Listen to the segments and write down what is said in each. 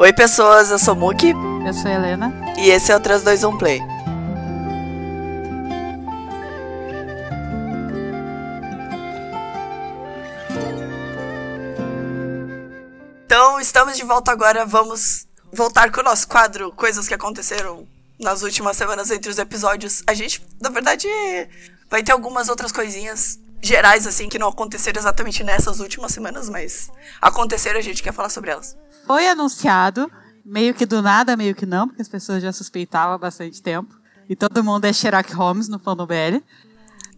Oi, pessoas, eu sou Muki. Eu sou a Helena. E esse é o 321 Play. Então, estamos de volta agora. Vamos voltar com o nosso quadro Coisas que aconteceram nas últimas semanas entre os episódios. A gente, na verdade, vai ter algumas outras coisinhas gerais, assim, que não aconteceram exatamente nessas últimas semanas, mas aconteceram a gente quer falar sobre elas. Foi anunciado, meio que do nada, meio que não, porque as pessoas já suspeitavam há bastante tempo. E todo mundo é Sherlock Holmes no fandom BL.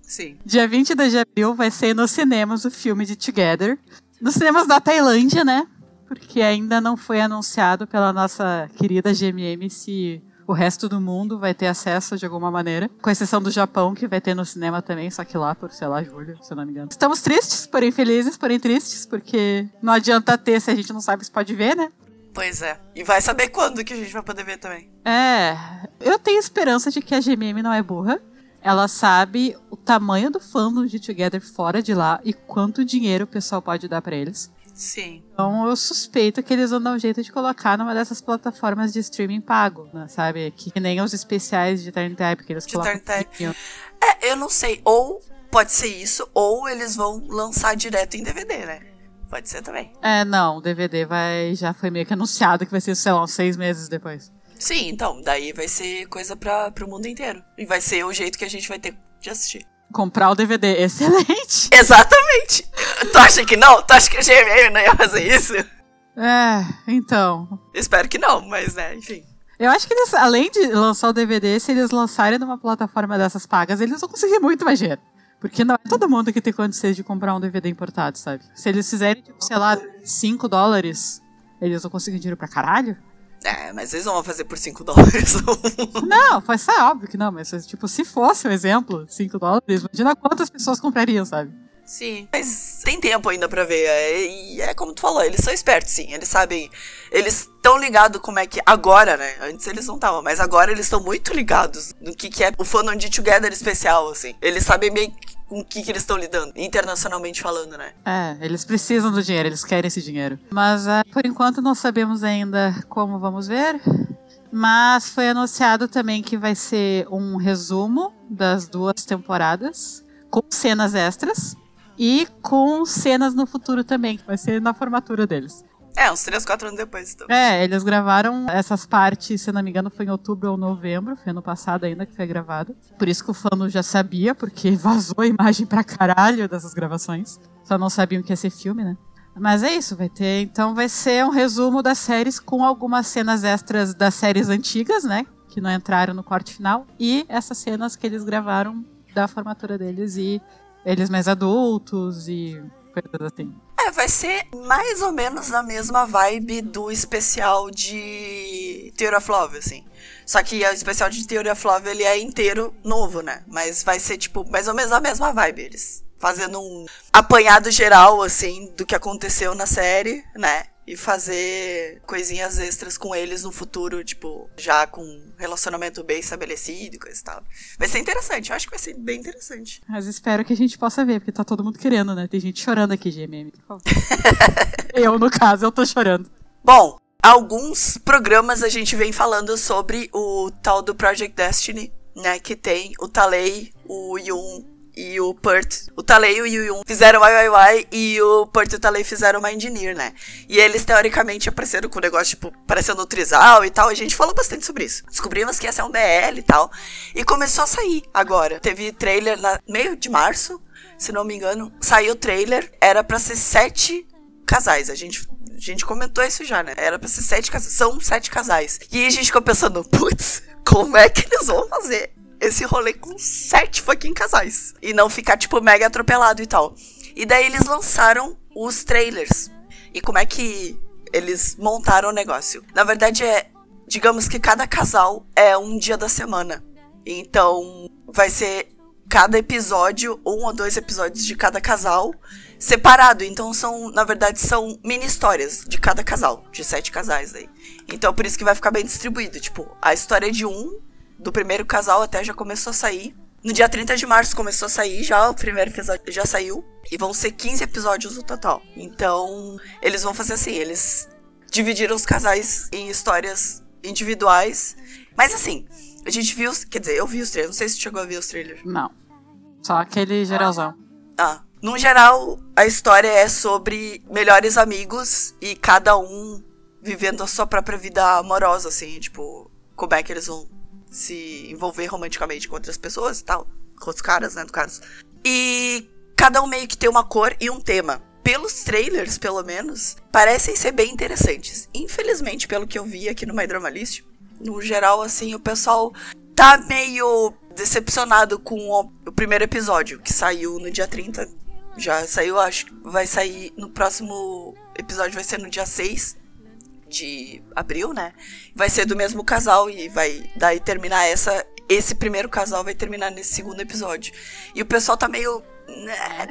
Sim. Dia 22 de abril vai ser nos cinemas o filme de Together. Nos cinemas da Tailândia, né? Porque ainda não foi anunciado pela nossa querida GMM se o resto do mundo vai ter acesso de alguma maneira. Com exceção do Japão, que vai ter no cinema também, só que lá por, sei lá, julho, se eu não me engano. Estamos tristes, porém felizes, porém tristes, porque não adianta ter se a gente não sabe se pode ver, né? Pois é. E vai saber quando que a gente vai poder ver também. É. Eu tenho esperança de que a GMM não é burra. Ela sabe o tamanho do fandom de Together fora de lá e quanto dinheiro o pessoal pode dar para eles. Sim. Então eu suspeito que eles vão dar um jeito de colocar numa dessas plataformas de streaming pago, né? sabe? Que nem os especiais de Turn Type que eles De colocam. É, eu não sei. Ou pode ser isso, ou eles vão lançar direto em DVD, né? Pode ser também. É, não, o DVD vai, já foi meio que anunciado que vai ser, sei lá, uns seis meses depois. Sim, então, daí vai ser coisa pra, pro mundo inteiro. E vai ser o jeito que a gente vai ter de assistir. Comprar o DVD, excelente! Exatamente! tu acha que não? Tu acha que a GMM não ia fazer isso? É, então. Espero que não, mas né, enfim. Eu acho que eles, além de lançar o DVD, se eles lançarem numa plataforma dessas pagas, eles vão conseguir muito mais dinheiro. Porque não é todo mundo que tem condições de comprar um DVD importado, sabe? Se eles fizerem, tipo, sei lá, 5 dólares, eles vão conseguir dinheiro pra caralho? É, mas eles não vão fazer por 5 dólares. Não, foi só óbvio que não, mas tipo, se fosse um exemplo, 5 dólares, imagina quantas pessoas comprariam, sabe? Sim, mas tem tempo ainda pra ver. é, E é, como tu falou, eles são espertos, sim. Eles sabem. Eles estão ligados como é que. Agora, né? Antes eles não estavam, mas agora eles estão muito ligados no que, que é o fandom de Together especial, assim. Eles sabem bem com o que, que eles estão lidando, internacionalmente falando, né? É, eles precisam do dinheiro, eles querem esse dinheiro. Mas é, por enquanto não sabemos ainda como vamos ver. Mas foi anunciado também que vai ser um resumo das duas temporadas, com cenas extras e com cenas no futuro também, que vai ser na formatura deles. É, uns 3, 4 anos depois, então. É, eles gravaram essas partes, se não me engano, foi em outubro ou novembro, foi ano passado ainda que foi gravado. Por isso que o fano já sabia, porque vazou a imagem pra caralho dessas gravações. Só não sabiam que ia ser filme, né? Mas é isso, vai ter. Então vai ser um resumo das séries com algumas cenas extras das séries antigas, né? Que não entraram no corte final. E essas cenas que eles gravaram da formatura deles e eles mais adultos e coisas assim. É, vai ser mais ou menos na mesma vibe do especial de Theory of Love, assim. Só que o especial de Theory of Love, ele é inteiro novo, né? Mas vai ser, tipo, mais ou menos a mesma vibe, eles fazendo um apanhado geral, assim, do que aconteceu na série, né? E fazer coisinhas extras com eles no futuro, tipo, já com um relacionamento bem estabelecido e coisa e tal. Vai ser interessante, eu acho que vai ser bem interessante. Mas espero que a gente possa ver, porque tá todo mundo querendo, né? Tem gente chorando aqui, GMM. eu, no caso, eu tô chorando. Bom, alguns programas a gente vem falando sobre o tal do Project Destiny, né? Que tem o Talei, o Yun e o Pert. O Talei e o Yun fizeram YYY e o Pert e o Talei fizeram uma Engineer, né? E eles, teoricamente, apareceram com o negócio, tipo, parecendo o Trizal e tal. A gente falou bastante sobre isso. Descobrimos que ia ser um BL e tal. E começou a sair agora. Teve trailer na meio de março, se não me engano. Saiu o trailer, era pra ser sete casais. A gente a gente comentou isso já, né? Era pra ser sete casais. São sete casais. E a gente ficou pensando, putz, como é que eles vão fazer esse rolê com sete fucking casais? E não ficar, tipo, mega atropelado e tal. E daí eles lançaram os trailers. E como é que eles montaram o negócio? Na verdade, é. Digamos que cada casal é um dia da semana. Então, vai ser cada episódio, um ou dois episódios de cada casal, separado. Então são, na verdade, são mini histórias de cada casal, de sete casais aí. Então por isso que vai ficar bem distribuído. Tipo, a história de um, do primeiro casal até já começou a sair. No dia 30 de março começou a sair já, o primeiro episódio já saiu. E vão ser 15 episódios no total. Então, eles vão fazer assim, eles dividiram os casais em histórias individuais. Mas assim, a gente viu. Quer dizer, eu vi os trailers. Não sei se chegou a ver os trailers. Não. Só aquele geralzão. Ah. No geral, a história é sobre melhores amigos e cada um vivendo a sua própria vida amorosa, assim, tipo, como é que eles vão se envolver romanticamente com outras pessoas e tal. Com os caras, né, no caso. E cada um meio que tem uma cor e um tema. Pelos trailers, pelo menos, parecem ser bem interessantes. Infelizmente, pelo que eu vi aqui no My Drama List, no geral, assim, o pessoal tá meio decepcionado com o primeiro episódio, que saiu no dia 30. Já saiu, acho que vai sair no próximo episódio, vai ser no dia 6 de abril, né? Vai ser do mesmo casal e vai daí terminar essa. Esse primeiro casal vai terminar nesse segundo episódio. E o pessoal tá meio. Né,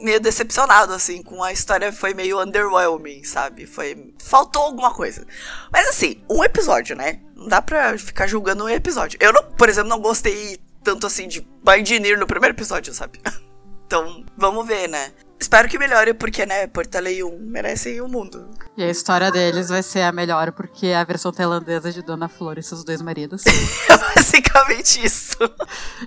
meio decepcionado, assim, com a história foi meio underwhelming, sabe? Foi. Faltou alguma coisa. Mas assim, um episódio, né? Não dá pra ficar julgando um episódio. Eu, não, por exemplo, não gostei tanto assim de Bindinir no primeiro episódio, sabe? Então, vamos ver, né? Espero que melhore, porque, né, Portalei 1 merece o mundo. E a história deles vai ser a melhor, porque é a versão tailandesa de Dona Flor e seus dois maridos. é basicamente isso.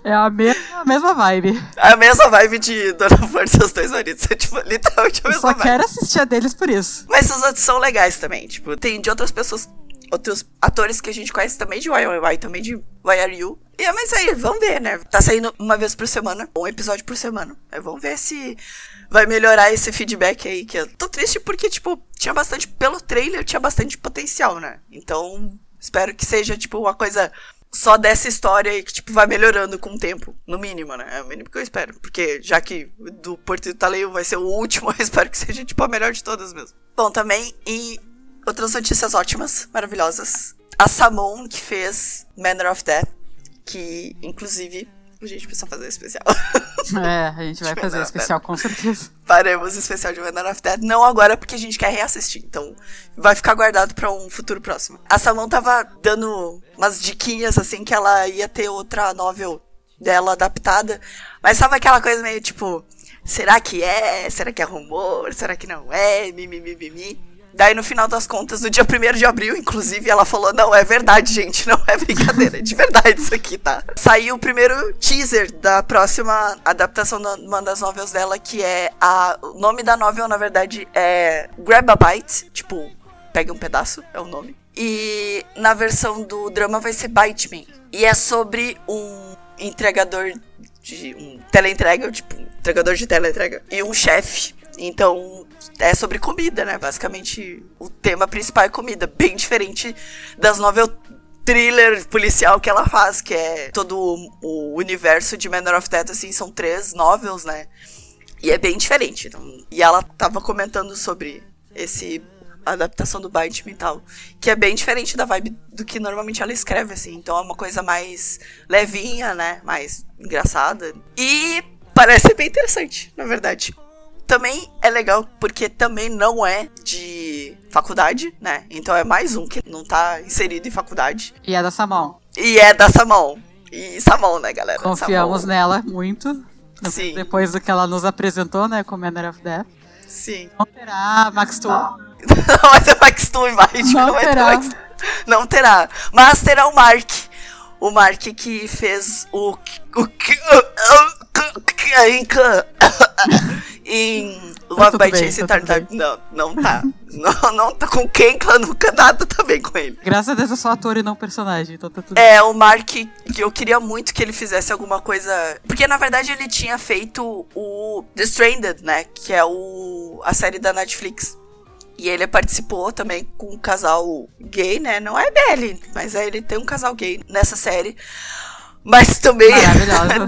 É a mesma, a mesma vibe. A mesma vibe de Dona Flor e seus dois maridos. É, tipo, literalmente a mesma Eu só vibe. quero assistir a deles por isso. Mas os outros são legais também. Tipo, tem de outras pessoas, outros atores que a gente conhece também de YYY, também de YRU. E, é, mas aí, vamos ver, né? Tá saindo uma vez por semana, um episódio por semana. Aí vamos ver se vai melhorar esse feedback aí, que eu tô triste porque, tipo, tinha bastante, pelo trailer, tinha bastante potencial, né? Então, espero que seja, tipo, uma coisa só dessa história e que, tipo, vai melhorando com o tempo, no mínimo, né? É o mínimo que eu espero, porque já que do Porto do Taleio vai ser o último, eu espero que seja, tipo, a melhor de todas mesmo. Bom, também, e outras notícias ótimas, maravilhosas. A Samon, que fez Manner of Death, que, inclusive, a gente precisa fazer um especial. É, a gente vai fazer especial com certeza. Faremos especial de Manor of Death. Não agora, porque a gente quer reassistir. Então, vai ficar guardado para um futuro próximo. A Salmão tava dando umas diquinhas, assim, que ela ia ter outra novel dela adaptada. Mas sabe aquela coisa meio tipo... Será que é? Será que é rumor? Será que não é? Mimimi. Mi, mi, mi. Daí, no final das contas, no dia 1 de abril, inclusive, ela falou: Não, é verdade, gente, não é brincadeira, é de verdade isso aqui, tá? Saiu o primeiro teaser da próxima adaptação de uma das novels dela, que é a. O nome da novel, na verdade, é Grab a Bite, tipo, pegue um pedaço, é o nome. E na versão do drama vai ser Bite Me. E é sobre um entregador de. um teleentrega, tipo, um entregador de teleentrega, e um chefe. Então, é sobre comida, né? Basicamente, o tema principal é comida. Bem diferente das novel thriller policial que ela faz, que é todo o, universo de Manor of Death, assim, são três novels, né? E é bem diferente. Então, e ela tava comentando sobre esse adaptação do Bite Me e tal, que é bem diferente da vibe do que normalmente ela escreve, assim. Então é uma coisa mais levinha, né? Mais engraçada. E parece bem interessante, na verdade também é legal porque também não é de faculdade, né? Então é mais um que não tá inserido em faculdade. E é da Samon. E é da Samon. E Samon, né, galera? Confiamos Samon. nela muito. Sim. Depois do que ela nos apresentou, né, com Manor of Death. Sim. Não terá Max Toon. não vai ter Max Toon embaixo. Não, não terá. Max... Não terá. Mas terá o Mark. O Mark que fez o... o em Love tá by bem, Chase tá Tartar. Não, não tá. não, não tá com quem nunca nada tá com ele. Graças a Deus é só ator e não personagem, então tá tudo É, o Mark, que eu queria muito que ele fizesse alguma coisa. Porque na verdade ele tinha feito o The Stranded, né? Que é o a série da Netflix. E ele participou também com um casal gay, né? Não é dele, mas é, ele tem um casal gay nessa série. Mas também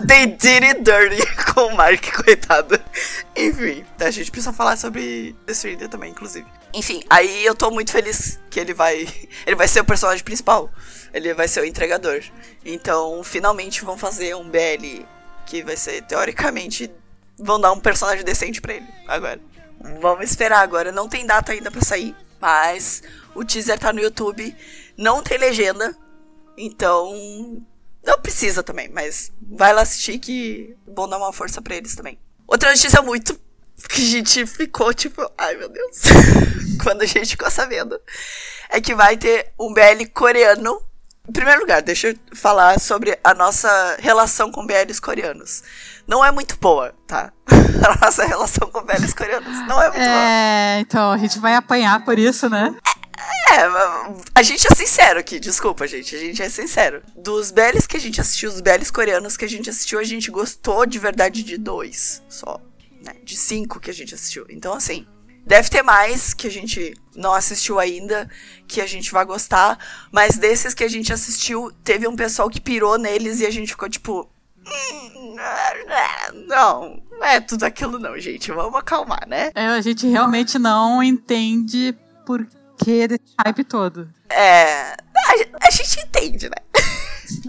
they did it dirty com o Mark, coitado. Enfim, a gente precisa falar sobre The Stranger também, inclusive. Enfim, aí eu tô muito feliz que ele vai. Ele vai ser o personagem principal. Ele vai ser o entregador. Então, finalmente vão fazer um BL que vai ser, teoricamente, vão dar um personagem decente pra ele agora. Vamos esperar agora. Não tem data ainda pra sair, mas o teaser tá no YouTube. Não tem legenda. Então, não precisa também, mas vai lá assistir que é bom dar uma força pra eles também. Outra notícia muito que a gente ficou tipo, ai meu Deus, quando a gente ficou sabendo, é que vai ter um BL coreano. Em primeiro lugar, deixa eu falar sobre a nossa relação com BLs coreanos. Não é muito boa, tá? A nossa relação com BLs coreanos não é muito é, boa. É, então a gente vai apanhar por isso, né? É, a gente é sincero aqui, desculpa, gente. A gente é sincero. Dos BLs que a gente assistiu, os BLs coreanos que a gente assistiu, a gente gostou de verdade de dois só né? De cinco que a gente assistiu. Então, assim, deve ter mais que a gente não assistiu ainda, que a gente vai gostar. Mas desses que a gente assistiu, teve um pessoal que pirou neles e a gente ficou tipo. Hum, não, não é tudo aquilo não, gente. Vamos acalmar, né? É, a gente realmente não entende por que desse hype todo. É. A, a gente entende, né?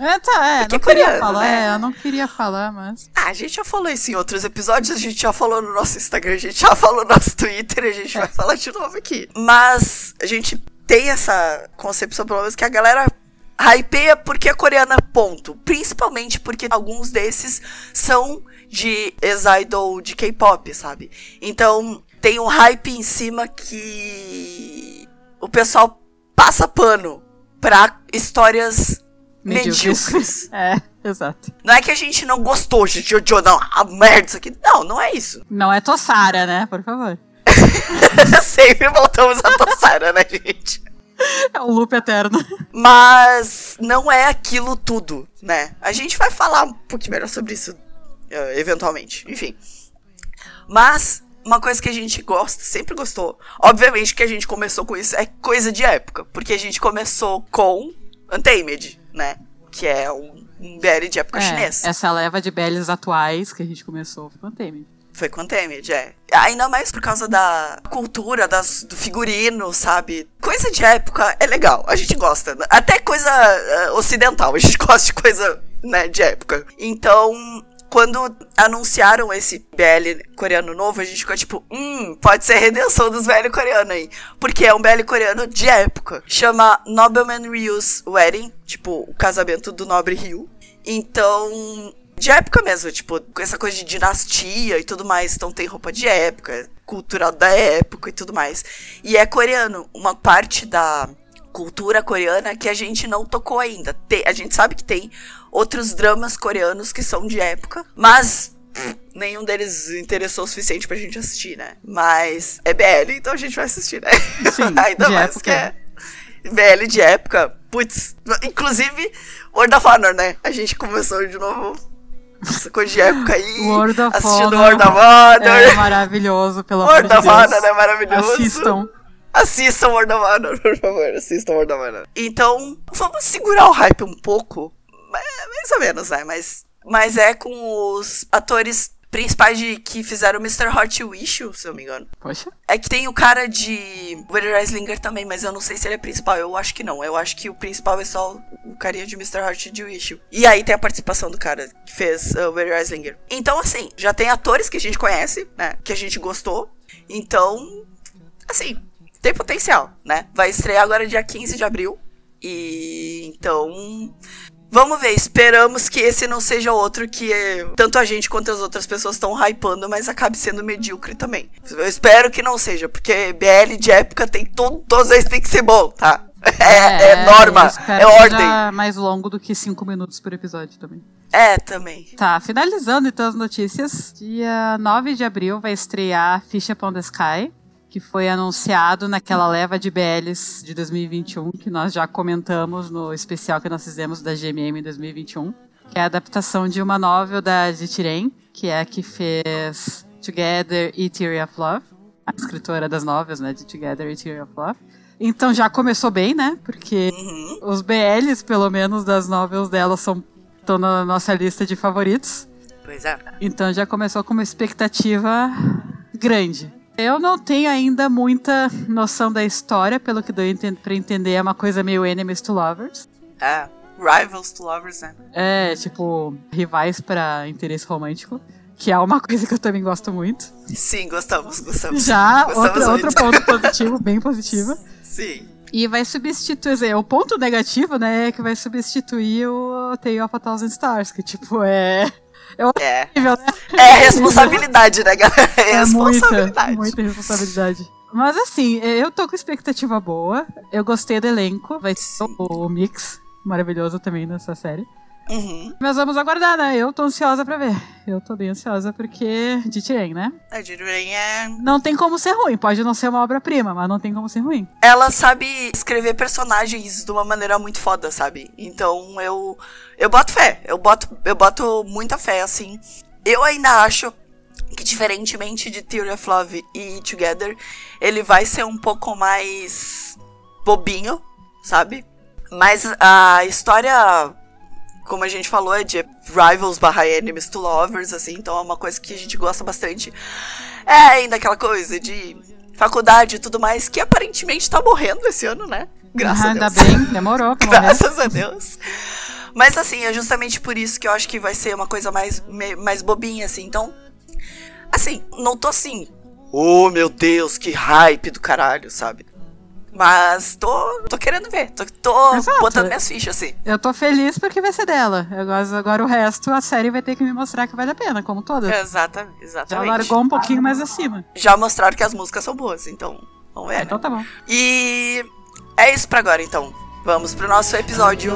É, tá, é. Porque não queria coreano, falar, né? é, eu não queria falar, mas. Ah, a gente já falou isso em outros episódios, a gente já falou no nosso Instagram, a gente já falou no nosso Twitter, a gente é. vai falar de novo aqui. Mas a gente tem essa concepção, pelo menos, que a galera hypeia porque é coreana, ponto. Principalmente porque alguns desses são de ex-idol de K-pop, sabe? Então tem um hype em cima que o pessoal passa pano pra histórias medíocres. É, exato. Não é que a gente não gostou, gente odiou, não, a merda isso aqui. Não, não é isso. Não é Tossara, né? Por favor. Sempre voltamos a Tossara, né, gente? É um loop eterno. Mas não é aquilo tudo, né? A gente vai falar um pouquinho melhor sobre isso uh, eventualmente. Enfim. Mas uma coisa que a gente gosta, sempre gostou. Obviamente que a gente começou com isso é coisa de época, porque a gente começou com Untamed, né? Que é um, um BL de época é, chinesa. Essa leva de BLs atuais que a gente começou foi com Untamed. Foi com Untamed, é. Ainda mais por causa da cultura, das, do figurino, sabe? Coisa de época é legal, a gente gosta. Até coisa uh, ocidental, a gente gosta de coisa, né, de época. Então, quando anunciaram esse BL coreano novo, a gente ficou tipo, hum, pode ser a redenção dos BL coreanos aí. Porque é um BL coreano de época. Chama Nobleman Ryu's Wedding, tipo, o casamento do nobre Ryu. Então, de época mesmo, tipo, com essa coisa de dinastia e tudo mais. Então tem roupa de época, cultural da época e tudo mais. E é coreano. Uma parte da cultura coreana que a gente não tocou ainda. a gente sabe que tem outros dramas coreanos que são de época, mas pff, nenhum deles interessou o suficiente pra gente assistir, né? Mas é BL, então a gente vai assistir, né? Sim, Ainda mais época. que é BL de época. Putz, inclusive World of Honor, né? A gente começou de novo essa coisa de época aí. World of assistindo Honor World of Honor. É maravilhoso, pelo amor de Deus. World of Honor é maravilhoso. Assistam. Assistam World of Honor, por favor. Assistam World of Honor. Então, vamos segurar o hype um pouco mais ou menos, né? Mas, mas é com os atores principais de, que fizeram Mr. Hot Wish, se eu não me engano. Poxa. É que tem o cara de Weather Islinger também, mas eu não sei se ele é principal. Eu acho que não. Eu acho que o principal é só o carinha de Mr. Hot de Wish. E aí tem a participação do cara que fez uh, Islinger. Então, assim, já tem atores que a gente conhece, né? Que a gente gostou. Então, assim, tem potencial, né? Vai estrear agora dia 15 de abril. E então Vamos ver, esperamos que esse não seja outro que tanto a gente quanto as outras pessoas estão hypando, mas acabe sendo medíocre também. Eu espero que não seja, porque BL de época tem todo, todos eles tem que ser bom, tá? É, é, é norma, é ordem. mais longo do que cinco minutos por episódio também. É, também. Tá, finalizando então as notícias. Dia 9 de abril vai estrear Fish Upon the Sky, que foi anunciado naquela leva de BLs de 2021, que nós já comentamos no especial que nós fizemos da GMM 2021, que é a adaptação de uma novel da Jitiren, que é a que fez Together e Theory of Love, a escritora das novelas, né, de Together e Theory of Love. Então já começou bem, né? Porque uhum. os BLs, pelo menos das novelas dela, são estão na nossa lista de favoritos. Pois é. Então já começou com uma expectativa grande. Eu não tenho ainda muita noção da história, pelo que deu pra entender, é uma coisa meio enemies to lovers. É, rivals to lovers, né? É, tipo, rivais para interesse romântico. Que é uma coisa que eu também gosto muito. Sim, gostamos, gostamos. Já, gostamos outro, outro ponto positivo, bem positivo. Sim. E vai substituir, o ponto negativo, né, é que vai substituir o Tale of a Thousand Stars, que tipo, é Eu É. horrível, né? É responsabilidade, né, galera? É É responsabilidade. muita, muita responsabilidade. Mas assim, eu tô com expectativa boa. Eu gostei do elenco. Vai ser o, o mix maravilhoso também nessa série. Uhum. Mas vamos aguardar, né? Eu tô ansiosa pra ver. Eu tô bem ansiosa porque de Tirem, né? A Jiren é. Não tem como ser ruim. Pode não ser uma obra-prima, mas não tem como ser ruim. Ela sabe escrever personagens de uma maneira muito foda, sabe? Então eu. Eu boto fé. Eu boto, eu boto muita fé, assim. Eu ainda acho que, diferentemente de Theory of Love e Together, ele vai ser um pouco mais bobinho, sabe? Mas a história como a gente falou, é de rivals barra enemies to lovers, assim, então é uma coisa que a gente gosta bastante. É ainda aquela coisa de faculdade e tudo mais, que aparentemente tá morrendo esse ano, né? Graças Ah, a ainda Deus. bem, demorou. Graças a Deus. Mas assim, é justamente por isso que eu acho que vai ser uma coisa mais, mais bobinha, assim. Então, assim, não tô assim. Oh, meu Deus, que hype do caralho, sabe? Mas tô, tô querendo ver. Tô, tô botando minhas fichas, assim. Eu tô feliz porque vai ser dela. Agora, agora o resto, a série vai ter que me mostrar que vale a pena, como toda. exatamente exatamente. Já largou um pouquinho mais acima. Já mostraram que as músicas são boas, então vamos ver. É, né? Então tá bom. E é isso pra agora, então. Vamos pro nosso episódio.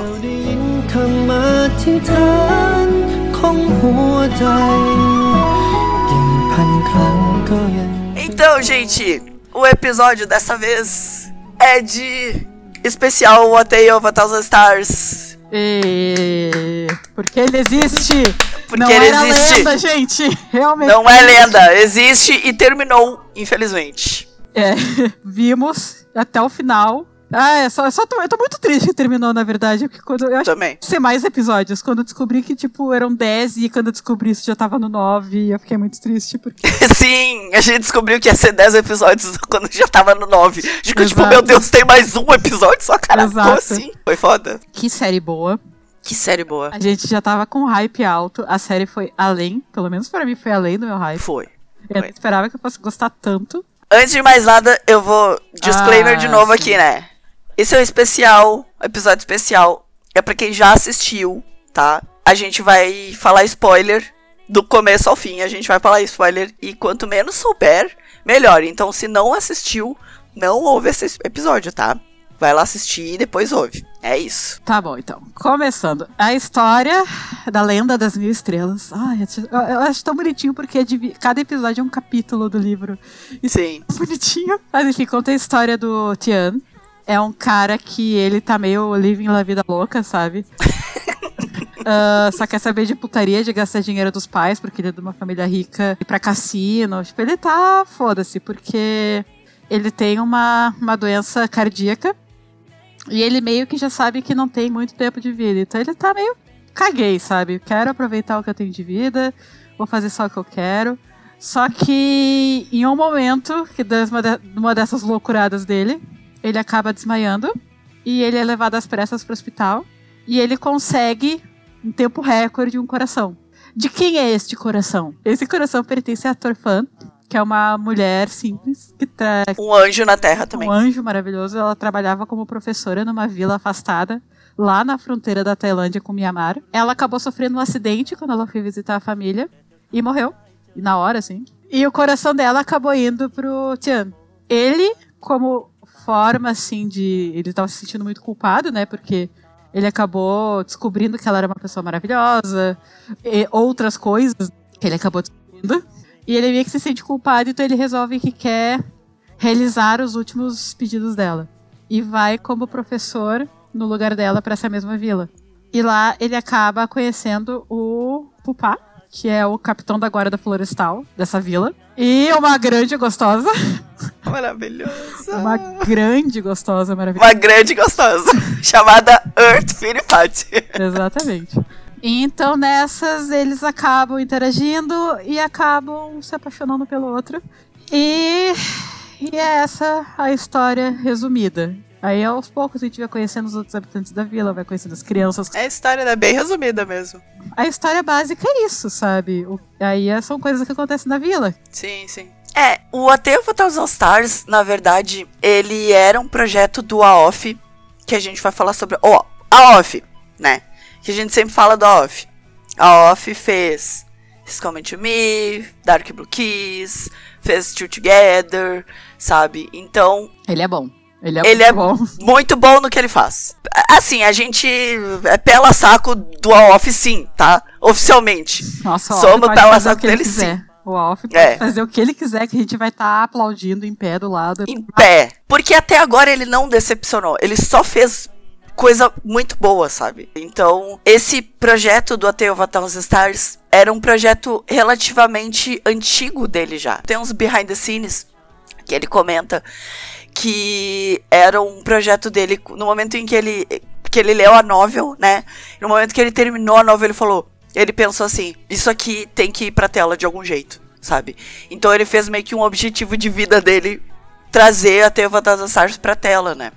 Então, gente, o episódio dessa vez é de especial What Day of a Thousand Stars. E... Porque ele existe. Porque não ele era existe. lenda, gente. Realmente. Não é lenda, existe e terminou, infelizmente. É, vimos até o final. Ah, é só, é só tô, eu tô muito triste que terminou, na verdade. Porque quando eu acho Também. que ia ser mais episódios. Quando eu descobri que, tipo, eram 10 e quando eu descobri isso já tava no 9, eu fiquei muito triste. Porque Sim, a gente descobriu que ia ser 10 episódios quando já tava no 9. Digo, tipo, meu Deus, tem mais um episódio só, cara. Como assim? Foi foda. que série boa. Que série boa. A gente já tava com hype alto. A série foi além, pelo menos pra mim foi além do meu hype. Foi. Eu não esperava que eu fosse gostar tanto. Antes de mais nada, eu vou. Disclaimer Ah, de novo sim. aqui, né? Esse é o especial, episódio especial. É pra quem já assistiu, tá? A gente vai falar spoiler do começo ao fim. A gente vai falar spoiler. E quanto menos souber, melhor. Então, se não assistiu, não ouve esse episódio, tá? Vai lá assistir e depois ouve. É isso. Tá bom, então. Começando. A história da lenda das mil estrelas. Ai, eu acho- tão bonitinho porque é cada episódio é um capítulo do livro. Isso Sim. é bonitinho. Mas enfim, conta a história do Tian. É um cara que ele tá meio living la vida louca, sabe? Ah, só quer saber de putaria, de gastar dinheiro dos pais, porque ele é de uma família rica, ir pra cassino. Tipo, ele tá foda-se, porque ele tem uma, uma doença cardíaca e ele meio que já sabe que não tem muito tempo de vida. Então ele tá meio caguei, sabe? Quero aproveitar o que eu tenho de vida, vou fazer só o que eu quero. Só que em um momento, que uma de- uma dessas loucuradas dele, ele acaba desmaiando e ele é levado às pressas pro hospital e ele consegue um tempo recorde um coração. De quem é este coração? Esse coração pertence a Torfan, que é uma mulher simples que tra Um anjo na Terra também. um anjo maravilhoso. Ela trabalhava como professora numa vila afastada, lá na fronteira da Tailândia com Myanmar. Ela acabou sofrendo um acidente quando ela foi visitar a família e morreu. E na hora, assim. E o coração dela acabou indo pro Tian. Ele, como forma, assim, de. Ele tava se sentindo muito culpado, né? Porque ele acabou descobrindo que ela era uma pessoa maravilhosa, e outras coisas que ele acabou descobrindo. E ele meio que se sente culpado, então ele resolve que quer realizar os últimos pedidos dela. E vai como professor no lugar dela para essa mesma vila. E lá ele acaba conhecendo o Pupá, que é o capitão da guarda florestal dessa vila. E uma grande gostosa. Maravilhosa. Uma grande gostosa, maravilhosa. Uma grande gostosa. chamada Earth Firipati. Exatamente. E Então nessas eles acabam interagindo e acabam se apaixonando pelo outro. E, e é essa a história resumida. Aí aos poucos a gente vai conhecendo os outros habitantes da vila, vai conhecendo as crianças. É a história né, bem resumida mesmo. A história básica é isso, sabe? O- aí é- são coisas que acontecem na vila. Sim, sim. É, o Ateio of a Thousand Stars, na verdade, ele era um projeto do AOF, que a gente vai falar sobre. Ó, AOF, né? Que a gente sempre fala do AOF. A AOF fez He's Coming to Me, Dark Blue Kiss, fez Two Together, sabe? Então. Ele é bom. Ele é, ele muito, é bom. muito bom no que ele faz. Assim, a gente é pela saco do off, sim, tá? Oficialmente. Nossa, Somos pela saco dele, sim. O Alf pode É. fazer o que ele quiser, que a gente vai estar aplaudindo em pé do lado. Em pé. Porque até agora ele não decepcionou. Ele só fez coisa muito boa, sabe? Então, esse projeto do A Tale of a Thousand Stars era um projeto relativamente antigo dele já. Tem uns behind the scenes que ele comenta que era um projeto dele no momento em que ele que ele leu a novel, né? No momento que ele terminou a novel, ele falou, ele pensou assim: isso aqui tem que ir pra tela de algum jeito, sabe? Então ele fez meio que um objetivo de vida dele trazer a Teva das Stars pra tela, né?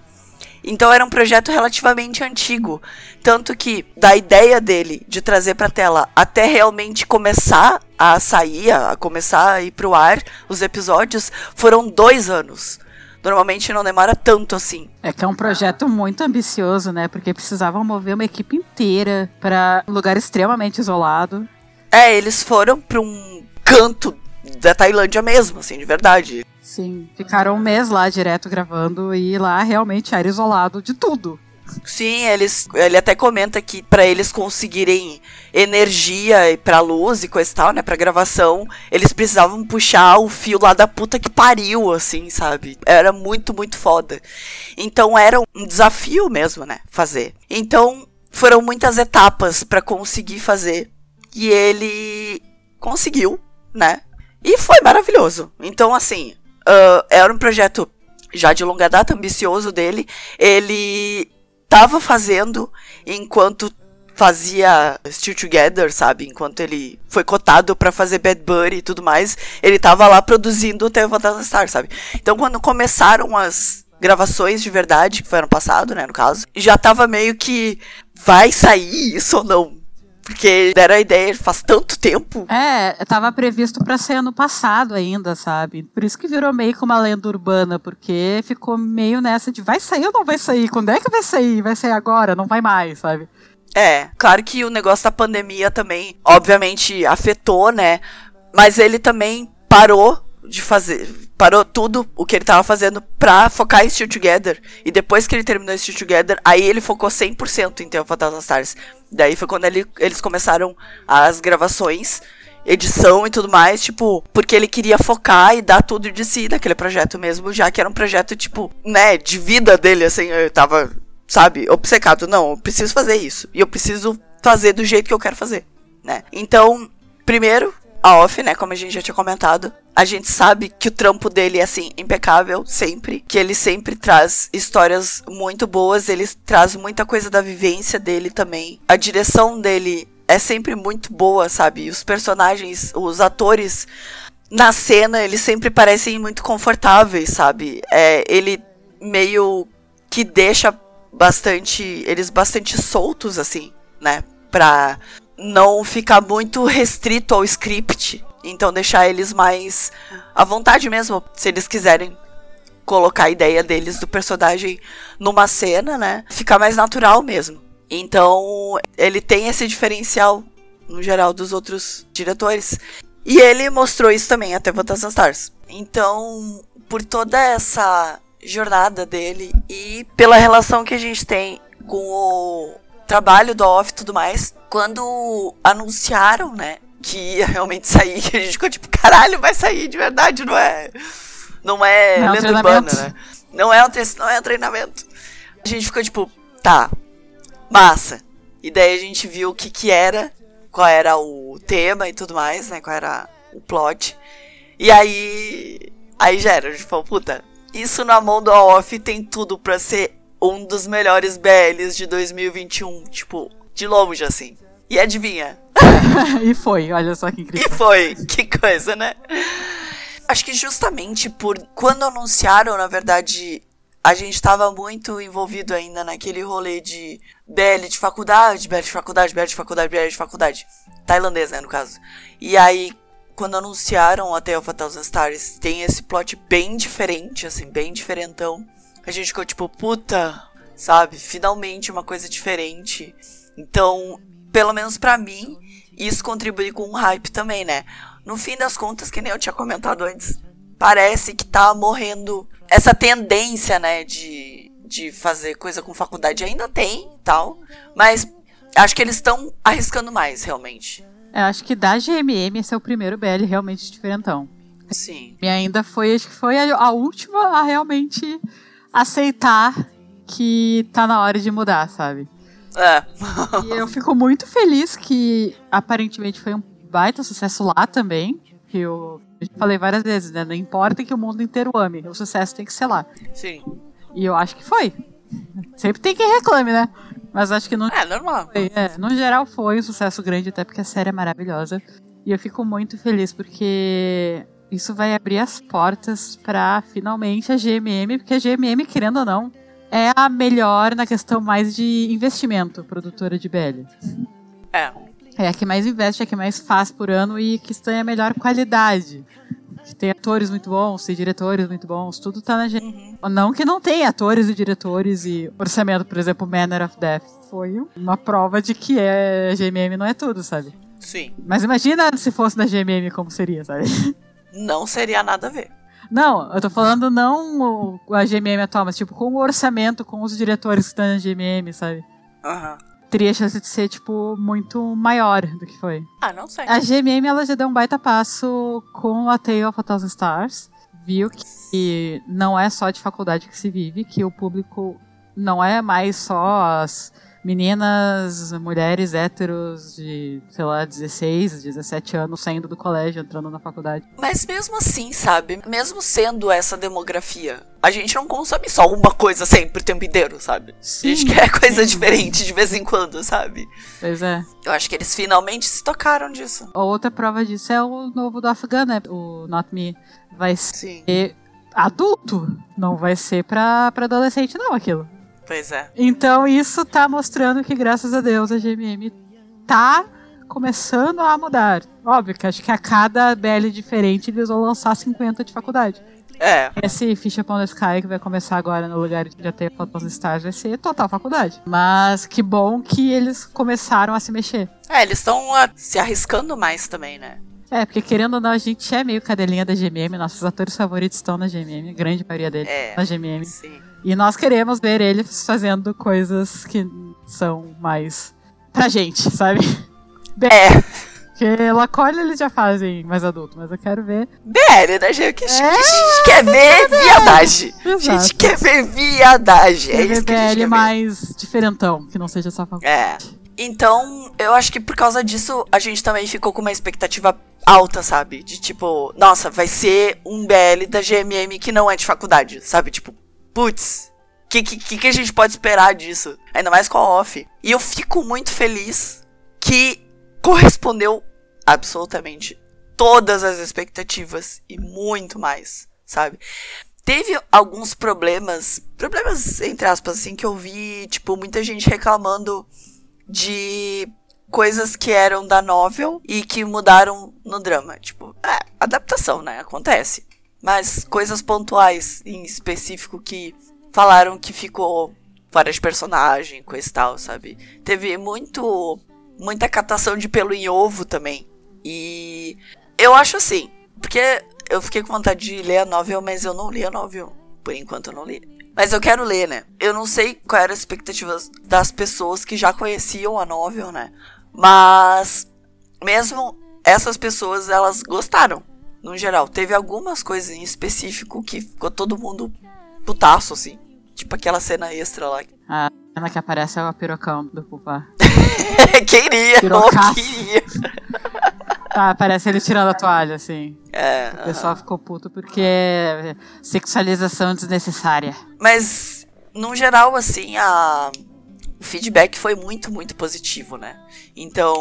Então era um projeto relativamente antigo, tanto que da ideia dele de trazer pra tela até realmente começar a sair, a começar a ir pro ar os episódios, foram dois anos. Normalmente não demora tanto assim. É que é um projeto muito ambicioso, né? Porque precisavam mover uma equipe inteira para um lugar extremamente isolado. É, eles foram pra um canto da Tailândia mesmo, assim, de verdade. Sim, ficaram um mês lá direto gravando e lá realmente era isolado de tudo. Sim, eles, ele até comenta que para eles conseguirem energia pra luz e coisa e tal, né, pra gravação, eles precisavam puxar o fio lá da puta que pariu, assim, sabe? Era muito, muito foda. Então era um desafio mesmo, né, fazer. Então foram muitas etapas pra conseguir fazer e ele conseguiu, né? E foi maravilhoso. Então, assim, ah, era um projeto já de longa data, ambicioso dele. Ele tava fazendo enquanto fazia Still Together, sabe? Enquanto ele foi cotado pra fazer Bad Bunny e tudo mais, ele tava lá produzindo o Teva das Stars, sabe? Então quando começaram as gravações de verdade, que foi ano passado, né, no caso, já tava meio que vai sair isso ou não? Porque deram a ideia faz tanto tempo. É, tava previsto pra ser ano passado ainda, sabe? Por isso que virou meio que uma lenda urbana, porque ficou meio nessa de vai sair ou não vai sair? Quando é que vai sair? Vai sair agora? Não vai mais, sabe? É, claro que o negócio da pandemia também, obviamente, afetou, né? Mas ele também parou de fazer. Parou tudo o que ele tava fazendo pra focar em Still Together. E depois que ele terminou Still Together, aí ele focou 100% em of Thousand Stars. Daí foi quando ele- eles começaram as gravações, edição e tudo mais, tipo, porque ele queria focar e dar tudo de si naquele projeto mesmo, já que era um projeto, tipo, né, de vida dele, assim, eu tava sabe, obcecado. Não, eu preciso fazer isso. E eu preciso fazer do jeito que eu quero fazer, né? Então, primeiro, a off, né? Como a gente já tinha comentado. A gente sabe que o trampo dele é, assim, impecável, sempre. Que ele sempre traz histórias muito boas. Ele traz muita coisa da vivência dele também. A direção dele é sempre muito boa, sabe? Os personagens, os atores na cena, eles sempre parecem muito confortáveis, sabe? É, ele meio que deixa bastante. Eles bastante soltos, assim, né? Pra não ficar muito restrito ao script. Então deixar eles mais à vontade mesmo, se eles quiserem colocar a ideia deles do personagem numa cena, né? Ficar mais natural mesmo. Então, ele tem esse diferencial no geral dos outros diretores. E ele mostrou isso também até Fantasy Stars. Então, por toda essa jornada dele e pela relação que a gente tem com o trabalho do off e tudo mais, quando anunciaram, né, que ia realmente sair, a gente ficou tipo, caralho, vai sair de verdade, não é? Não é Não é lenda urbana, né? Não é, um não é um treinamento. A gente ficou tipo, tá, massa. E daí a gente viu o que que era, qual era o tema e tudo mais, né? Qual era o plot. E aí. Aí já era, a gente falou, puta, isso na mão do off tem tudo pra ser um dos melhores BLs de 2021. Tipo, de longe assim. E adivinha? e foi, olha só que incrível. E foi, que coisa, né? Acho que justamente por quando anunciaram, na verdade, a gente tava muito envolvido ainda naquele rolê de BL de faculdade, BL de faculdade, BL de faculdade, BL de faculdade. Tailandês, né, no caso. E aí, quando anunciaram até o Thousand Stars, tem esse plot bem diferente, assim, bem diferentão. A gente ficou tipo, puta, sabe? Finalmente uma coisa diferente. Então, pelo menos pra mim, isso contribui com o hype também, né? No fim das contas, que nem eu tinha comentado antes, parece que tá morrendo essa tendência, né, de, de fazer coisa com faculdade. Ainda tem, tal, mas acho que eles estão arriscando mais, realmente. Eu acho que da GMM esse é o primeiro BL realmente diferentão. Sim. E ainda foi, acho que foi a, a última a realmente aceitar que tá na hora de mudar, sabe? É. E eu fico muito feliz que aparentemente foi um baita sucesso lá também. Que eu, eu falei várias vezes, né? Não importa que o mundo inteiro ame, o sucesso tem que ser lá. Sim. E eu acho que foi. Sempre tem quem reclame, né? Mas acho que não É, normal. foi. É, no geral foi um sucesso grande, até porque a série é maravilhosa. E eu fico muito feliz porque isso vai abrir as portas pra finalmente a GMM, porque a GMM, querendo ou não, é a melhor na questão mais de investimento, produtora de BL. É. É a que mais investe, é a que mais faz por ano e que tem a melhor qualidade. Que tem atores muito bons, tem diretores muito bons, tudo tá na GMM. Não que não tenha atores e diretores e orçamento, por exemplo, Manner of Death foi uma prova de que é, a GMM não é tudo, sabe? Sim. Mas imagina se fosse na GMM como seria, sabe? Não seria nada a ver. Não, eu tô falando não o- a GMM atual, mas tipo com o orçamento, com os diretores que estão na GMM, sabe? Aham. Teria chance de ser, tipo, muito maior do que foi. Ah, não sei. A GMM, ela já deu um baita passo com a Tale of a Thousand Stars. Viu que não é só de faculdade que se vive, que o público não é mais só as meninas, mulheres héteros de, sei lá, 16, 17 anos saindo do colégio, entrando na faculdade. Mas mesmo assim, sabe? Mesmo sendo essa demografia, a gente não consome só uma coisa sempre o tempo inteiro, sabe? a gente quer coisa diferente de vez em quando, sabe? Pois é. Eu acho que eles finalmente se tocaram disso. A outra prova disso é o novo do Afghan, né? O Not Me. Vai Sim. ser adulto, não vai ser pra, pra adolescente, não, aquilo. Pois é. Então isso tá mostrando que, graças a Deus, a GMM tá começando a mudar. Óbvio que acho que a cada BL diferente eles vão lançar 50 de faculdade. É. Esse Fish Upon the Sky que vai começar agora no lugar de já ter Photos Stars vai ser total faculdade. Mas que bom que eles começaram a se mexer. É, eles estão se arriscando mais também, né? É, porque querendo ou não, a gente é meio cadelinha da GMM, nossos atores favoritos estão na GMM, grande maioria deles É. na GMM. Sim. E nós queremos ver eles fazendo coisas que são mais pra gente, sabe? É. Porque Lacolle eles já fazem mais adulto, mas eu quero ver. BL, né, gente? Que a gente, É, que a gente quer ver viadagem. A gente quer ver viadagem. É ver isso que a gente quer ver. mais diferentão, que não seja só faculdade. É. Então, eu acho que por causa disso, a gente também ficou com uma expectativa alta, sabe? De tipo, nossa, vai ser um BL da GMM que não é de faculdade, sabe? Tipo, putz, o que, que, que a gente pode esperar disso? Ainda mais com a off. E eu fico muito feliz que correspondeu absolutamente todas as expectativas e muito mais, sabe? Teve alguns problemas, problemas entre aspas, assim, que eu vi, tipo, muita gente reclamando de coisas que eram da novel e que mudaram no drama. Tipo, é, adaptação, né? Acontece. Mas coisas pontuais em específico que falaram que ficou fora de personagem, coisa e tal, sabe? Teve muito. muita catação de pelo em ovo também. E eu acho assim, porque eu fiquei com vontade de ler a novel, mas eu não li a novel. Por enquanto eu não li. Mas eu quero ler, né? Eu não sei qual era a expectativa das pessoas que já conheciam a novel, né? Mas mesmo essas pessoas, elas gostaram, no geral. Teve algumas coisas em específico que ficou todo mundo putaço, assim. Tipo aquela cena extra lá. A cena que aparece é o pirocão do Pupá. queria, Pirocaço. queria. Tá, aparece ele tirando a toalha, assim. É, O pessoal ficou puto porque é sexualização desnecessária. Mas, no geral, assim, a... o feedback foi muito, muito positivo, né? Então,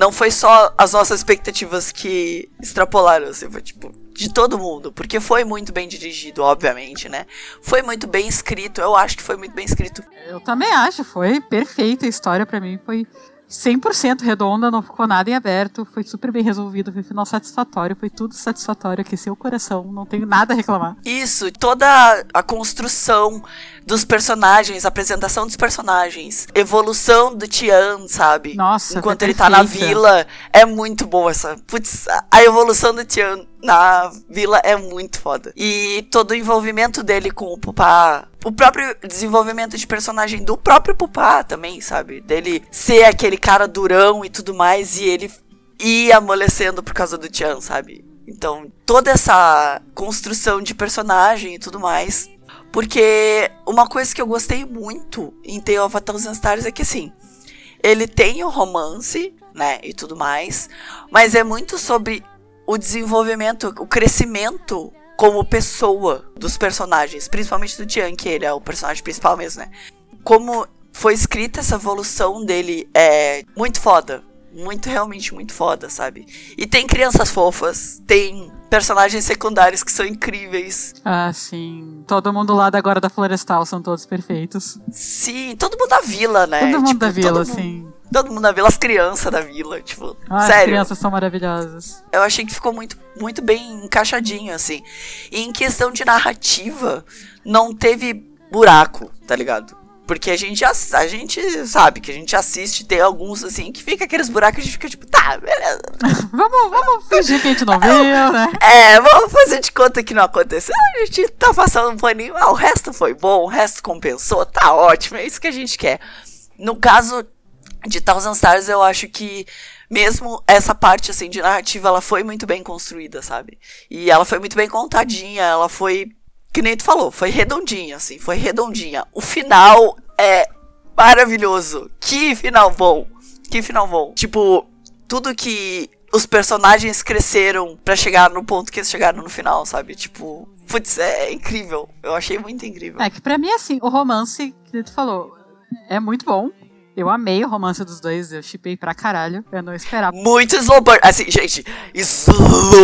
não foi só as nossas expectativas que extrapolaram, assim, foi tipo, de todo mundo. Porque foi muito bem dirigido, obviamente, né? Foi muito bem escrito, eu acho que foi muito bem escrito. Eu também acho, foi perfeita a história pra mim, foi 100% redonda, não ficou nada em aberto, foi super bem resolvido, foi final satisfatório, foi tudo satisfatório, aqueceu o coração, não tenho nada a reclamar. Isso, toda a construção dos personagens, apresentação dos personagens, evolução do Tian, sabe? Nossa, Enquanto foi ele tá na vila, é muito boa essa. Putz, a evolução do Tian na vila é muito foda. E todo o envolvimento dele com o Pupá, o próprio desenvolvimento de personagem do próprio Pupá também, sabe? Dele ser aquele cara durão e tudo mais, e ele ir amolecendo por causa do Tian, sabe? Então, toda essa construção de personagem e tudo mais. Porque uma coisa que eu gostei muito em Tale of a Thousand Stars é que assim, ele tem o romance, né, e tudo mais, mas é muito sobre o desenvolvimento, o crescimento como pessoa dos personagens, principalmente do Tian, que ele é o personagem principal mesmo, né? Como foi escrita essa evolução dele é muito foda. Muito, realmente muito foda, sabe? E tem crianças fofas, tem personagens secundários que são incríveis. Ah, sim. Todo mundo lá da agora da Florestal são todos perfeitos. Sim, todo mundo da vila, né? Todo mundo Tipo, da vila, mundo- sim. Todo mundo da vila, as crianças da vila, tipo, Ah, as sério. crianças são maravilhosas. Eu achei que ficou muito, muito bem encaixadinho, assim. E em questão de narrativa, não teve buraco, tá ligado? Porque a gente, ass- a gente sabe que a gente assiste, tem alguns, assim, que fica aqueles buracos e a gente fica tipo, tá, beleza. Vamos, vamos fingir que a gente não viu, né? É, vamos fazer de conta que não aconteceu. A gente tá passando um paninho, ah, o resto foi bom, o resto compensou, tá ótimo, é isso que a gente quer. No caso de Thousand Stars, eu acho que mesmo essa parte, assim, de narrativa, ela foi muito bem construída, sabe? E ela foi muito bem contadinha, ela foi, que nem tu falou, foi redondinha, assim, foi redondinha. O final é maravilhoso. Que final bom. Que final bom. Tipo, tudo que os personagens cresceram pra chegar no ponto que eles chegaram no final, sabe? Tipo, putz, é incrível. Eu achei muito incrível. É que pra mim, assim, o romance, que tu falou, é muito bom. Eu amei o romance dos dois, eu chipei pra caralho. Eu não esperava. Muito slow burn. Assim, gente, slow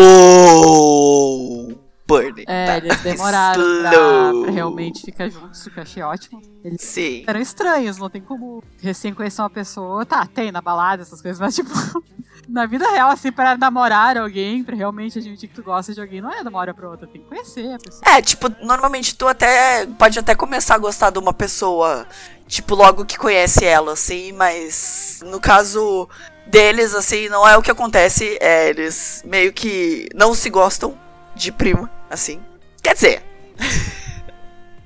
burn. É, tá? eles demoraram pra, pra realmente ficar juntos, o que eu achei ótimo. Eles Sim. eram estranhos, não tem como recém conhecer uma pessoa. Tá, tem na balada, essas coisas, mas tipo, na vida real, assim, pra namorar alguém, pra realmente admitir que tu gosta de alguém, não é de uma hora pra outra, tem que conhecer a pessoa. É, tipo, normalmente tu até pode até começar a gostar de uma pessoa, tipo, logo que conhece ela, assim, mas no caso deles, assim, não é o que acontece, é, eles meio que não se gostam de prima, assim. Quer dizer.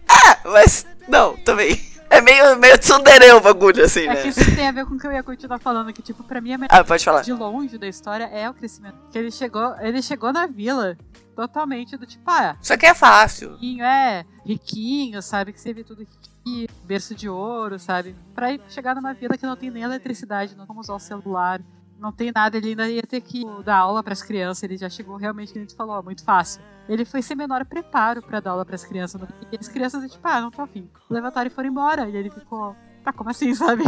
ah, mas não, também. É meio, meio tsundere o bagulho, assim, É que né? isso tem a ver com o que eu ia continuar falando, que tipo, pra mim a melhor Ah, pode falar. de longe da história é o crescimento. Que ele chegou, ele chegou na vila totalmente do tipo, ah, Isso aqui é fácil. riquinho, é, riquinho, sabe? Que você vê tudo aqui, berço de ouro, sabe? Pra ir chegar numa vila que não tem nem eletricidade, não como usar o celular, não tem nada, ele ainda ia ter que dar aula pras crianças, ele já chegou realmente, que a gente falou, ó, muito fácil. Ele foi sem menor preparo pra dar aula pras crianças, e as crianças, tipo, ah, não tô afim. Levantaram e foram embora, e ele ficou, tá, como assim, sabe?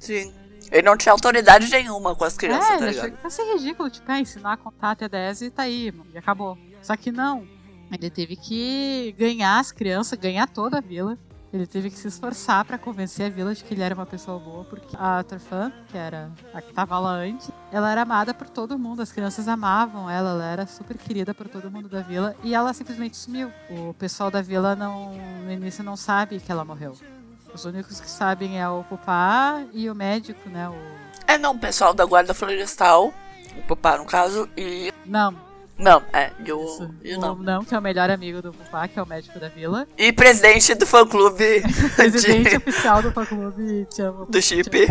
Sim. Ele não tinha autoridade nenhuma com as crianças, é, tá ligado? achou que ridículo, tipo, é, ensinar a contar até 10 e tá aí, mano, e acabou. Só que não. Ele teve que ganhar as crianças, ganhar toda a vila. Ele teve que se esforçar pra convencer a vila de que ele era uma pessoa boa, porque a Torfan, que era a que tava lá antes, ela era amada por todo mundo, as crianças amavam ela, ela era super querida por todo mundo da vila, e ela simplesmente sumiu. O pessoal da vila não, no início não sabe que ela morreu. Os únicos que sabem é o Pupá e o médico, né? O... É, não, o pessoal da guarda florestal, o papá no caso, e... Não, Não, é, e o... Isso. E o não. não, que é o melhor amigo do Pupá, que é o médico da vila. E presidente do fã-clube Presidente de- oficial do fã-clube do chip.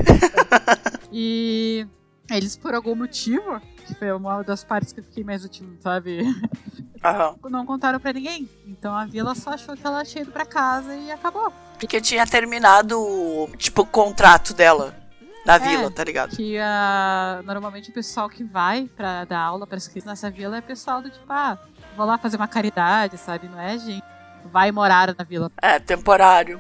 E eles, por algum motivo, que foi uma das partes que eu fiquei mais útil, sabe? Aham. Não contaram pra ninguém. Então a vila só achou que ela tinha ido pra casa e acabou. Porque tinha terminado, tipo, o contrato dela na É. vila, tá ligado? Que ah, normalmente o pessoal que vai pra dar aula para crianças nessa vila é pessoal do tipo, ah, vou lá fazer uma caridade, sabe? Não é gente. Vai morar na vila. É, temporário.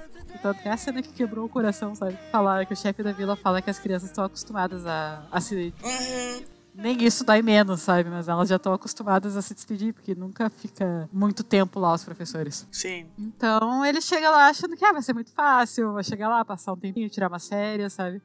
Que é a cena que quebrou o coração, sabe? Falar que o chefe da vila fala que as crianças estão acostumadas a, a se. Uhum. Nem isso dói menos, sabe? Mas elas já estão acostumadas a se despedir, porque nunca fica muito tempo lá os professores. Sim. Então ele chega lá achando que ah, vai ser muito fácil, vai chegar lá, passar um tempinho, tirar uma série, sabe?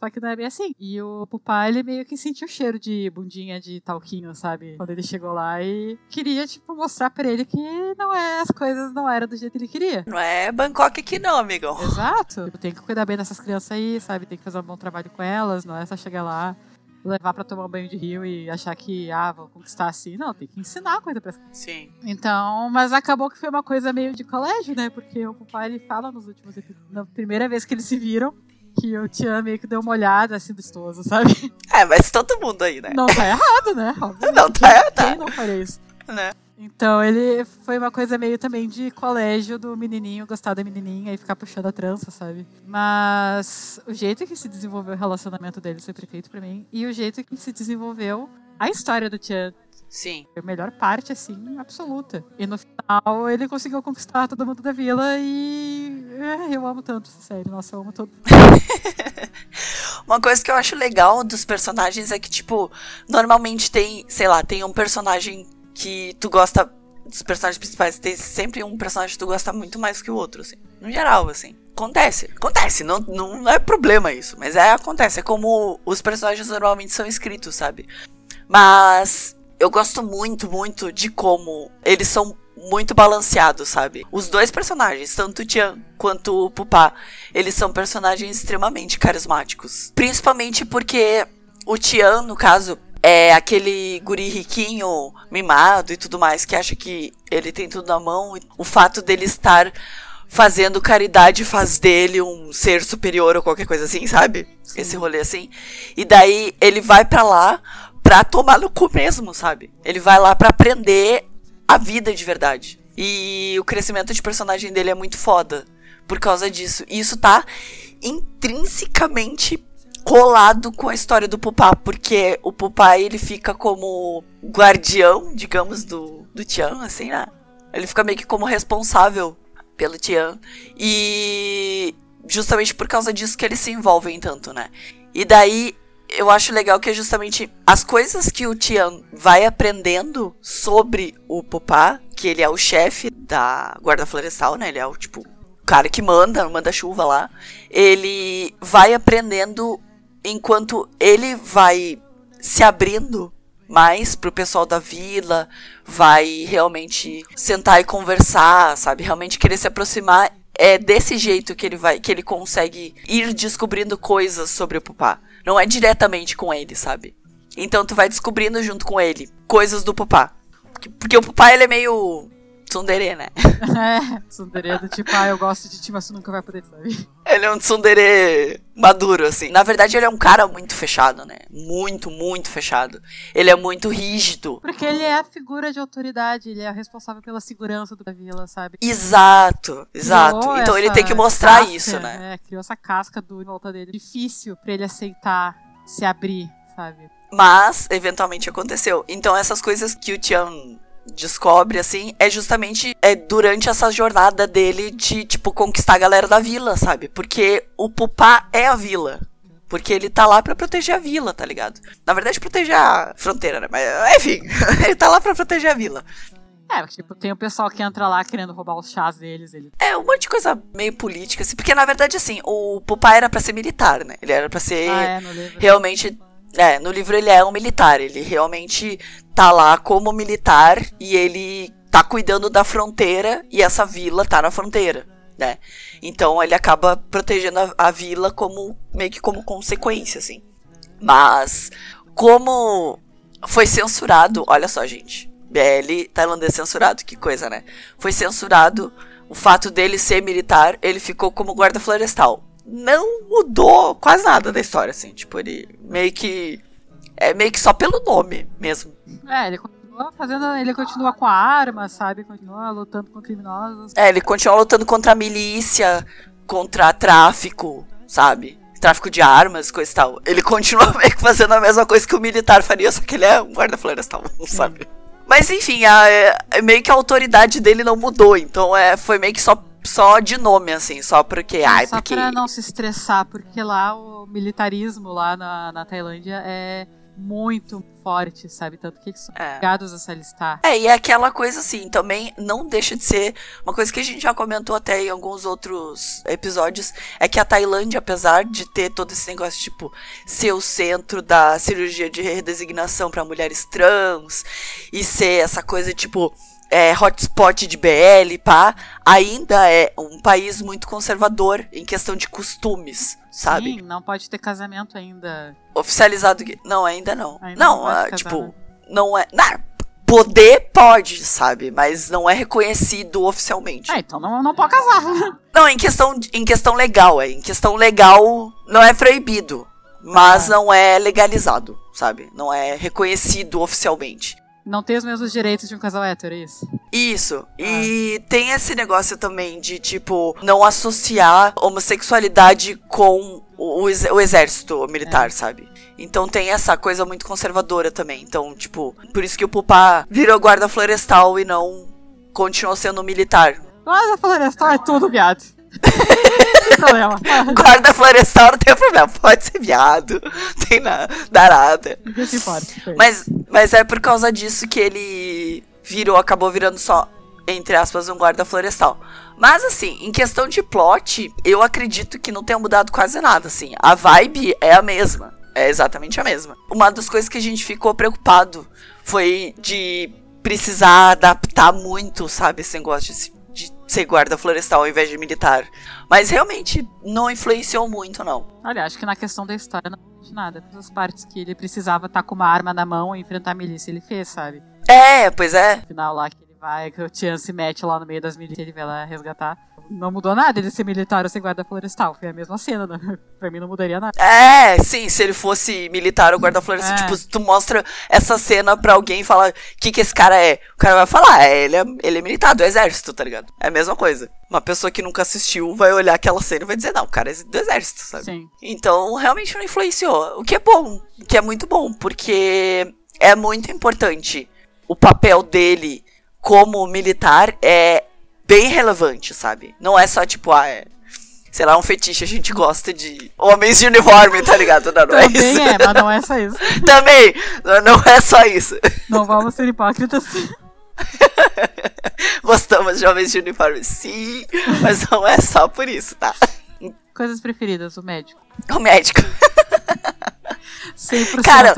Só que não é bem assim. E o Pupai, ele meio que sentiu o cheiro de bundinha de talquinho, sabe? Quando ele chegou lá e queria, tipo, mostrar pra ele que não é, as coisas não eram do jeito que ele queria. Não é Bangkok aqui não, amigão. Exato. Tipo, tem que cuidar bem dessas crianças aí, sabe? Tem que fazer um bom trabalho com elas, não é só chegar lá levar para tomar um banho de rio e achar que, ah, vou conquistar assim. Não, tem que ensinar coisa pra Sim. Então, mas acabou que foi uma coisa meio de colégio, né? Porque o papai ele fala nos últimos episódios, na primeira vez que eles se viram, que o Tian meio que deu uma olhada assim do estoso, sabe? É, mas todo mundo aí, né? Não tá errado, né? Obviamente. Não tá errado. Quem não faria isso? Né? Então ele foi uma coisa meio também de colégio do menininho gostar da menininha e ficar puxando a trança, sabe? Mas o jeito que se desenvolveu o relacionamento deles foi perfeito para mim e o jeito que se desenvolveu a história do Tian Sim. a melhor parte, assim, absoluta. E no final ele conseguiu conquistar todo mundo da vila e. É, eu amo tanto essa série. Nossa, eu amo todo. Uma coisa que eu acho legal dos personagens é que, tipo, normalmente tem, sei lá, tem um personagem que tu gosta. Dos personagens principais, tem sempre um personagem que tu gosta muito mais que o outro, assim. No geral, assim. Acontece. Acontece. Não, não é problema isso. Mas é, acontece. É como os personagens normalmente são escritos, sabe? Mas eu gosto muito, muito de como eles são muito balanceados, sabe? Os dois personagens, tanto o Tian quanto o Pupá, eles são personagens extremamente carismáticos. Principalmente porque o Tian, no caso, é aquele guri riquinho, mimado e tudo mais, que acha que ele tem tudo na mão. O fato dele estar fazendo caridade faz dele um ser superior ou qualquer coisa assim, sabe? Sim. Esse rolê assim. E daí ele vai para lá pra tomar no cu mesmo, sabe? Ele vai lá para aprender a vida de verdade. E o crescimento de personagem dele é muito foda por causa disso. E isso tá intrinsecamente colado com a história do Pupá, porque o Pupá ele fica como guardião, digamos, do, do Tian, assim, né? Ele fica meio que como responsável pelo Tian. E justamente por causa disso que eles se envolvem tanto, né? E daí eu acho legal que é justamente as coisas que o Tian vai aprendendo sobre o Pupá, que ele é o chefe da guarda florestal, né? Ele é o tipo o cara que manda, manda chuva lá. Ele vai aprendendo enquanto ele vai se abrindo mais pro pessoal da vila, vai realmente sentar e conversar, sabe? Realmente querer se aproximar. É desse jeito que ele vai, que ele consegue ir descobrindo coisas sobre o Pupá. Não é diretamente com ele, sabe? Então tu vai descobrindo junto com ele coisas do Pupá. Porque o Pupá ele é meio tsundere, né? É, tsundere do tipo, ah, eu gosto de ti, mas tu nunca vai poder, sabe? Ele é um tsundere maduro, assim. Na verdade, ele é um cara muito fechado, né? Muito, muito fechado. Ele é muito rígido. Porque ele é a figura de autoridade, ele é responsável pela segurança da vila, sabe? Exato, exato. Criou então ele tem que mostrar casca, isso, né? É, criou essa casca do em volta dele. Difícil pra ele aceitar, se abrir, sabe? Mas, eventualmente aconteceu. Então, essas coisas que o Tian descobre, assim, é justamente é durante essa jornada dele de, tipo, conquistar a galera da vila, sabe? Porque o Pupá é a vila. Porque ele tá lá para proteger a vila, tá ligado? Na verdade, proteger a fronteira, né? Mas, enfim, ele tá lá para proteger a vila. É, tipo, tem o pessoal que entra lá querendo roubar os chás deles. Ele... É, um monte de coisa meio política, assim. Porque, na verdade, assim, o Pupá era para ser militar, né? Ele era para ser ah, é, realmente é, no livro ele é um militar, ele realmente tá lá como militar e ele tá cuidando da fronteira e essa vila tá na fronteira, né? Então ele acaba protegendo a, a vila como meio que como consequência, assim. Mas como foi censurado, olha só, gente. BL tailandês censurado, que coisa, né? Foi censurado o fato dele ser militar, ele ficou como guarda florestal não mudou quase nada da história, assim. Tipo, ele meio que. É meio que só pelo nome mesmo. É, ele continua fazendo. Ele continua com a arma, sabe? Continua lutando com criminosos. É, ele continua lutando contra a milícia, contra tráfico, sabe? Tráfico de armas, coisa e tal. Ele continua meio que fazendo a mesma coisa que o militar faria, só que ele é um guarda florestal, sabe? Mas enfim, a, é, meio que a autoridade dele não mudou, então é, foi meio que só só de nome, assim, só porque. Ai, só porque... pra não se estressar, porque lá o militarismo lá na, na Tailândia é muito forte, sabe? Tanto que são É. obrigados a se alistar. É, e é aquela coisa assim, também não deixa de ser uma coisa que a gente já comentou até em alguns outros episódios, é que a Tailândia, apesar de ter todo esse negócio, tipo, ser o centro da cirurgia de redesignação para mulheres trans, e ser essa coisa, tipo, é, hotspot de BL, pá, ainda é um país muito conservador em questão de costumes, sabe? Sim, não pode ter casamento ainda. Oficializado. Não, ainda não. Ainda não, não ah, tipo, não é. Não, poder pode, sabe? Mas não é reconhecido oficialmente. Ah, então não, não pode casar. Não, em questão, em questão legal, é. Em questão legal, não é proibido. Mas Ah. não é legalizado, sabe? Não é reconhecido oficialmente. Não tem os mesmos direitos de um casal hétero, é isso? Isso. E tem esse negócio também de, tipo, não associar homossexualidade com o, ex- o exército militar, sabe? Então tem essa coisa muito conservadora também. Então, tipo, por isso que o Pupá virou guarda florestal e não continuou sendo militar. Mas a florestal é tudo, viado. Problema. Guarda florestal não tem problema, pode ser viado, não tem nada, se importa. Mas, mas é por causa disso que ele virou, acabou virando só, entre aspas, um guarda florestal. Mas assim, em questão de plot, eu acredito que não tenha mudado quase nada, assim. A vibe é a mesma. É exatamente a mesma. Uma das coisas que a gente ficou preocupado foi de precisar adaptar muito, sabe, esse negócio de ser guarda florestal ao invés de militar. Mas realmente não influenciou muito, não. Olha, acho que na questão da história não de nada. Todas as partes que ele precisava estar com uma arma na mão e enfrentar a milícia, ele fez, sabe? É, pois é. No final lá que vai, que o Tian se mete lá no meio das milícias, ele vai lá resgatar. Não mudou nada ele ser militar ou ser guarda florestal. Foi a mesma cena, né? Pra mim não mudaria nada. É, sim, se ele fosse militar ou guarda florestal, É. tipo, se tu mostra essa cena pra alguém e fala o que que esse cara é, o cara vai falar, é, ele é, ele é militar do exército, tá ligado? É a mesma coisa. Uma pessoa que nunca assistiu vai olhar aquela cena e vai dizer, não, o cara é do exército, sabe? Sim. Então, realmente não influenciou. O que é bom, o que é muito bom, porque é muito importante. O papel dele como militar é bem relevante, sabe? Não é só tipo, ah, é, sei lá, um fetiche, a gente gosta de homens de uniforme, tá ligado? Não, não é Também isso. é, mas não é só isso. Também, não- não é só isso. Não vamos ser hipócritas. Gostamos de homens de uniforme, sim, mas não é só por isso, tá? Coisas preferidas, o médico. O médico. 100%. Cara,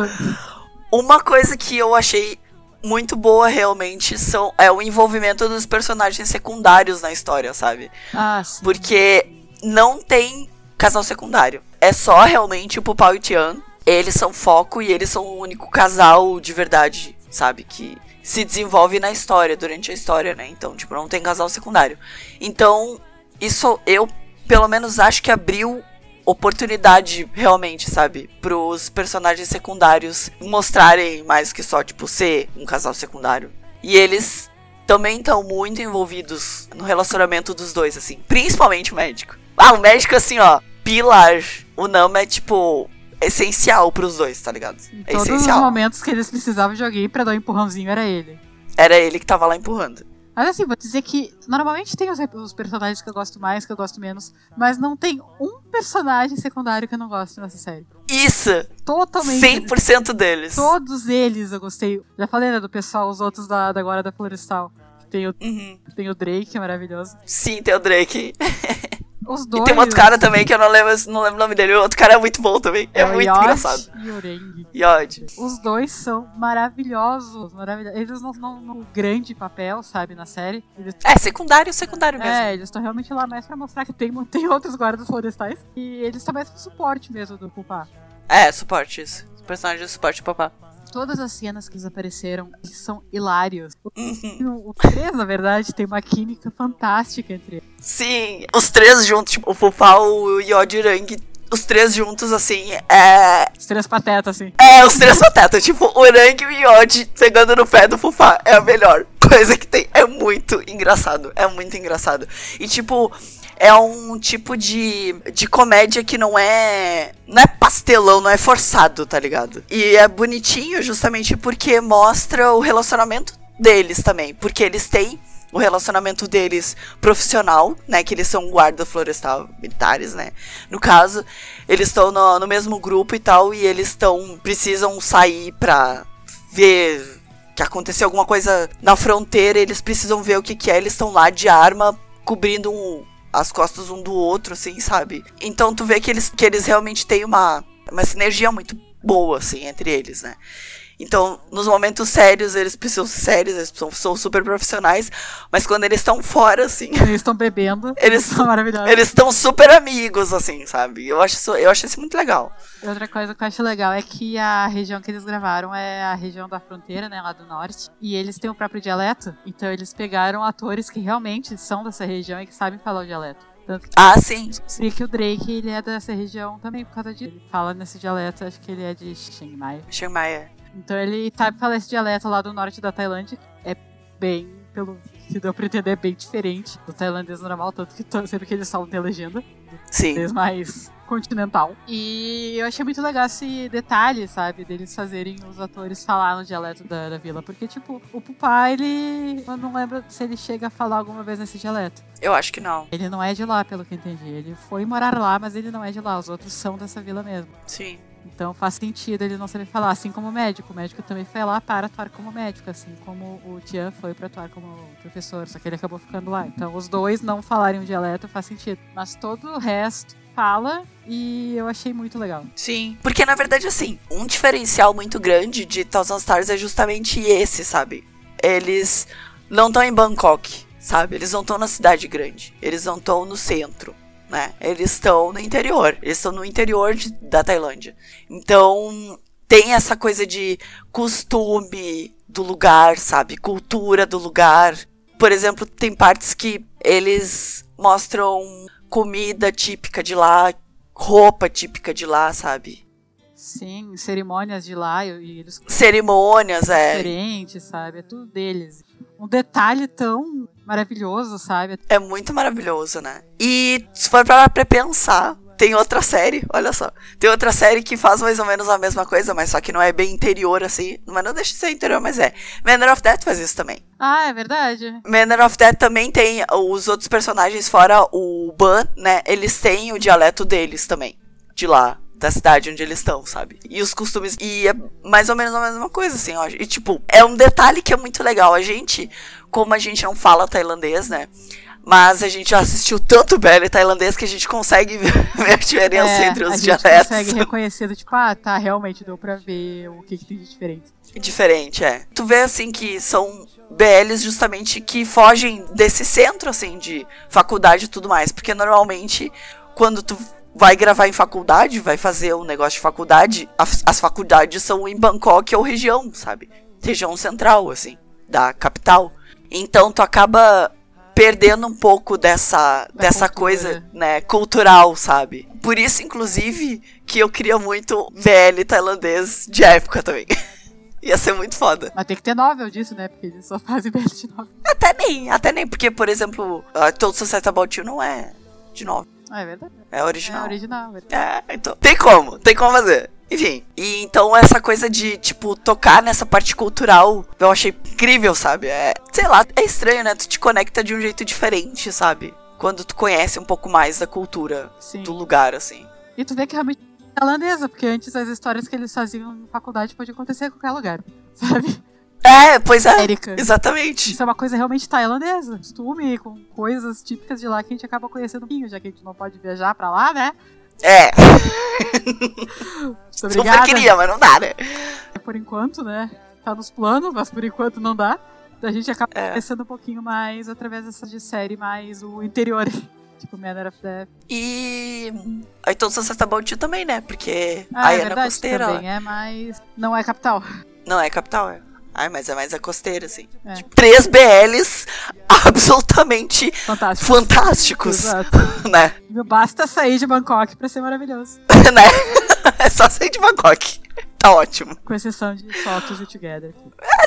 Uma coisa que eu achei muito boa realmente são, é o envolvimento dos personagens secundários na história, sabe? Ah, sim. Porque não tem casal secundário. É só realmente o Pupau e o Tian. Eles são foco e eles são o único casal de verdade, sabe? Que se desenvolve na história, durante a história, né? Então, tipo, não tem casal secundário. Então, isso eu, pelo menos, acho que abriu oportunidade realmente, sabe? Pros personagens secundários mostrarem mais que só, tipo, ser um casal secundário. E eles também estão muito envolvidos no relacionamento dos dois, assim. Principalmente o médico. Ah, o médico, assim, ó, pilar. O Nama é, tipo, essencial pros dois, tá ligado? É Todos os essencial. momentos que eles precisavam de alguém pra dar um empurrãozinho era ele. Era ele que tava lá empurrando. Mas assim, vou dizer que normalmente tem os, os personagens que eu gosto mais, que eu gosto menos, mas não tem um personagem secundário que eu não gosto nessa série. Isso! Totalmente. 100% deles. Todos eles eu gostei. Já falei, né, do pessoal, os outros da, da agora da Florestal. Tem o, Uhum. tem o Drake, é maravilhoso. Sim, tem o Drake. Os E dois. tem um outro cara também que eu não lembro, não lembro o nome dele. O outro cara é muito bom também. É, o muito Yoshi engraçado. E. Yod. Os dois são maravilhosos, maravilhosos. Eles não estão no grande papel, sabe, na série. Eles, É, secundário, secundário mesmo. é, eles estão realmente lá mais pra mostrar que tem, tem outros guardas florestais. E eles estão mais pro suporte mesmo do Pupá. É, suporte isso. Os personagens de suporte, papá. Todas as cenas que eles apareceram são hilários. Uhum. Os três, na verdade, tem uma química fantástica entre eles. Sim, os três juntos, tipo, o Pupau, o Yod e o Rang, os três juntos, assim, é. Os três patetas, assim. É, os três patetas. Tipo, o Rang e o Yod pegando no pé do Fufá. É a melhor coisa que tem. É muito engraçado. É muito engraçado. E, tipo, é um tipo de, de comédia que não é. Não é pastelão, não é forçado, tá ligado? E é bonitinho justamente porque mostra o relacionamento deles também. Porque eles têm o relacionamento deles profissional, né? Que eles são guarda florestal militares, né? No caso, eles estão no, no mesmo grupo e tal, e eles estão. precisam sair pra ver que aconteceu alguma coisa na fronteira, eles precisam ver o que, que é, eles estão lá de arma cobrindo um, as costas um do outro, assim, sabe? Então tu vê que eles, que eles realmente têm uma, uma sinergia muito boa, assim, entre eles, né? Então, nos momentos sérios, eles precisam ser sérios, eles são, são super profissionais, mas quando eles estão fora, assim. Eles estão bebendo. Eles são maravilhosos. Eles estão super amigos, assim, sabe? Eu acho, isso, eu acho isso muito legal. Outra coisa que eu acho legal é que a região que eles gravaram é a região da fronteira, né, lá do norte. E eles têm o próprio dialeto. Então, eles pegaram atores que realmente são dessa região e que sabem falar o dialeto. Tanto Ah, sim. e que o Drake, ele é dessa região também por causa disso. Ele fala nesse dialeto, acho que ele é de Chiang Mai. Chiang Mai. é. Então ele sabe falar esse dialeto lá do norte da Tailândia. É bem, pelo que deu pra entender, é bem diferente do tailandês normal, tanto que to- sempre que eles falam tem legenda. Sim. Tailandês mais continental. E eu achei muito legal esse detalhe, sabe, deles fazerem os atores falar no dialeto da, da vila. Porque, tipo, o Pupá, ele. Eu não lembro se ele chega a falar alguma vez nesse dialeto. Eu acho que não. Ele não é de lá, pelo que eu entendi. Ele foi morar lá, mas ele não é de lá. Os outros são dessa vila mesmo. Sim. Então faz sentido ele não saber falar, assim como o médico. O médico também foi lá para atuar como médico, assim como o Tian foi para atuar como professor, só que ele acabou ficando lá. Então os dois não falarem o dialeto faz sentido. Mas todo o resto fala e eu achei muito legal. Sim. Porque, na verdade, assim, um diferencial muito grande de Thousand Stars é justamente esse, sabe? Eles não estão em Bangkok, sabe? Eles não estão na cidade grande. Eles não estão no centro, né? Eles estão no interior. Eles estão no interior de- da Tailândia. Então, tem essa coisa de costume do lugar, sabe? Cultura do lugar. Por exemplo, tem partes que eles mostram comida típica de lá, roupa típica de lá, sabe? Sim, cerimônias de lá e eles Cerimônias, é. diferentes, sabe? É tudo deles. Um detalhe tão maravilhoso, sabe? É muito maravilhoso, né? E se for pra pensar, tem outra série, olha só. Tem outra série que faz mais ou menos a mesma coisa, mas só que não é bem interior assim. Mas não deixa de ser interior, mas é. Manor of Death faz isso também. Ah, é verdade. Manor of Death também tem os outros personagens, fora o Ban, né? Eles têm o dialeto deles também. De lá, da cidade onde eles estão, sabe? E os costumes. E é mais ou menos a mesma coisa, assim, ó. E, tipo, é um detalhe que é muito legal. A gente, como a gente não fala tailandês, né? Mas a gente já assistiu tanto BL tailandês que a gente consegue ver a diferença É, entre a os gente dialetos. consegue reconhecer do tipo, ah, tá, realmente deu pra ver o que, que tem de diferente. Diferente, é. Tu vê, assim, que são BLs justamente que fogem desse centro, assim, de faculdade e tudo mais. Porque normalmente, quando tu vai gravar em faculdade, vai fazer um negócio de faculdade, as, as faculdades são em Bangkok ou região, sabe? Região central, assim, da capital. Então tu acaba perdendo um pouco dessa, dessa cultura. coisa, né, cultural, sabe? Por isso, inclusive, que eu queria muito BL tailandês de época também. Ia ser muito foda. Mas tem que ter novel disso, né? Porque eles só fazem BL de novel. Até nem, até nem, porque, por exemplo, Todo Sucesso About You não é de novo. É verdade. É É original. original. é verdade. É, então. Tem como, tem como fazer. Enfim. E então essa coisa de, tipo, tocar nessa parte cultural, eu achei incrível, sabe? É, sei lá, é estranho, né? Tu te conecta de um jeito diferente, sabe? Quando tu conhece um pouco mais da cultura Sim. do lugar, assim. E tu vê que realmente é tailandesa, porque antes as histórias que eles faziam na faculdade podiam acontecer em qualquer lugar, sabe? É, pois é. Erika. Exatamente. Isso é uma coisa realmente tailandesa. Costume com coisas típicas de lá que a gente acaba conhecendo um pouquinho, já que a gente não pode viajar pra lá, né? É, super queria, mas não dá, né? Por enquanto, né? Tá nos planos, mas por enquanto não dá. A gente acaba É. conhecendo um pouquinho mais através dessa de série, mais o interior. tipo Manor of Death. E. Aí Todo Sucesso About também, né? Porque Ah, aí é é na verdade, costeira. também é, mas não é capital. Não, é capital, é. Ai, mas é mais a costeira, assim. É. Tipo, três BLs absolutamente Fantástico. fantásticos, Exato. né? Basta sair de Bangkok pra ser maravilhoso. né? É só sair de Bangkok. Tá ótimo. Com exceção de Fotos e Together.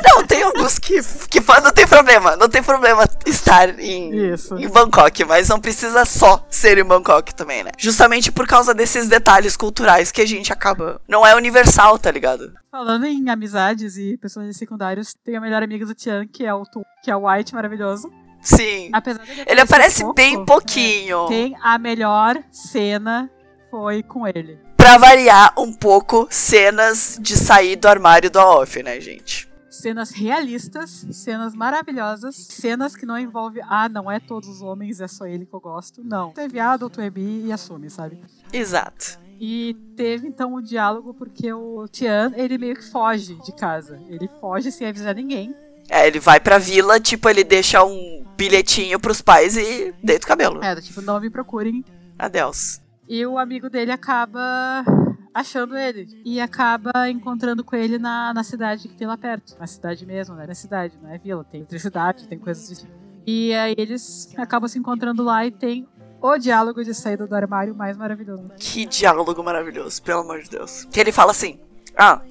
Não, tem alguns que, que não tem problema. Não tem problema estar em, Isso. em Bangkok, mas não precisa só ser em Bangkok também, né? Justamente por causa desses detalhes culturais que a gente acaba. Não é universal, tá ligado? Falando em amizades e personagens secundários, tem a melhor amiga do Tian, que é o Tu, que é o White maravilhoso. Sim. Apesar dele Ele aparece pouco, bem pouquinho. é, tem a melhor cena foi com ele. Pra variar um pouco, cenas de sair do armário do off, né, gente? Cenas realistas, cenas maravilhosas, cenas que não envolvem, ah, não é todos os homens, é só ele que eu gosto. Não. Tu é viado tu é bi e assume, sabe? Exato. E teve então o diálogo porque o Tian, ele meio que foge de casa. Ele foge sem avisar ninguém. É, ele vai pra vila, tipo, ele deixa um bilhetinho pros pais e deita o cabelo. É, tipo, não me procurem. Adeus. E o amigo dele acaba achando ele. E acaba encontrando com ele na, na cidade que tem lá perto. Na cidade mesmo, né? Na cidade, não é vila. Tem eletricidade, tem coisas assim. E aí eles acabam se encontrando lá e tem o diálogo de saída do armário mais maravilhoso. Que diálogo maravilhoso, pelo amor de Deus. Que ele fala assim: Ah,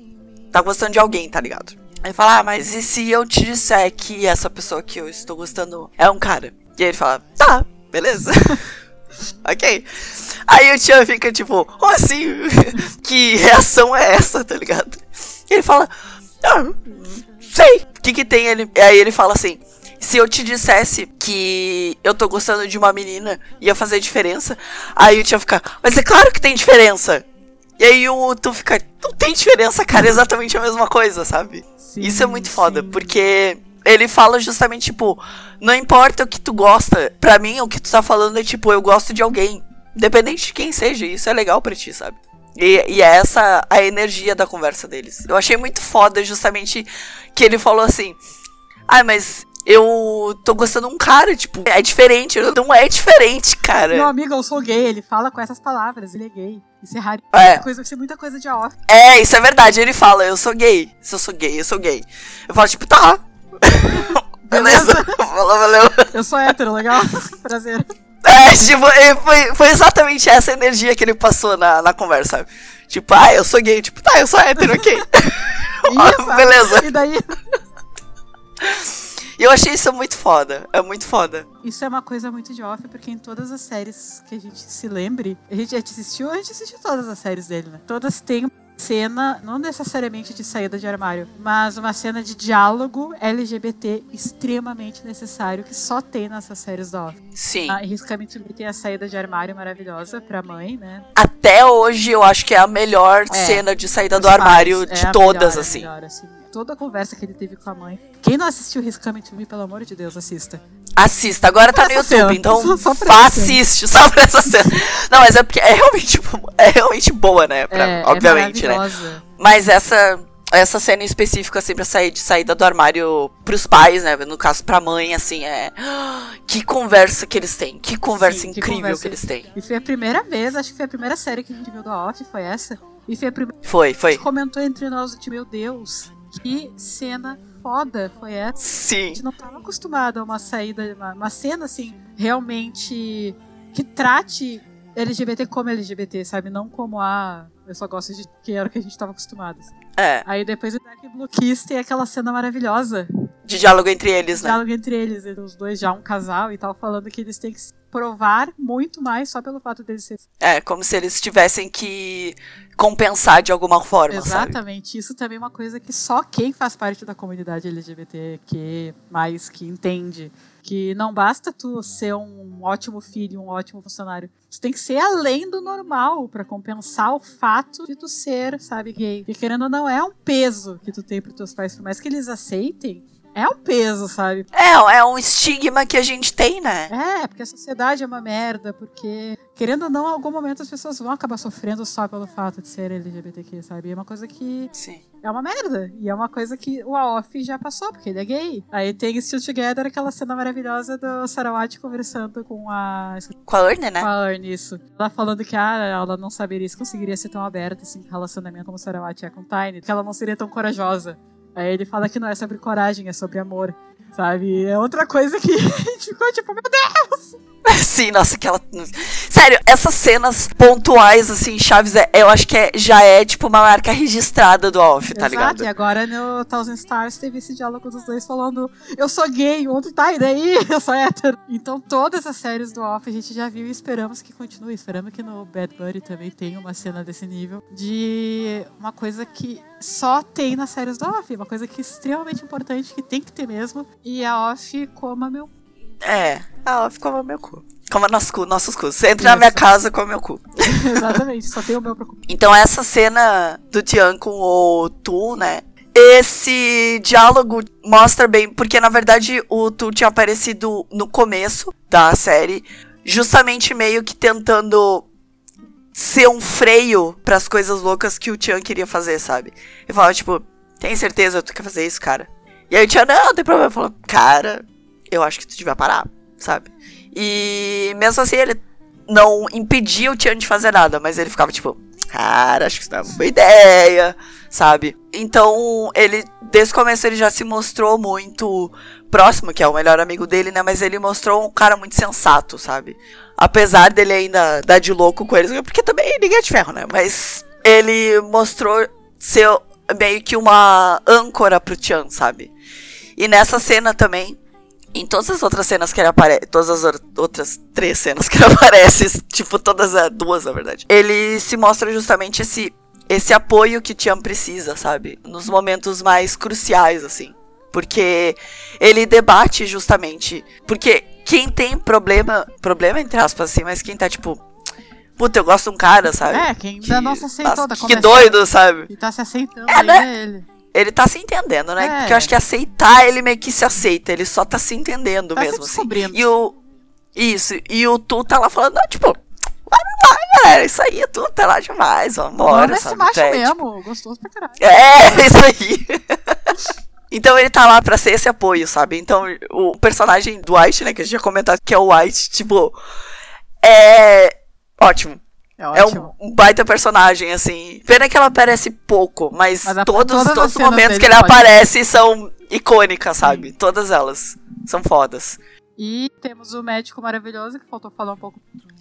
tá gostando de alguém, tá ligado? Aí fala: Ah, mas e se eu te disser que essa pessoa que eu estou gostando é um cara? E aí ele fala: Tá, beleza. ok. Aí o Tchan fica tipo: Como assim? que reação é essa, tá ligado? E ele fala: Ah, sei. O que que tem ele? Aí ele fala assim: se eu te dissesse que eu tô gostando de uma menina, ia fazer diferença. Aí o Tia fica, mas é claro que tem diferença. E aí o tu fica, não tem diferença, cara, é exatamente a mesma coisa, sabe? Sim, Isso é muito foda, sim. porque ele fala justamente, tipo, não importa o que tu gosta, pra mim o que tu tá falando é tipo, eu gosto de alguém. Independente de quem seja, isso é legal pra ti, sabe? E, e é essa a energia da conversa deles. Eu achei muito foda justamente que ele falou assim. Ah, mas eu tô gostando de um cara, tipo, é diferente. Não é diferente, cara. Meu amigo, eu sou gay, ele fala com essas palavras, ele é gay. Isso é raro. É. Coisa, isso é muita coisa de off. É, isso é verdade. Ele fala, eu sou gay. Se eu sou gay, eu sou gay. Eu falo, tipo, tá. Beleza. Falou, valeu. Eu sou hétero, legal? Prazer. É, tipo, foi, foi exatamente essa energia que ele passou na, na conversa, sabe? Tipo, ah, eu sou gay. Tipo, tá, eu sou hétero, ok. Isso, Beleza. E daí, E eu achei isso muito foda. É muito foda. isso é uma coisa muito de off, porque em todas as séries que a gente se lembre, a gente já assistiu, a gente assistiu todas as séries dele, né? Todas têm cena, não necessariamente de saída de armário, mas uma cena de diálogo LGBT extremamente necessário que só tem nessas séries da off. Sim. A to Me tem a saída de armário maravilhosa pra mãe, né? Até hoje eu acho que é a melhor É. cena de saída do Os armário pais, de é todas, melhor, a assim. melhor, assim. Toda a conversa que ele teve com a mãe. Quem não assistiu His Coming to Me, pelo amor de Deus, assista. Assista, agora tá no YouTube, cena. então Só- só assiste, só pra essa cena. Não, mas é porque é realmente, é realmente boa, né? pra- é, obviamente, é né? Mas essa, essa cena em específico, assim, pra sair de saída do armário pros pais, né? No caso, pra mãe, assim, é. Que conversa que eles têm. Que conversa Sim, que incrível conversa. que eles têm. E foi a primeira vez, acho que foi a primeira série que a gente viu da Off, foi essa. E foi a primeira Foi, que foi. comentou entre nós, meu Deus, que cena foda foi essa. A Sim. gente não tava acostumado a uma saída, uma, uma cena assim, realmente que trate LGBT como LGBT, sabe? Não como a. Eu só gosto de que era o que a gente tava acostumado. assim. É. Aí depois o Dark Blue Kiss tem aquela cena maravilhosa. De diálogo entre eles, né? Diálogo entre eles, os dois já um casal e tal, falando que eles têm que se provar muito mais só pelo fato deles serem. É, como se eles tivessem que compensar de alguma forma, sabe? Exatamente. Isso também é uma coisa que só quem faz parte da comunidade LGBT que mais que entende. Que não basta tu ser um ótimo filho, um ótimo funcionário. Tu tem que ser além do normal pra compensar o fato de tu ser, sabe, gay. E querendo ou não, é um peso que tu tem pros teus pais, por mais que eles aceitem. É um peso, sabe? É, é um estigma que a gente tem, né? É, porque a sociedade é uma merda, porque, querendo ou não, em algum momento as pessoas vão acabar sofrendo só pelo fato de ser LGBTQ, sabe? É uma coisa que Sim. é uma merda. E é uma coisa que o Aofi já passou, porque ele é gay. Aí tem Still Together, aquela cena maravilhosa do Sarawat conversando com a, Com a Ernie, né? com a Ernie, isso. Ela falando que ah, ela não saberia se conseguiria ser tão aberta assim, com relacionamento como o Sarawat é com o Tiny, que ela não seria tão corajosa. Aí ele fala que não é sobre coragem, é sobre amor. Sabe? É outra coisa que a gente ficou tipo, meu Deus! Sim, nossa, aquela. Sério, essas cenas pontuais, assim, chaves, é- eu acho que é- já é, tipo, uma marca registrada do off, tá Exato, ligado? e agora no Thousand Stars teve esse diálogo dos dois falando eu sou gay, o outro tá, e daí? Eu sou hétero. Então todas as séries do Off a gente já viu e esperamos que continue. Esperamos que no Bad Buddy também tenha uma cena desse nível de uma coisa que só tem nas séries do Off, uma coisa que é extremamente importante, que tem que ter mesmo. E a Off coma meu É, ela ficou meu cu. Como nosso cu, nossos cus. Você entra na minha Isso. casa com o meu cu. Exatamente, só tem o meu pra comer. Então essa cena do Tian com o Tu, né? Esse diálogo mostra bem, porque na verdade o Tu tinha aparecido no começo da série, justamente meio que tentando ser um freio pras coisas loucas que o Tian queria fazer, sabe? Ele falava, tipo, tem certeza que tu quer fazer isso, cara? E aí o Tian, não, não tem problema. Falou, cara, eu acho que tu devia parar, sabe? E mesmo assim ele não impedia o Tian de fazer nada, mas ele ficava tipo, cara, acho que isso não é uma boa ideia, sabe? Então, ele, desde o começo, ele já se mostrou muito próximo, que é o melhor amigo dele, né? Mas ele mostrou um cara muito sensato, sabe? Apesar dele ainda dar de louco com eles, porque também ninguém é de ferro, né? Mas ele mostrou ser meio que uma âncora pro Tian, sabe? E nessa cena também, em todas as outras cenas que ele aparece, todas as or- outras três cenas que ele aparece, tipo todas as duas, na verdade, ele se mostra justamente esse esse apoio que Tian precisa, sabe? Nos momentos mais cruciais, assim. Porque ele debate justamente. Porque quem tem problema. Problema entre aspas, assim, mas quem tá tipo. Puta, eu gosto de um cara, sabe? É, quem ainda não se aceitou, nossa, tá que doido, sabe? E tá se aceitando É, né? é ele. Ele tá se entendendo, né? É. Porque eu acho que aceitar, ele meio que se aceita. Ele só tá se entendendo Tá se mesmo, assim. descobrindo. E o. Isso. E o Tu tá lá falando, não, tipo, vai lá, galera. Isso aí, Tu tá lá demais, vambora. Manda esse macho É, mesmo, gostoso pra caralho. É, isso aí. então ele tá lá pra ser esse apoio, sabe? Então o personagem do White, né, que a gente já comentou que é o White, tipo, é ótimo. É É um, um baita personagem, assim. Pena que ela aparece pouco, mas, Mas a- todos, todos os momentos que ele ótimas. aparece são icônicas, sabe? Todas elas são fodas. E temos o médico maravilhoso, que faltou falar um pouco.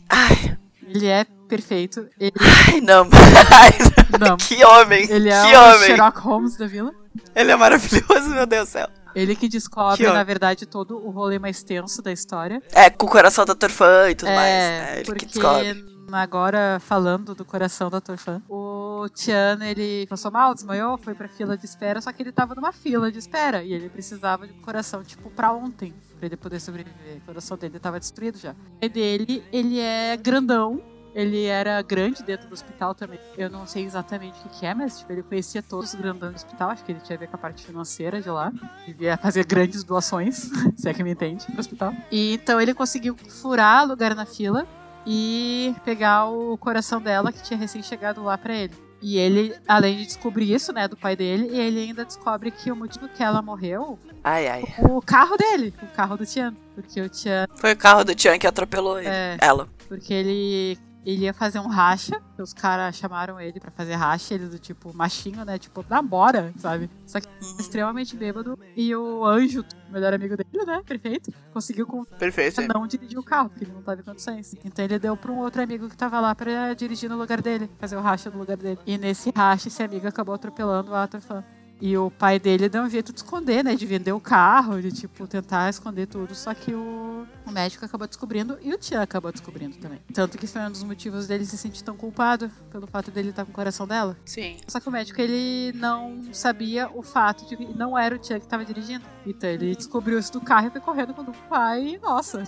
Ai, Ele é perfeito. Ele, ai não. Ai, não. que homem. Ele é que o homem. Sherlock Holmes da vila. Ele é maravilhoso, meu Deus do céu. Ele que descobre, Que na verdade, todo o rolê mais tenso da história. É, com o coração da Torfã e tudo mais. é? Ele que descobre. Agora, falando do coração da Torfã, o Tian, ele passou mal, desmaiou, foi pra fila de espera, só que ele tava numa fila de espera e ele precisava de um coração, tipo, pra ontem, pra ele poder sobreviver. O coração dele tava destruído já. E dele, ele é grandão, ele era grande dentro do hospital também. Eu não sei exatamente o que, que é, mas tipo, ele conhecia todos os grandões do hospital. Acho que ele tinha a ver com a parte financeira de lá. Devia fazer grandes doações, se é que me entende, pro hospital. E então ele conseguiu furar lugar na fila e pegar o coração dela, que tinha recém chegado lá pra ele. E ele, além de descobrir isso, né, do pai dele, ele ainda descobre que o motivo que ela morreu Ai, ai. o carro dele, o carro do Tian. Porque o Tian, Foi o carro do Tian que atropelou ele. É. ela. porque ele, ele ia fazer um racha, os caras chamaram ele pra fazer racha, ele do tipo machinho, né, tipo, namora, sabe? Só que Uhum. extremamente bêbado. E o anjo, o melhor amigo dele, né, perfeito, conseguiu com Perfeito. não dirigir o carro, porque ele não tava em condições. Então ele deu pra um outro amigo que tava lá pra dirigir no lugar dele, fazer o racha no lugar dele. E nesse racha, esse amigo acabou atropelando o Atorfan. E o pai dele deu um jeito de esconder, né? De vender o carro, de tipo, tentar esconder tudo. Só que o, o médico acabou descobrindo e o Tia acabou descobrindo também. Tanto que foi um dos motivos dele se sentir tão culpado pelo fato dele estar com o coração dela. Sim. Só que o médico ele não sabia o fato de que não era o Tia que estava dirigindo. Então ele descobriu isso do carro e foi correndo com o pai e nossa.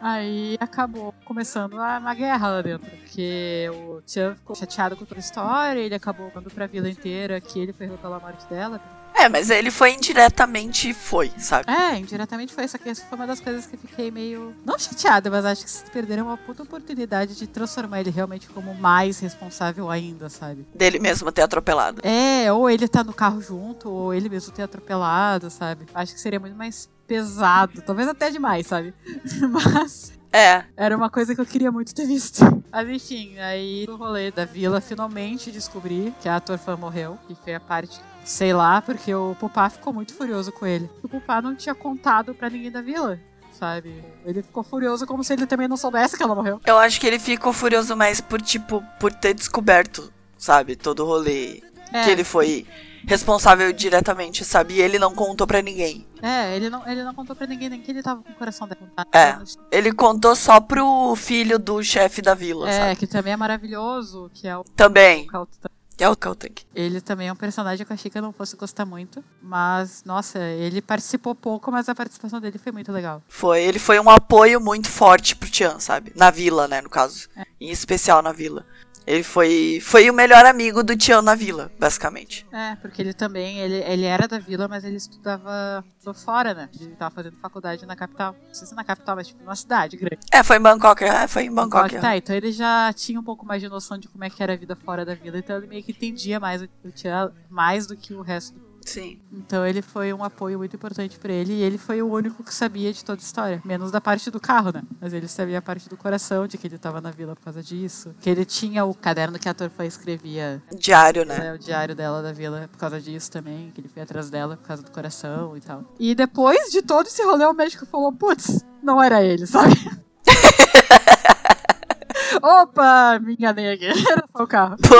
Aí acabou começando a- uma guerra lá dentro. Porque o Tian ficou chateado com toda a história, ele acabou falando pra vila inteira que ele foi pela morte dela. É, mas ele foi indiretamente foi, sabe? É, indiretamente foi. Só que essa foi uma das coisas que eu fiquei meio. Não chateada, mas acho que se perderam uma puta oportunidade de transformar ele realmente como mais responsável ainda, sabe? Dele mesmo ter atropelado. É, ou ele tá no carro junto, ou ele mesmo ter atropelado, sabe? Acho que seria muito mais pesado, talvez até demais, sabe? Mas É. era uma coisa que eu queria muito ter visto. Mas enfim, aí no rolê da vila, finalmente descobri que a Torfã morreu, que foi a parte, sei lá, porque o Pupá ficou muito furioso com ele. O Pupá não tinha contado pra ninguém da vila. Sabe? Ele ficou furioso como se ele também não soubesse que ela morreu. Eu acho que ele ficou furioso mais por, tipo, por ter descoberto, sabe? Todo o rolê. É, Que ele foi responsável diretamente, sabe? E ele não contou pra ninguém. é ele, não, ele não contou pra ninguém nem que ele tava com o coração dela. É. Ele contou só pro filho do chefe da vila, É, sabe? que também é maravilhoso, que é o Também. Que é o Kaltank. Ele também é um personagem que eu achei que eu não fosse gostar muito. Mas, nossa, ele participou pouco, mas a participação dele foi muito legal. Foi, ele foi um apoio muito forte pro Tian, sabe? Na vila, né, no caso. É. Em especial na vila. Ele foi, foi o melhor amigo do Tião na vila, basicamente. É, porque ele também, ele, ele era da vila, mas ele estudava fora, né? Ele estava fazendo faculdade na capital. Não sei se na capital, mas tipo, numa cidade grande. É, foi em Bangkok, é, foi em Bangkok. Bangkok tá, então ele já tinha um pouco mais de noção de como é que era a vida fora da vila, então ele meio que entendia mais o Tian, mais do que o resto do Sim. Então ele foi um apoio muito importante para ele e ele foi o único que sabia de toda a história, menos da parte do carro, né? Mas ele sabia a parte do coração de que ele estava na vila por causa disso, que ele tinha o caderno que a Torfa escrevia. Diário, né? É, o diário dela da vila por causa disso também, que ele foi atrás dela por causa do coração e tal. E depois de todo esse rolê, o médico falou: "Putz, não era ele, sabe?" Opa, me enganei aqui. Era só o carro. Pô,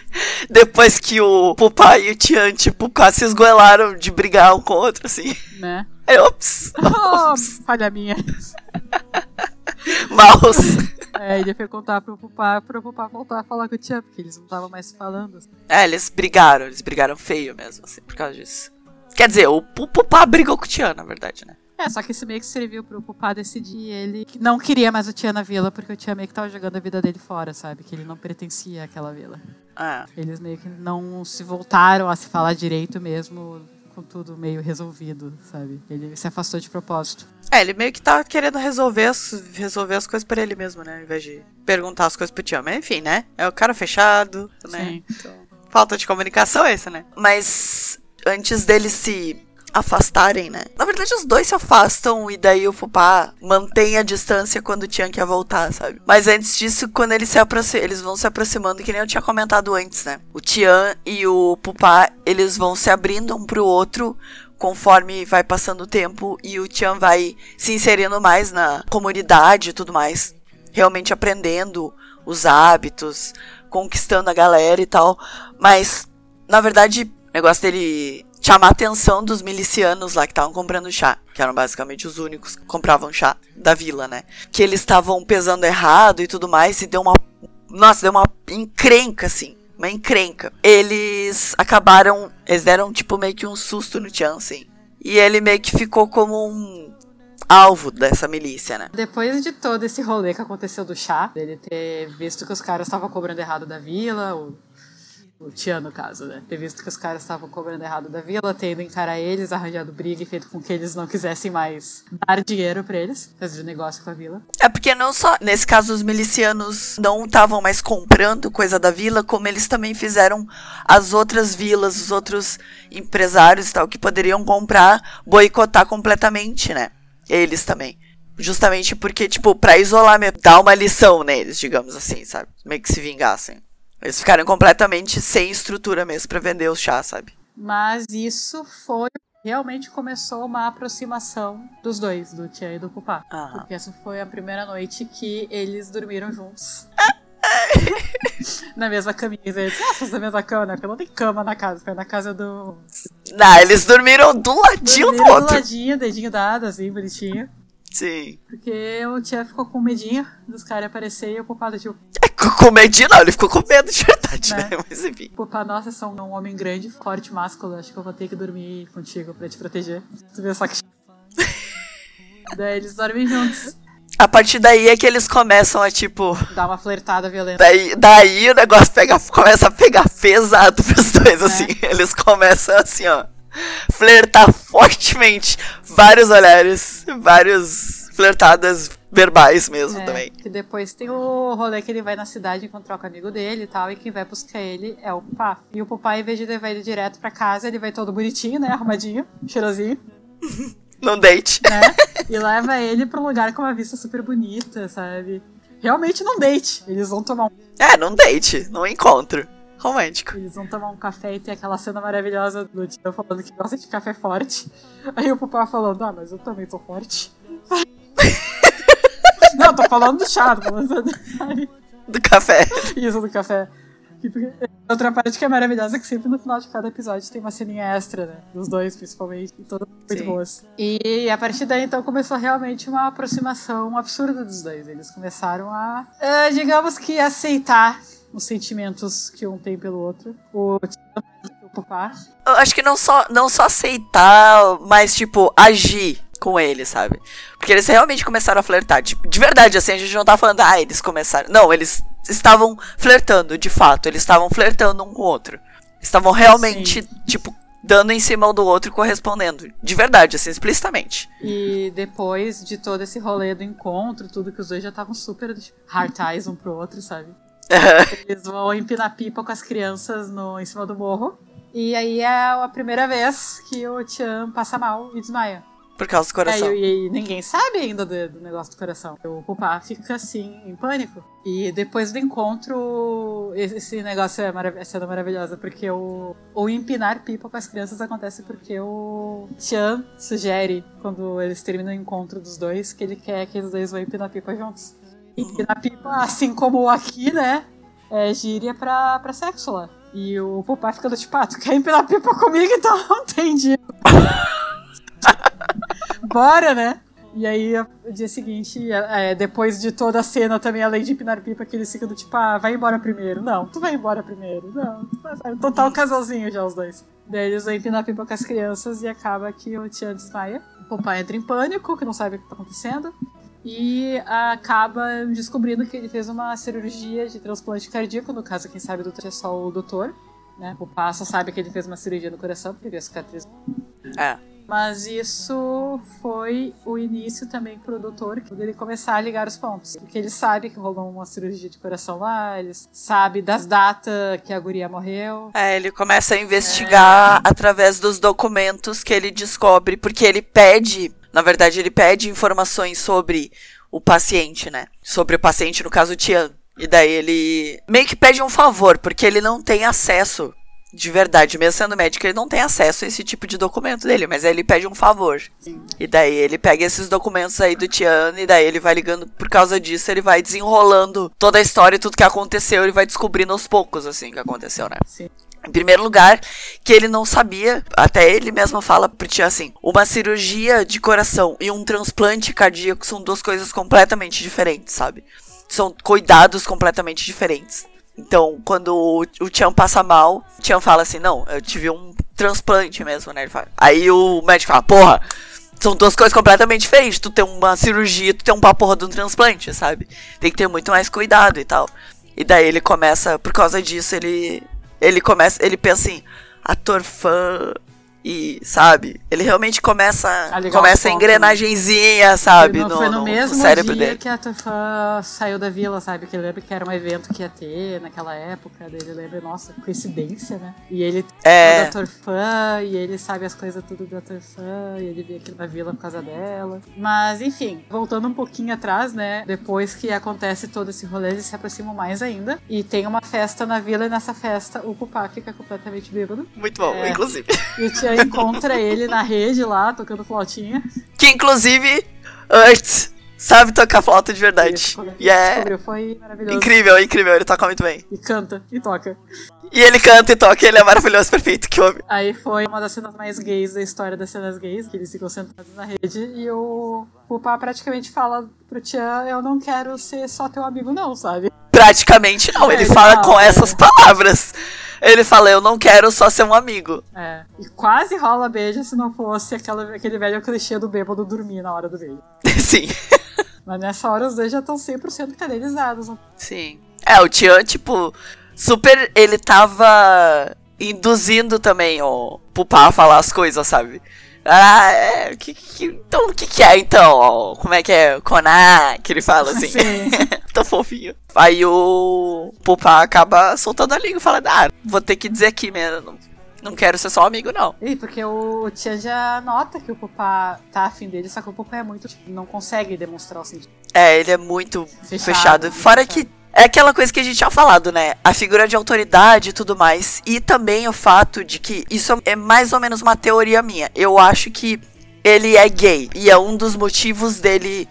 depois que o Pupa e o Tian, tipo, quase se esgoelaram de brigar um com o outro, assim. Né? Aí, ops, ops. Oh, falha minha. Mouse. É, ele foi contar pro Pupá, pro Pupá voltar a falar com o Tian, porque eles não estavam mais falando. Assim. É, eles brigaram, eles brigaram feio mesmo, assim, por causa disso. Quer dizer, o Pupá brigou com o Tian, na verdade, né? É, só que isso meio que serviu pro Pupá decidir ele não queria mais o Tia na vila, porque o Tia meio que tava jogando a vida dele fora, sabe? Que ele não pertencia àquela vila. É. Eles meio que não se voltaram a se falar direito mesmo, com tudo meio resolvido, sabe? Ele se afastou de propósito. É, ele meio que tá querendo resolver as, resolver as coisas pra ele mesmo, né? Ao invés de perguntar as coisas pro Tia. Mas enfim, né? É o cara fechado, né? Sim. Então, falta de comunicação é essa, né? Mas antes dele se afastarem, né? Na verdade, os dois se afastam e daí o Pupá mantém a distância quando o Tian quer voltar, sabe? Mas antes disso, quando eles se aproximam, eles vão se aproximando, que nem eu tinha comentado antes, né? O Tian e o Pupá, eles vão se abrindo um pro outro conforme vai passando o tempo e o Tian vai se inserindo mais na comunidade e tudo mais, realmente aprendendo os hábitos, conquistando a galera e tal. Mas, na verdade, o negócio dele chamar a atenção dos milicianos lá que estavam comprando chá, que eram basicamente os únicos que compravam chá da vila, né? Que eles estavam pesando errado e tudo mais, e deu uma. Nossa, deu uma encrenca, assim. Uma encrenca. Eles acabaram. Eles deram, tipo, meio que um susto no Chan, assim. E ele meio que ficou como um alvo dessa milícia, né? Depois de todo esse rolê que aconteceu do chá, dele ter visto que os caras estavam cobrando errado da vila, o o Tian, no caso, né? Ter visto que os caras estavam cobrando errado da vila, tendo encarar eles, arranjado briga e feito com que eles não quisessem mais dar dinheiro para eles, fazer negócio com a vila. É porque não só, nesse caso, os milicianos não estavam mais comprando coisa da vila, como eles também fizeram as outras vilas, os outros empresários e tal, que poderiam comprar, boicotar completamente, né? Eles também. Justamente porque, tipo, pra isolar, dar uma lição neles, digamos assim, sabe? Meio que se vingassem. Eles ficaram completamente sem estrutura mesmo para vender os chás, sabe? Mas isso foi. Realmente começou uma aproximação dos dois, do Tia e do Pupá. Ah. Porque essa foi a primeira noite que eles dormiram juntos. na mesma caminha. Nossa, na mesma cama, né? Porque não tem cama na casa, foi na casa do. Não, eles dormiram do ladinho dormiram do outro. Do ladinho, dedinho dado, assim, bonitinho. Sim. Porque o Tia ficou com medinho dos caras aparecer e o Popado, tipo. É, com medinho não, ele ficou com medo de verdade, né? né? Mas enfim. Popá, nossa, sou um homem grande, forte, másculo. Acho que eu vou ter que dormir contigo pra te proteger. Tu viu só que. Daí eles dormem juntos. A partir daí é que eles começam a, tipo. Dar uma flertada violenta. Daí, daí o negócio pega, começa a pegar pesado pros dois, é. assim. Eles começam assim, ó flertar fortemente. Vários olhares, vários flertadas verbais mesmo é, também. Que depois tem o rolê que ele vai na cidade encontrar com o amigo dele e tal, e quem vai buscar ele é o Pupá. E o Pupá, em vez de levar ele direto pra casa, ele vai todo bonitinho, né? Arrumadinho, cheirosinho. Num date. Né? E leva ele pra um lugar com uma vista super bonita, sabe? Realmente num date. Eles vão tomar um. É, num date, num encontro romântico. Eles vão tomar um café e tem aquela cena maravilhosa do Tio falando que gosta de café forte. Aí o Pupá falando, ah, mas eu também tô forte. Não, tô falando do chá, tô falando do café. Isso, do café. Outra parte que é maravilhosa é que sempre no final de cada episódio tem uma ceninha extra, né? Dos dois, principalmente, e todas muito Sim. boas. E a partir daí, então, começou realmente uma aproximação absurda dos dois. Eles começaram a, uh, digamos que, aceitar os sentimentos que um tem pelo outro. O o Pupá. Eu acho que não só, não só aceitar, mas, tipo, agir com ele, sabe? Porque eles realmente começaram a flertar. De, de verdade, assim, a gente não tá falando, ah, eles começaram. Não, eles estavam flertando, de fato. Eles estavam flertando um com o outro. Estavam realmente, Sim. tipo, dando em cima um do outro e correspondendo. De verdade, assim, explicitamente. E depois de todo esse rolê do encontro, tudo que os dois já estavam super hard ties um pro outro, sabe? Eles vão empinar pipa com as crianças no, em cima do morro. E aí é a primeira vez que o Tian passa mal e desmaia. Por causa do É, coração. e, e ninguém sabe ainda do, do negócio do coração. O Pupá fica assim, em pânico. E depois do encontro, esse esse negócio é marav cena maravilhosa, porque o, o empinar pipa com as crianças acontece porque o Tian sugere, quando eles terminam o encontro dos dois, que ele quer que os dois vão empinar pipa juntos. Empinar pipa, assim como aqui, né? É gíria pra, pra sexo lá. E o Pupá fica do tipo, ah, tu quer empinar pipa comigo? Então não entendi. Bora, né? E aí, no dia seguinte, é, depois de toda a cena também, além de empinar pipa, que eles ficam do tipo, ah, vai embora primeiro. Não, tu vai embora primeiro. Não, total casalzinho já os dois. Daí eles vão empinar pipa com as crianças e acaba que o Tian desmaia. O papai entra em pânico, que não sabe o que tá acontecendo. E acaba descobrindo que ele fez uma cirurgia de transplante cardíaco. No caso, quem sabe o doutor é só o doutor. Né? O pai só sabe que ele fez uma cirurgia no coração, porque viu a cicatriz É. mas isso foi o início também pro doutor, dele começar a ligar os pontos. Porque ele sabe que rolou uma cirurgia de coração lá, ele sabe das datas que a guria morreu. É, ele começa a investigar através dos documentos que ele descobre, porque ele pede, na verdade, ele pede informações sobre o paciente, né? Sobre o paciente, no caso, o Tian. E daí ele meio que pede um favor, porque ele não tem acesso, de verdade, mesmo sendo médico, ele não tem acesso a esse tipo de documento dele, mas aí ele pede um favor. E daí ele pega esses documentos aí do Tian e daí ele vai ligando por causa disso, ele vai desenrolando toda a história e tudo que aconteceu, ele vai descobrindo aos poucos, assim, o que aconteceu, né? Sim. Em primeiro lugar, que ele não sabia, até ele mesmo fala pro Tia assim, uma cirurgia de coração e um transplante cardíaco são duas coisas completamente diferentes, sabe? São cuidados completamente diferentes. Então, quando o, o Tian passa mal, o Tian fala assim, não, eu tive um transplante mesmo, né? Ele fala. Aí o médico fala, porra, são duas coisas completamente diferentes. Tu tem uma cirurgia, tu tem uma porra de um transplante, sabe? Tem que ter muito mais cuidado e tal. E daí ele começa, por causa disso, ele. Ele começa. Ele pensa assim, ator fã. E, sabe? Ele realmente começa. A começa a pontos, engrenagenzinha, sabe? Foi no, foi no mesmo cérebro dia dele. que a Tufã saiu da vila, sabe? Que ele lembra que era um evento que ia ter naquela época. Daí ele lembra, nossa, coincidência, né? E ele É. da Torfã, e ele sabe as coisas tudo da Torfã, e ele veio aqui na vila por causa dela. Mas, enfim, voltando um pouquinho atrás, né? Depois que acontece todo esse rolê, eles se aproximam mais ainda. E tem uma festa na vila, e nessa festa o Pupá fica completamente bêbado. Muito bom, É. inclusive. E o Tia encontra ele na rede lá, tocando flautinha. Que inclusive, antes, sabe tocar flauta de verdade. E é incrível, incrível, ele toca muito bem. E canta, e toca. E ele canta e toca, e ele é maravilhoso, perfeito, que homem. Aí foi uma das cenas mais gays da história das cenas gays, que eles ficam sentados na rede e o Pupá praticamente fala pro Tian, eu não quero ser só teu amigo não, sabe? Praticamente não, É, ele ele fala fala, com é. essas palavras. Ele fala, eu não quero só ser um amigo. É. E quase rola beijo se não fosse aquela, aquele velho clichê do bêbado dormir na hora do beijo. Sim. Mas nessa hora os dois já estão 100% cadelizados. né? Sim. É, o Tian, tipo, super. Ele tava induzindo também o Pupá a falar as coisas, sabe? Ah, é. Que, que- então, o que, que é então? Como é que é? Coná, que ele fala assim. Sim. Tão fofinho. Aí o Pupá acaba soltando a língua e fala: Ah, vou ter que dizer aqui mesmo. Não, quero ser só amigo, não. E porque o Tian já nota que o Pupá tá afim dele, só que o Pupá é muito. não consegue demonstrar o sentimento. É, ele é muito Fechado, fechado. Fora fechado. que é aquela coisa que a gente tinha falado, né? A figura de autoridade e tudo mais. E também o fato de que isso é mais ou menos uma teoria minha. Eu acho que ele é gay. E é um dos motivos dele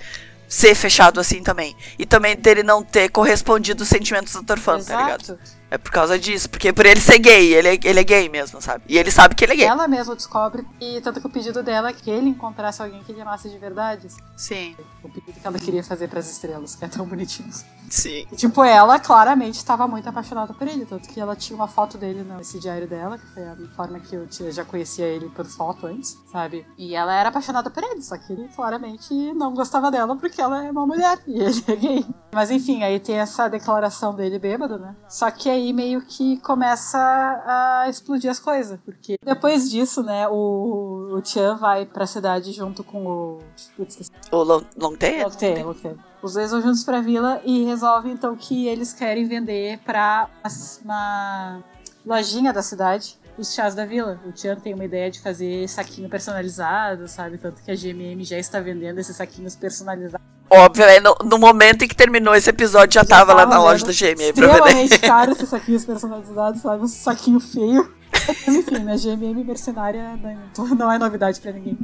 ser fechado assim também. E também dele não ter correspondido os sentimentos do Torfan, tá ligado? É por causa disso, porque por ele ser gay, ele é, ele é gay mesmo, sabe? E ele sabe que ele é gay. Ela mesma descobre, e tanto que o pedido dela é que ele encontrasse alguém que ele amasse de verdade. Sim, O pedido que ela queria fazer pras estrelas, que é tão bonitinho. sim. E, tipo, ela claramente estava muito apaixonada por ele, tanto que ela tinha uma foto dele nesse diário dela, que foi a forma que eu já conhecia ele por foto antes, sabe? E ela era apaixonada por ele, só que ele claramente não gostava dela porque ela é uma mulher e ele é gay. Mas enfim, aí tem essa declaração dele bêbado, né? Só que aí meio que começa a explodir as coisas, porque depois disso, né, o, o Tian vai pra cidade junto com o. O Long, Long Tail? Loctei, Loctei. Os dois vão juntos pra vila e resolvem então que eles querem vender pra uma lojinha da cidade os chás da vila. O Tian tem uma ideia de fazer saquinho personalizado, sabe? Tanto que a GMM já está vendendo esses saquinhos personalizados. Óbvio, é no, no momento em que terminou esse episódio, já, tava lá na tava loja do GMM pra vender. Extremamente caro esses saquinhos personalizados, sabe? Um saquinho feio. Mas enfim, né? GMM mercenária né, não é novidade pra ninguém.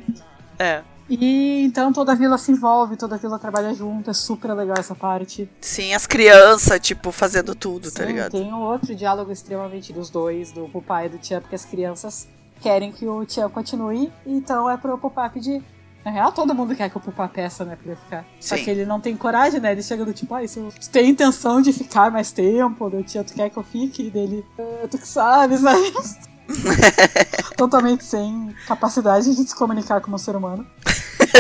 É. E então toda a vila se envolve, toda a vila trabalha junto, é super legal essa parte. Sim, as crianças, tipo, fazendo tudo, tá Sim, ligado? Tem um outro diálogo extremamente dos dois, do Pupai e do Tia, porque as crianças querem que o Tia continue, então é pro Pupai pedir. Na real, todo mundo quer que o Pupai peça, né, pra ele ficar. Só Sim. que ele não tem coragem, né? Ele chega do tipo, ah, se eu tu tem intenção de ficar mais tempo, do Tia, tu quer que eu fique? E dele, "Ah, tu que sabe, sabe? Totalmente sem capacidade de se comunicar como um ser humano.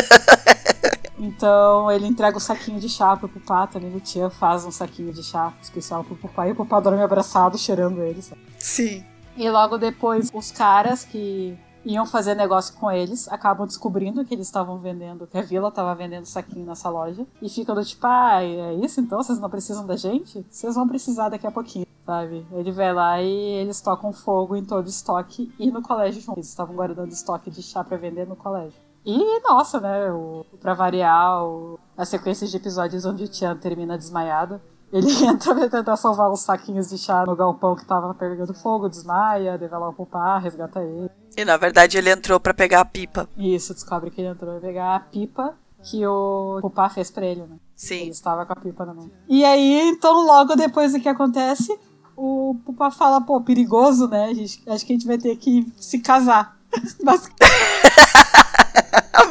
Então ele entrega o saquinho de chá pro Pupá, também o Tia faz um saquinho de chá especial pro Pupá e o Pupá dorme abraçado, cheirando ele. sabe? Sim. E logo depois, os caras que iam fazer negócio com eles acabam descobrindo que eles estavam vendendo, que a vila estava vendendo saquinho nessa loja. E ficam do tipo, ah, é isso então? Vocês não precisam da gente? Vocês vão precisar daqui a pouquinho, sabe? Ele vai lá e eles tocam fogo em todo o estoque e no colégio junto. Eles estavam guardando estoque de chá pra vender no colégio. E, nossa, né, o, pra variar, o, a sequência de episódios onde o Tian termina desmaiado. Ele entra tentar salvar os saquinhos de chá no galpão que tava pegando fogo, desmaia, devela o pupá, resgata ele. E na verdade ele entrou pra pegar a pipa. Isso, descobre que ele entrou pra pegar a pipa que o pupá fez pra ele, né? Ele Sim. estava com a pipa na mão. E aí, então, logo depois do que acontece, o pupá fala, pô, perigoso, né? Gente, acho que a gente vai ter que se casar. Basic-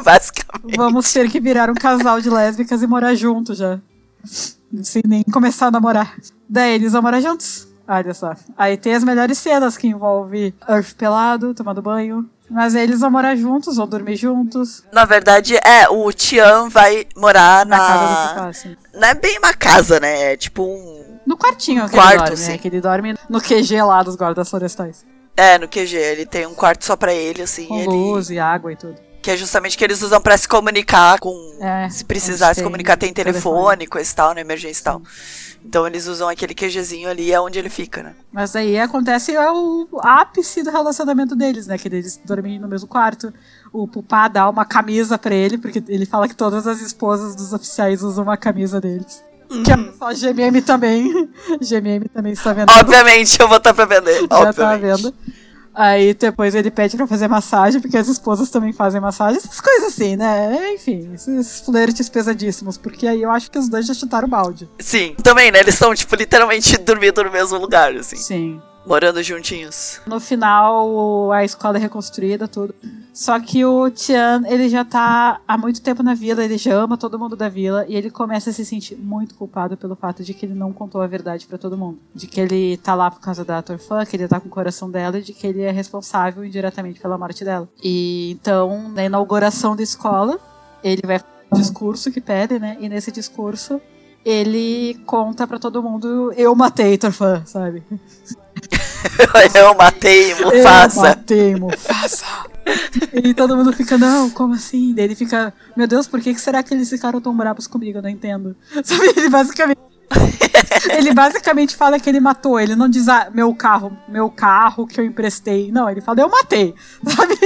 Basicamente. Vamos ter que virar um casal de lésbicas e morar juntos já. Sem nem começar a namorar. Daí eles vão morar juntos. Olha só. Aí tem as melhores cenas que envolve Earth pelado, tomando banho. Mas eles vão morar juntos, vão dormir juntos. Na verdade, é, o Tian vai morar Na, na. casa do assim. Não é bem uma casa, né? É tipo um. No quartinho que Quarto, ele dorme, sim. né? Que ele dorme no QG lá dos guardas florestais. É, no QG. Ele tem um quarto só pra ele, assim. Com ele... luz e água e tudo. Que é justamente que eles usam pra se comunicar com. É, se precisar se comunicar, tem telefone, telefone. coisa e tal, na emergência e tal. Então eles usam aquele QGzinho ali, é onde ele fica, né? Mas aí acontece é o ápice do relacionamento deles, né? Que eles dormem no mesmo quarto. O Pupá dá uma camisa pra ele, porque ele fala que todas as esposas dos oficiais usam uma camisa deles. Que é só GMM também. GMM também está vendo. Obviamente eu vou estar pra vender. Já tá obviamente. vendo. Aí depois ele pede pra fazer massagem, porque as esposas também fazem massagem. Essas coisas assim, né? Enfim, esses flertes pesadíssimos. Porque aí eu acho que os dois já chutaram o balde. Sim, também, né? Eles estão, tipo, literalmente dormindo no mesmo lugar, assim. Sim. Morando juntinhos. No final, a escola é reconstruída, tudo. Só que o Tian, ele já tá há muito tempo na vila, ele já ama todo mundo da vila, e ele começa a se sentir muito culpado pelo fato de que ele não contou a verdade pra todo mundo. De que ele tá lá por causa da Torfã, que ele tá com o coração dela, e de que ele é responsável indiretamente pela morte dela. E então, na inauguração da escola, ele vai fazer um discurso que pede, né? E nesse discurso, ele conta pra todo mundo: Eu matei Torfã, sabe? eu matei Eu Mufasa. matei Mufasa. e todo mundo fica, não, como assim? Daí ele fica, meu Deus, por que, que será que eles ficaram tão bravos comigo? Eu não entendo. Sabe, ele basicamente. ele basicamente fala que ele matou. Ele não diz, ah, meu carro, meu carro que eu emprestei. Não, ele fala, eu matei. Sabe?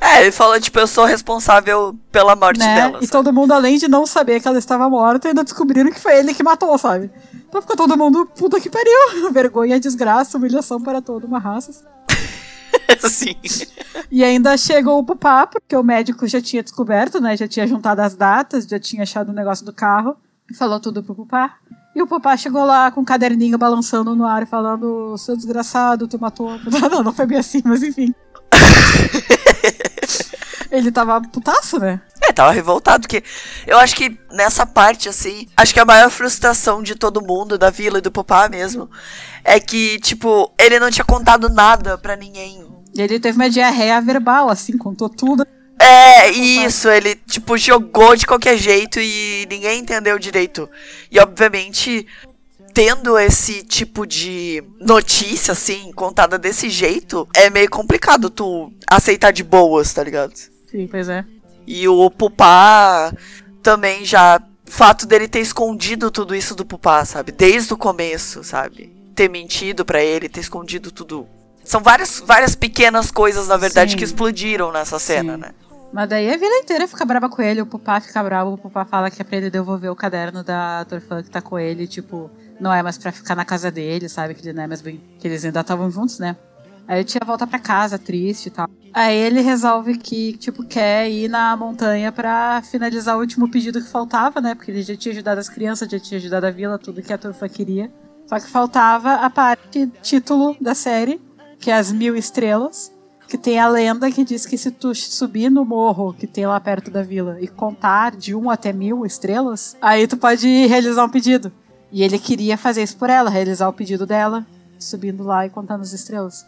É, ele falou, tipo, eu sou responsável pela morte né? dela. E sabe? todo mundo, além de não saber que ela estava morta, ainda descobriram que foi ele que matou, sabe? Então ficou todo mundo, puta que pariu. Vergonha, desgraça, humilhação para toda uma raça. Sim. E ainda chegou o Pupá, porque o médico já tinha descoberto, né? Já tinha juntado as datas, já tinha achado o negócio do carro. Falou tudo pro Pupá. E o Popá chegou lá com um caderninho balançando no ar e falando: Seu desgraçado, tu matou. Não, não foi bem assim, mas enfim. Ele tava putaço, né? É, tava revoltado, porque eu acho que nessa parte, assim, acho que a maior frustração de todo mundo, da vila e do Popá mesmo, é que, tipo, ele não tinha contado nada pra ninguém. Ele teve uma diarreia verbal, assim, contou tudo. É, isso, ele, tipo, jogou de qualquer jeito e ninguém entendeu direito. E, obviamente, tendo esse tipo de notícia, assim, contada desse jeito, é meio complicado tu aceitar de boas, tá ligado? Sim, pois é. E o Pupá também já. O fato dele ter escondido tudo isso do Pupá, sabe? Desde o começo, sabe? Ter mentido para ele, ter escondido tudo. São várias, várias pequenas coisas, na verdade, Sim. que explodiram nessa cena, Sim. né? Mas daí a vila inteira fica brava com ele, o Pupá fica bravo, o Pupá fala que é pra ele devolver o caderno da Torfã que tá com ele, tipo, não é mais pra ficar na casa dele, sabe? Que ele não é mais bem. Que eles ainda estavam juntos, né? Aí o tia volta pra casa, triste e tal. Aí ele resolve que, tipo, quer ir na montanha pra finalizar o último pedido que faltava, né? Porque ele já tinha ajudado as crianças, já tinha ajudado a vila, tudo que a Torfã queria. Só que faltava a parte título da série, que é as mil estrelas. Que tem a lenda que diz que se tu subir no morro que tem lá perto da vila e contar de um até mil estrelas, aí tu pode realizar um pedido. E ele queria fazer isso por ela, realizar o pedido dela, subindo lá e contando as estrelas.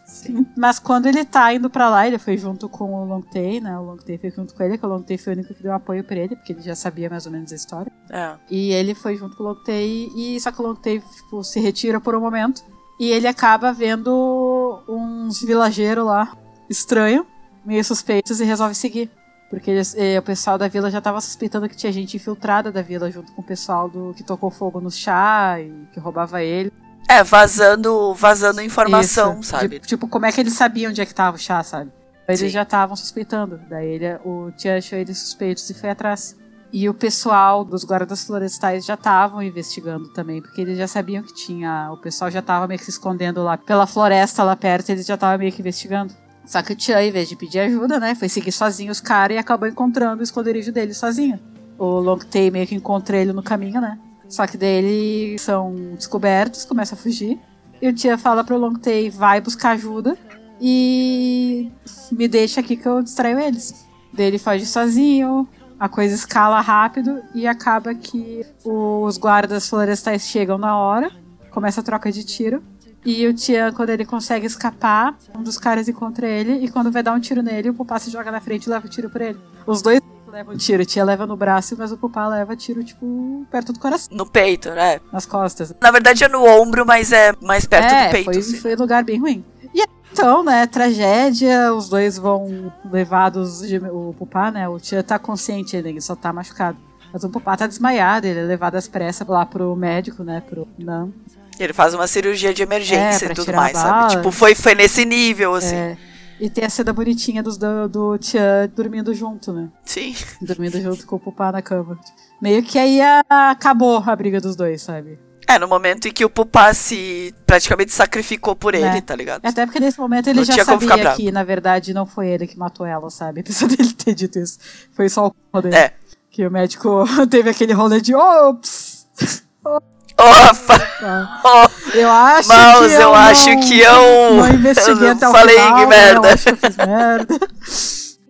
Mas quando ele tá indo pra lá, ele foi junto com o Longtay, né? O Longtay foi junto com ele, que o Longtay foi o único que deu apoio pra ele, porque ele já sabia mais ou menos a história. É. E ele foi junto com o Longtay, e só que o Longtay tipo, se retira por um momento. E ele acaba vendo uns vilageiros lá, estranho, meio suspeitos, e resolve seguir. Porque eles- eh, o pessoal da vila já tava suspeitando que tinha gente infiltrada da vila junto com o pessoal do que tocou fogo no chá e que roubava ele. É, vazando, vazando informação, Isso. sabe? Tipo, tipo, como é que eles sabiam onde é que tava o chá, sabe? Eles Sim. já estavam suspeitando. Daí ele, o tia achou eles suspeitos e foi atrás. E o pessoal dos guardas florestais já estavam investigando também, porque eles já sabiam que tinha. O pessoal já tava meio que se escondendo lá pela floresta lá perto, eles já estavam meio que investigando. Só que o Tia, em vez de pedir ajuda, né, foi seguir sozinho os caras e acabou encontrando o esconderijo dele sozinho. O Longtay meio que encontra ele no caminho, né? Só que daí eles são descobertos, começa a fugir. E o Tia fala pro Longtay, vai buscar ajuda e me deixa aqui que eu distraio eles. Daí ele foge sozinho, a coisa escala rápido e acaba que os guardas florestais chegam na hora, começa a troca de tiro. E o Tian, quando ele consegue escapar, um dos caras encontra ele e quando vai dar um tiro nele, o Pupá se joga na frente e leva o tiro por ele. Os dois levam tiro, o Tia leva no braço, mas o Pupá leva tiro, tipo, perto do coração, No peito, né? nas costas. Na verdade é no ombro, mas é mais perto é, do peito. foi, assim. foi um lugar bem ruim. E então, né, tragédia, os dois vão levados, de, o Pupá, né, o Tia tá consciente ele só tá machucado. Mas o Pupá tá desmaiado, ele é levado às pressas lá pro médico, né, pro Nam. Ele faz uma cirurgia de É, emergência pra e tudo mais, sabe? Tipo, foi, foi nesse nível, assim. É, e tem a cena bonitinha dos, do, do Tia dormindo junto, né, Sim. dormindo junto com o Pupá na cama. Meio que aí a- acabou a briga dos dois, sabe? É, no momento em que o Pupá se praticamente sacrificou por ele, Né? tá ligado? Até porque nesse momento ele Não já sabia que, na verdade, não foi ele que matou ela, sabe? Apesar dele ter dito isso. Foi só o c*** dele. É. Que o médico teve aquele rolê de ops! Opa! Eu acho Mouse, que eu eu acho não, que eu- Não investiguei eu até o falei final, merda. Eu acho que eu fiz merda.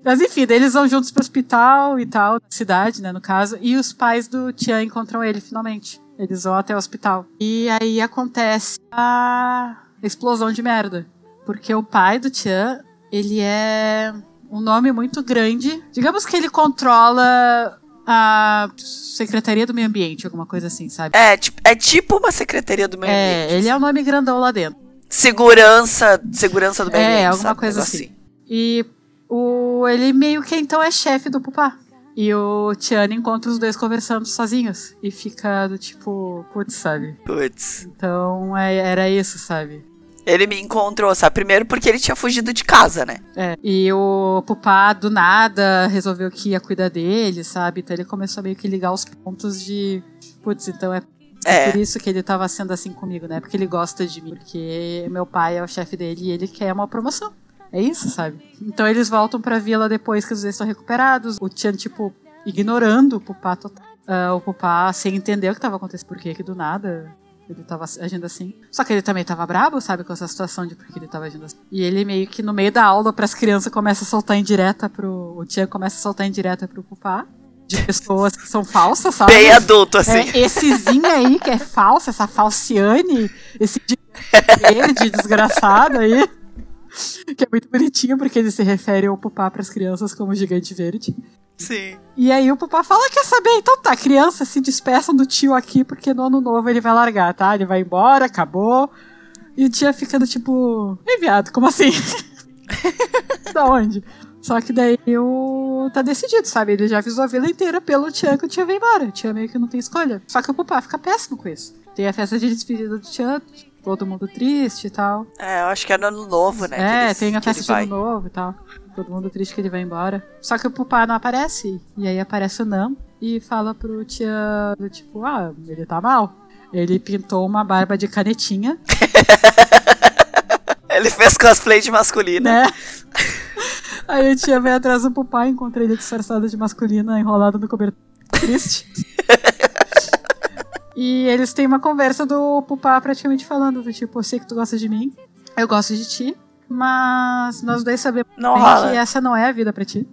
Mas enfim, eles vão juntos pro hospital e tal, cidade, né, no caso, e os pais do Tian encontram ele finalmente. Eles vão até o hospital. E aí acontece a explosão de merda. Porque o pai do Tian, ele é um nome muito grande. Digamos que ele controla a Secretaria do Meio Ambiente, alguma coisa assim, sabe? é, tipo, é tipo uma secretaria do meio É, ambiente. ele é um nome grandão lá dentro. Segurança, segurança do meio É, ambiente. alguma sabe? coisa Negócio assim. E o, ele meio que então é chefe do Pupá. E o Tiano encontra os dois conversando sozinhos. E fica do tipo, putz, sabe? Putz. Então é- era isso, sabe? Ele me encontrou, sabe? Primeiro porque ele tinha fugido de casa, né? É. E o Pupá, do nada, resolveu que ia cuidar dele, sabe? Então ele começou a meio que ligar os pontos de. Putz, então é. É. por isso que ele tava sendo assim comigo, né? Porque ele gosta de mim. Porque meu pai é o chefe dele e ele quer uma promoção. É isso, sabe? Então eles voltam pra vila depois que os dois estão recuperados. O Tian, tipo, ignorando o Pupá total. ah, o Pupá, sem entender o que tava acontecendo, por que que do nada ele tava agindo assim. Só que ele também tava brabo, sabe, com essa situação de por que ele tava agindo assim. E ele meio que no meio da aula pras crianças começa a soltar indireta pro. O Tian começa a soltar indireta pro Pupá. De pessoas que são falsas, sabe? Bem adulto, assim. É, essezinho aí que é falso, essa falciane, esse de verde desgraçado aí. Que é muito bonitinho, porque ele se refere ao Pupá pras crianças como gigante verde. Sim. E aí o Pupá fala, quer saber? Então tá, crianças se despeçam do tio aqui, porque no ano novo ele vai largar, tá? Ele vai embora, acabou. E o tia ficando tipo, ei viado, como assim? da onde? Só que daí o... tá decidido, sabe? Ele já avisou a vila inteira pelo Tchan que o Tchan vai embora. O Tchan meio que não tem escolha. Só que o Pupá fica péssimo com isso. Tem a festa de despedida do Tchan, todo mundo triste e tal. É, eu acho que é no ano novo, né? É, eles- tem a festa de ano novo e tal. Todo mundo triste que ele vai embora. Só que o Pupá não aparece. E aí aparece o Nam e fala pro tia, do tipo, ah, ele tá mal. Ele pintou uma barba de canetinha, Ele fez cosplay de masculina. né? aí a tia vai atrás do Pupá e encontra ele disfarçado de masculina, enrolado no cobertor. Triste. e eles têm uma conversa do Pupá praticamente falando do tipo, eu sei que tu gosta de mim, eu gosto de ti, mas nós dois sabemos que essa não é a vida pra ti.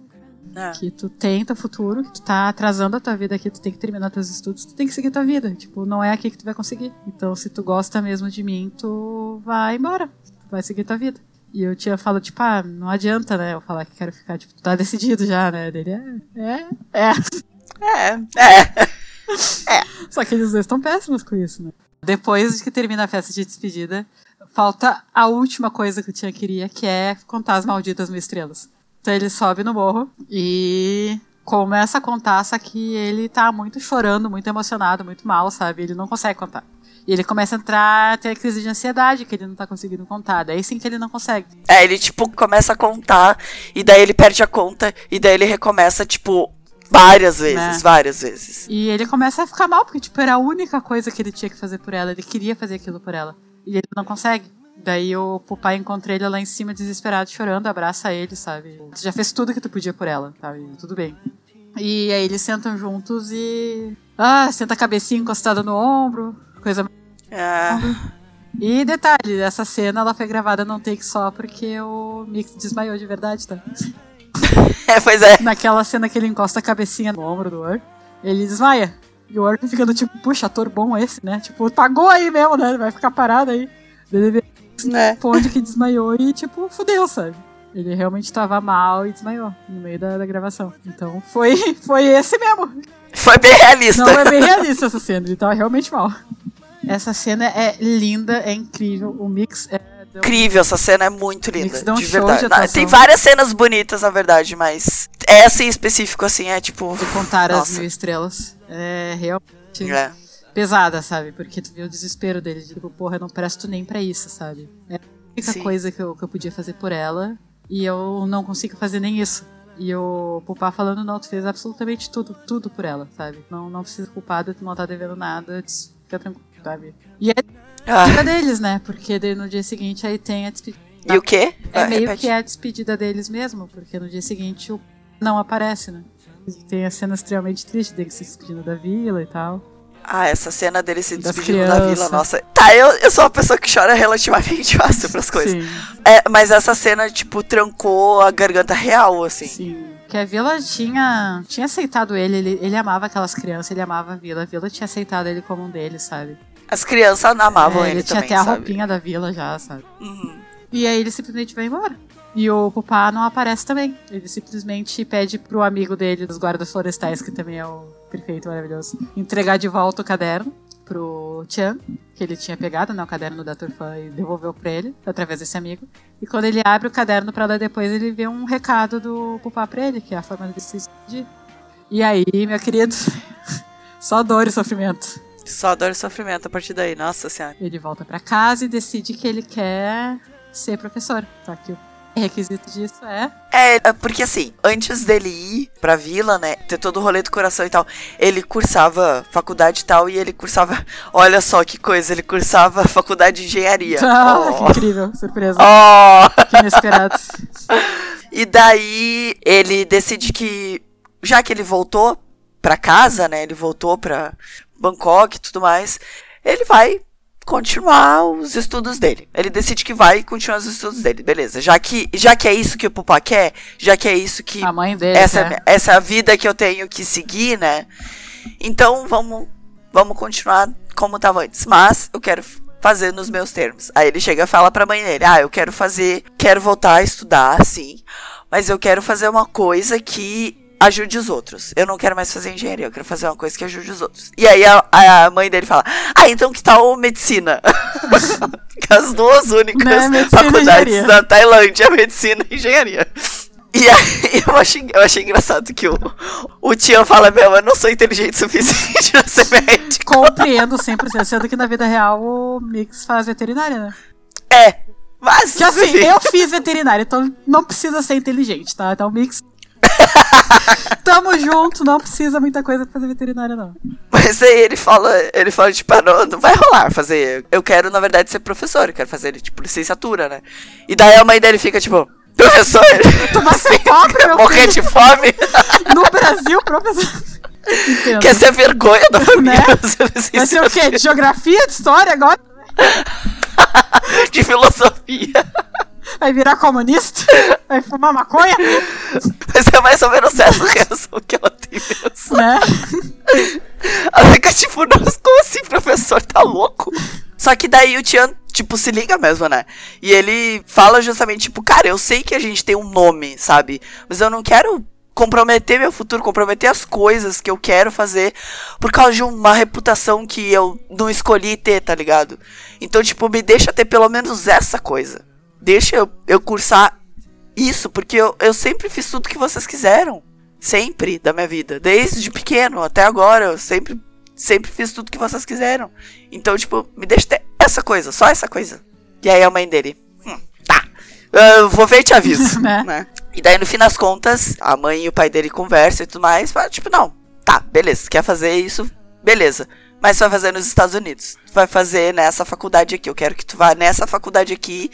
É. Que tu tem teu futuro, que tu tá atrasando a tua vida aqui, tu tem que terminar teus estudos, tu tem que seguir tua vida. Tipo, não é aqui que tu vai conseguir. Então, se tu gosta mesmo de mim, tu vai embora. Tu vai seguir tua vida. E eu tinha falado, tipo, ah, não adianta, né? Eu falar que quero ficar, tipo, tu tá decidido já, né? Dele é, é, é. É, é. Só que eles dois estão péssimos com isso, né? Depois de que termina a festa de despedida, falta a última coisa que o Tia queria, que é contar as malditas mil estrelas. Então ele sobe no morro e começa a contar, só que ele tá muito chorando, muito emocionado, muito mal, sabe? Ele não consegue contar. E ele começa a entrar, a ter crise de ansiedade, que ele não tá conseguindo contar. Daí sim que ele não consegue. É, ele, tipo, começa a contar, e daí ele perde a conta, e daí ele recomeça, tipo, várias vezes, É. várias vezes. E ele começa a ficar mal, porque, tipo, era a única coisa que ele tinha que fazer por ela. Ele queria fazer aquilo por ela. E ele não consegue. Daí o papai encontra ele lá em cima, desesperado, chorando, abraça ele, sabe? Tu já fez tudo que tu podia por ela, sabe? Tudo bem. E aí eles sentam juntos e. Ah, senta a cabecinha encostada no ombro, coisa. É. E detalhe, essa cena ela foi gravada num take só porque o Mix desmaiou de verdade, tá? É, pois é. Naquela cena que ele encosta a cabecinha no ombro do Orc, ele desmaia. E o Orc fica do tipo, puxa, ator bom esse, né? Tipo, pagou aí mesmo, né? Vai ficar parado aí. Ele É. responde que desmaiou e, tipo, fudeu, sabe? Ele realmente tava mal e desmaiou no meio da, da gravação. Então foi, foi esse mesmo. Foi bem realista. Não é bem realista essa cena, ele tava realmente mal. Essa cena é linda, é incrível. O mix é. Incrível, essa cena é muito linda. Um de verdade. de Não, atuação. tem várias cenas bonitas, na verdade, mas essa em específico, assim, é tipo. de contar as Nossa. mil estrelas. É realmente. É. pesada, sabe? Porque tu vê o desespero dele, de tipo, porra, eu não presto nem pra isso, sabe? É a única Sim. coisa que eu, que eu podia fazer por ela e eu não consigo fazer nem isso. E o Pupá falando, não, tu fez absolutamente tudo, tudo por ela, sabe? Não, não precisa ser culpado, tu não tá devendo nada, fica tranquilo, sabe? E é a Ah, despedida deles, né? Porque no dia seguinte aí tem a despedida. e o quê? É Ah, meio repete. que a despedida deles mesmo, porque no dia seguinte o não aparece, né? Tem a cena extremamente triste dele se despedindo da vila e tal. Ah, essa cena dele se despedindo da vila, nossa. Tá, eu, eu sou uma pessoa que chora relativamente fácil pras coisas. Sim. É, mas essa cena, tipo, trancou a garganta real, assim. Sim. Que a Vila tinha, tinha aceitado ele, ele, ele amava aquelas crianças, ele amava a Vila. A Vila tinha aceitado ele como um deles, sabe? As crianças amavam É, ele, ele tinha também, até a sabe? roupinha da Vila já, sabe? Uhum. E aí ele simplesmente vai embora. E o Pupá não aparece também. Ele simplesmente pede pro amigo dele, dos guardas florestais, que também é o perfeito, maravilhoso, entregar de volta o caderno pro Chan, que ele tinha pegado, né, o caderno da Turfã e devolveu pra ele, através desse amigo. E quando ele abre o caderno pra ler depois, ele vê um recado do Pupá pra ele, que é a forma de se despedir. E aí, meu querido, só dor e sofrimento. Só dor e sofrimento a partir daí, nossa senhora. Ele volta pra casa e decide que ele quer ser professor. Só que o requisito disso é É, é porque assim, antes dele ir pra vila, né, ter todo o rolê do coração e tal, ele cursava faculdade e tal, e ele cursava, olha só que coisa, ele cursava faculdade de engenharia. Ah, que Oh. incrível, surpresa. Oh! Que inesperado. E daí ele decide que, já que ele voltou pra casa, né? Ele voltou pra Bangkok e tudo mais. Ele vai continuar os estudos dele. Ele decide que vai continuar os estudos dele, beleza. Já que, já que é isso que o Pupá quer, já que é isso que A mãe dele. essa, essa vida que eu tenho que seguir, né? Então vamos, vamos continuar como tava antes. Mas eu quero fazer nos meus termos. Aí ele chega e fala pra mãe dele: Ah, eu quero fazer, quero voltar a estudar, sim. Mas eu quero fazer uma coisa que ajude os outros. Eu não quero mais fazer engenharia, eu quero fazer uma coisa que ajude os outros. E aí a, a mãe dele fala: Ah, então que tal medicina? As duas únicas Né, faculdades da Tailândia, medicina e engenharia. E aí eu achei, eu achei engraçado que o, o Tian fala, meu, eu não sou inteligente o suficiente pra ser médico. Compreendo 100%, sendo que na vida real o Mix faz veterinária, né? É, mas Que assim, enfim. eu fiz veterinária, então não precisa ser inteligente, tá? Então Mix. Tamo junto, não precisa muita coisa pra fazer veterinária, não. Mas aí ele fala, ele fala, tipo, ah, não, não vai rolar fazer. Eu quero, na verdade, ser professor, eu quero fazer, tipo, licenciatura, né? E daí a mãe dele fica, tipo, professor, Tu vai ser pobre, meu morrer de fome, No Brasil, professor. Entendo. quer ser vergonha da família, Né? Vai ser o quê? De geografia, de história agora? de filosofia. Vai virar comunista? Vai fumar maconha? Mas é mais ou menos essa reação que ela tem mesmo. Né? Ela fica tipo, nossa, como assim, professor? Tá louco? Só que daí o Tian, tipo, se liga mesmo, né? E ele fala justamente, tipo, cara, eu sei que a gente tem um nome, sabe? Mas eu não quero comprometer meu futuro, comprometer as coisas que eu quero fazer por causa de uma reputação que eu não escolhi ter, tá ligado? Então, tipo, me deixa ter pelo menos essa coisa. Deixa eu, eu cursar isso, porque eu, eu sempre fiz tudo que vocês quiseram. Sempre da minha vida. Desde pequeno até agora. Eu sempre, sempre fiz tudo que vocês quiseram. Então, tipo, me deixa ter essa coisa, só essa coisa. E aí a mãe dele. Hum, tá. Eu vou ver e te aviso. Né? né? E daí, no fim das contas, a mãe e o pai dele conversam e tudo mais. Fala, tipo, não, tá, beleza. Quer fazer isso? Beleza. Mas vai fazer nos Estados Unidos. Vai fazer nessa faculdade aqui. Eu quero que tu vá nessa faculdade aqui,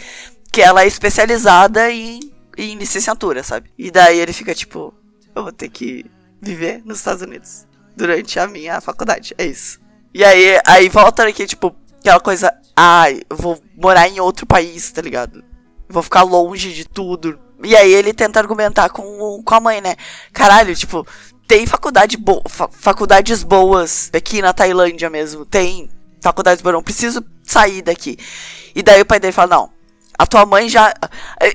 que ela é especializada em, em licenciatura, sabe? E daí ele fica tipo, eu vou ter que viver nos Estados Unidos durante a minha faculdade. É isso. E aí, aí volta aqui, tipo, aquela coisa, ai, eu vou morar em outro país, tá ligado? Vou ficar longe de tudo. E aí ele tenta argumentar com, com a mãe, né? Caralho, tipo, tem faculdade bo fa- faculdades boas aqui na Tailândia mesmo. Tem faculdades boas, não preciso sair daqui. E daí o pai dele fala, não. A tua mãe já.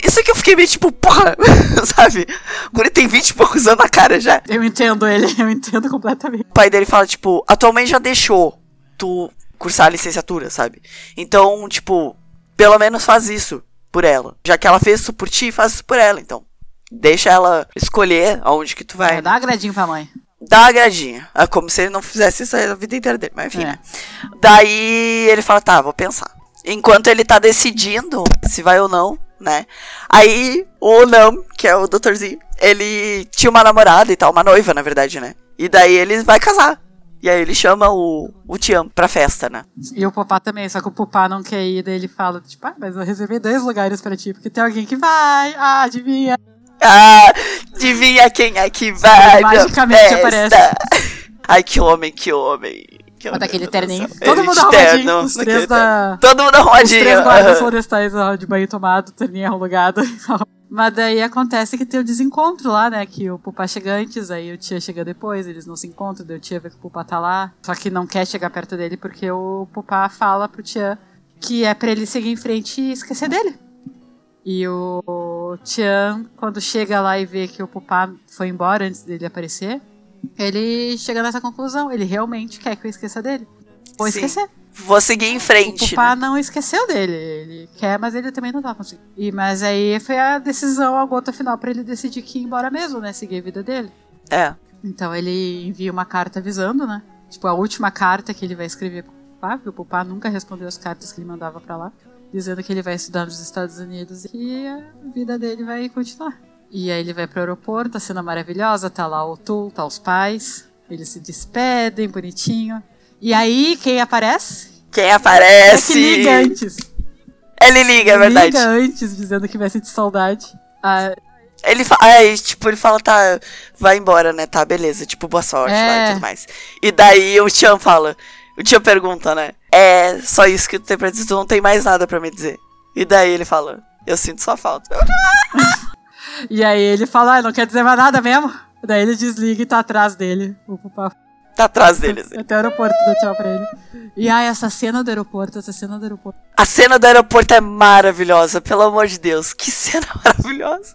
Isso aqui eu fiquei meio tipo, porra, sabe? O guri tem 20 e poucos anos na cara já. Eu entendo ele, eu entendo completamente. O pai dele fala, tipo, a tua mãe já deixou tu cursar a licenciatura, sabe? Então, tipo, pelo menos faz isso por ela. Já que ela fez isso por ti, faz isso por ela, então. Deixa ela escolher aonde que tu vai. É, dá agradinho pra mãe. Dá uma agradinha. É como se ele não fizesse isso a vida inteira dele, mas enfim, É. né? Daí ele fala, tá, vou pensar. Enquanto ele tá decidindo se vai ou não, né? Aí o Nam, que é o doutorzinho, ele tinha uma namorada e tal, uma noiva, na verdade, né? E daí ele vai casar. E aí ele chama o, o Tian pra festa, né? E o Popá também, só que o Popá não quer ir, daí ele fala, tipo, ah, mas eu reservei dois lugares pra ti, porque tem alguém que vai, ah, adivinha. Ah, adivinha quem é que vai Magicamente festa? Ai, que homem, que homem. Que Bota aquele terninho. Todo mundo de arrumadinho, terno, os três da-. Todo mundo Os arrumadinho. três guardas aham. florestais ó, de banho tomado, terninho alugado. Mas daí acontece que tem o desencontro lá, né? Que o Pupá chega antes, aí o Tia chega depois, eles não se encontram, daí o Tia vê que o Pupá tá lá. Só que não quer chegar perto dele porque o Pupá fala pro Tia que é pra ele seguir em frente e esquecer dele. E o Tian, quando chega lá e vê que o Pupá foi embora antes dele aparecer, ele chega nessa conclusão. Ele realmente quer que eu esqueça dele. Vou Sim. esquecer. Vou seguir em O frente. Pupá né? não esqueceu dele. Ele quer, mas ele também não tá conseguindo. E, mas aí foi a decisão, a gota final, pra ele decidir que ir embora mesmo, né? Seguir a vida dele. É. Então ele envia uma carta avisando, né? Tipo, a última carta que ele vai escrever pro Pupá, porque o Pupá nunca respondeu as cartas que ele mandava pra lá, dizendo que ele vai estudar nos Estados Unidos e que a vida dele vai continuar. E aí ele vai pro aeroporto, a cena maravilhosa, tá lá o Tu, tá os pais, eles se despedem, bonitinho. E aí, quem aparece? Quem É aparece? que liga antes. Ele liga, é verdade. Liga antes, dizendo que vai sentir saudade. Ah, Ele fala, aí, tipo, ele fala, tá, vai embora, né? Tá, beleza, tipo, boa sorte lá e É. tudo mais. E daí o Tian fala, o Tian pergunta, né? É só isso que tu tem pra dizer, tu não tem mais nada pra me dizer. E daí ele fala, eu sinto sua falta. E aí ele fala, ah, não quer dizer mais nada mesmo. Daí ele desliga e tá atrás dele. O Pupá Tá atrás dele, assim. até o aeroporto dá tchau pra ele. E ai, essa cena do aeroporto, essa cena do aeroporto. A cena do aeroporto é maravilhosa, pelo amor de Deus. Que cena maravilhosa.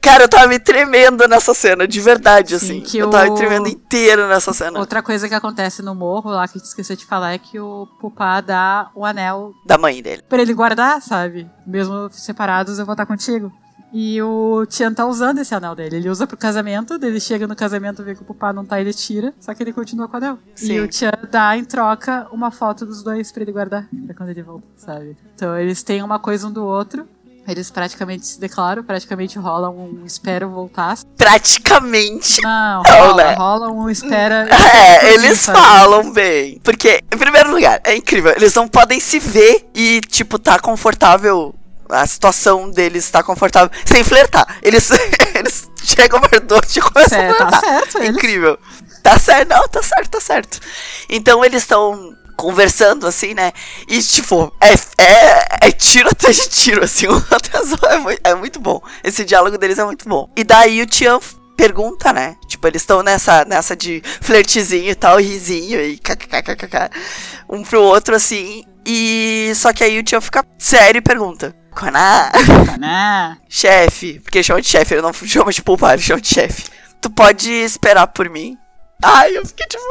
Cara, eu tava me tremendo nessa cena, de verdade, Sim, assim. que eu tava o- me tremendo inteiro nessa cena. Outra coisa que acontece no morro lá, que eu esqueci de falar, é que o Pupá dá o anel Da mãe dele. pra ele guardar, sabe? Mesmo separados, eu vou estar contigo. E o Tian tá usando esse anel dele. Ele usa pro casamento, ele chega no casamento, vê que o Pupá não tá, ele tira, só que ele continua com o anel. Sim. E o Tian dá em troca uma foto dos dois pra ele guardar, pra quando ele volta, sabe? Então eles têm uma coisa um do outro. Eles praticamente se declaram, praticamente rola um espero voltar. Praticamente. Não, Não, rola, né? rola um espera. É, eles sabe? falam bem. Porque, em primeiro lugar, é incrível. Eles não podem se ver e, tipo, tá confortável. A situação deles tá confortável. Sem flertar. Eles, eles chegam perto e começam a Certo, tá flertar. certo, eles. Incrível. Tá certo, não, tá certo, tá certo. Então eles estão conversando assim, né? E tipo, é, é, é tiro atrás de tiro, assim, um atrás é, muito, é muito bom. Esse diálogo deles é muito bom. E daí o Tian pergunta, né? Tipo, eles estão nessa, nessa de flertezinho e tal, risinho e kkkk, um pro outro assim. E só que aí o Tian fica sério e pergunta: Koná, Né? chefe, porque chama de chefe, ele não chama de ele chama de chefe. Tu pode esperar por mim? Ai, eu fiquei tipo.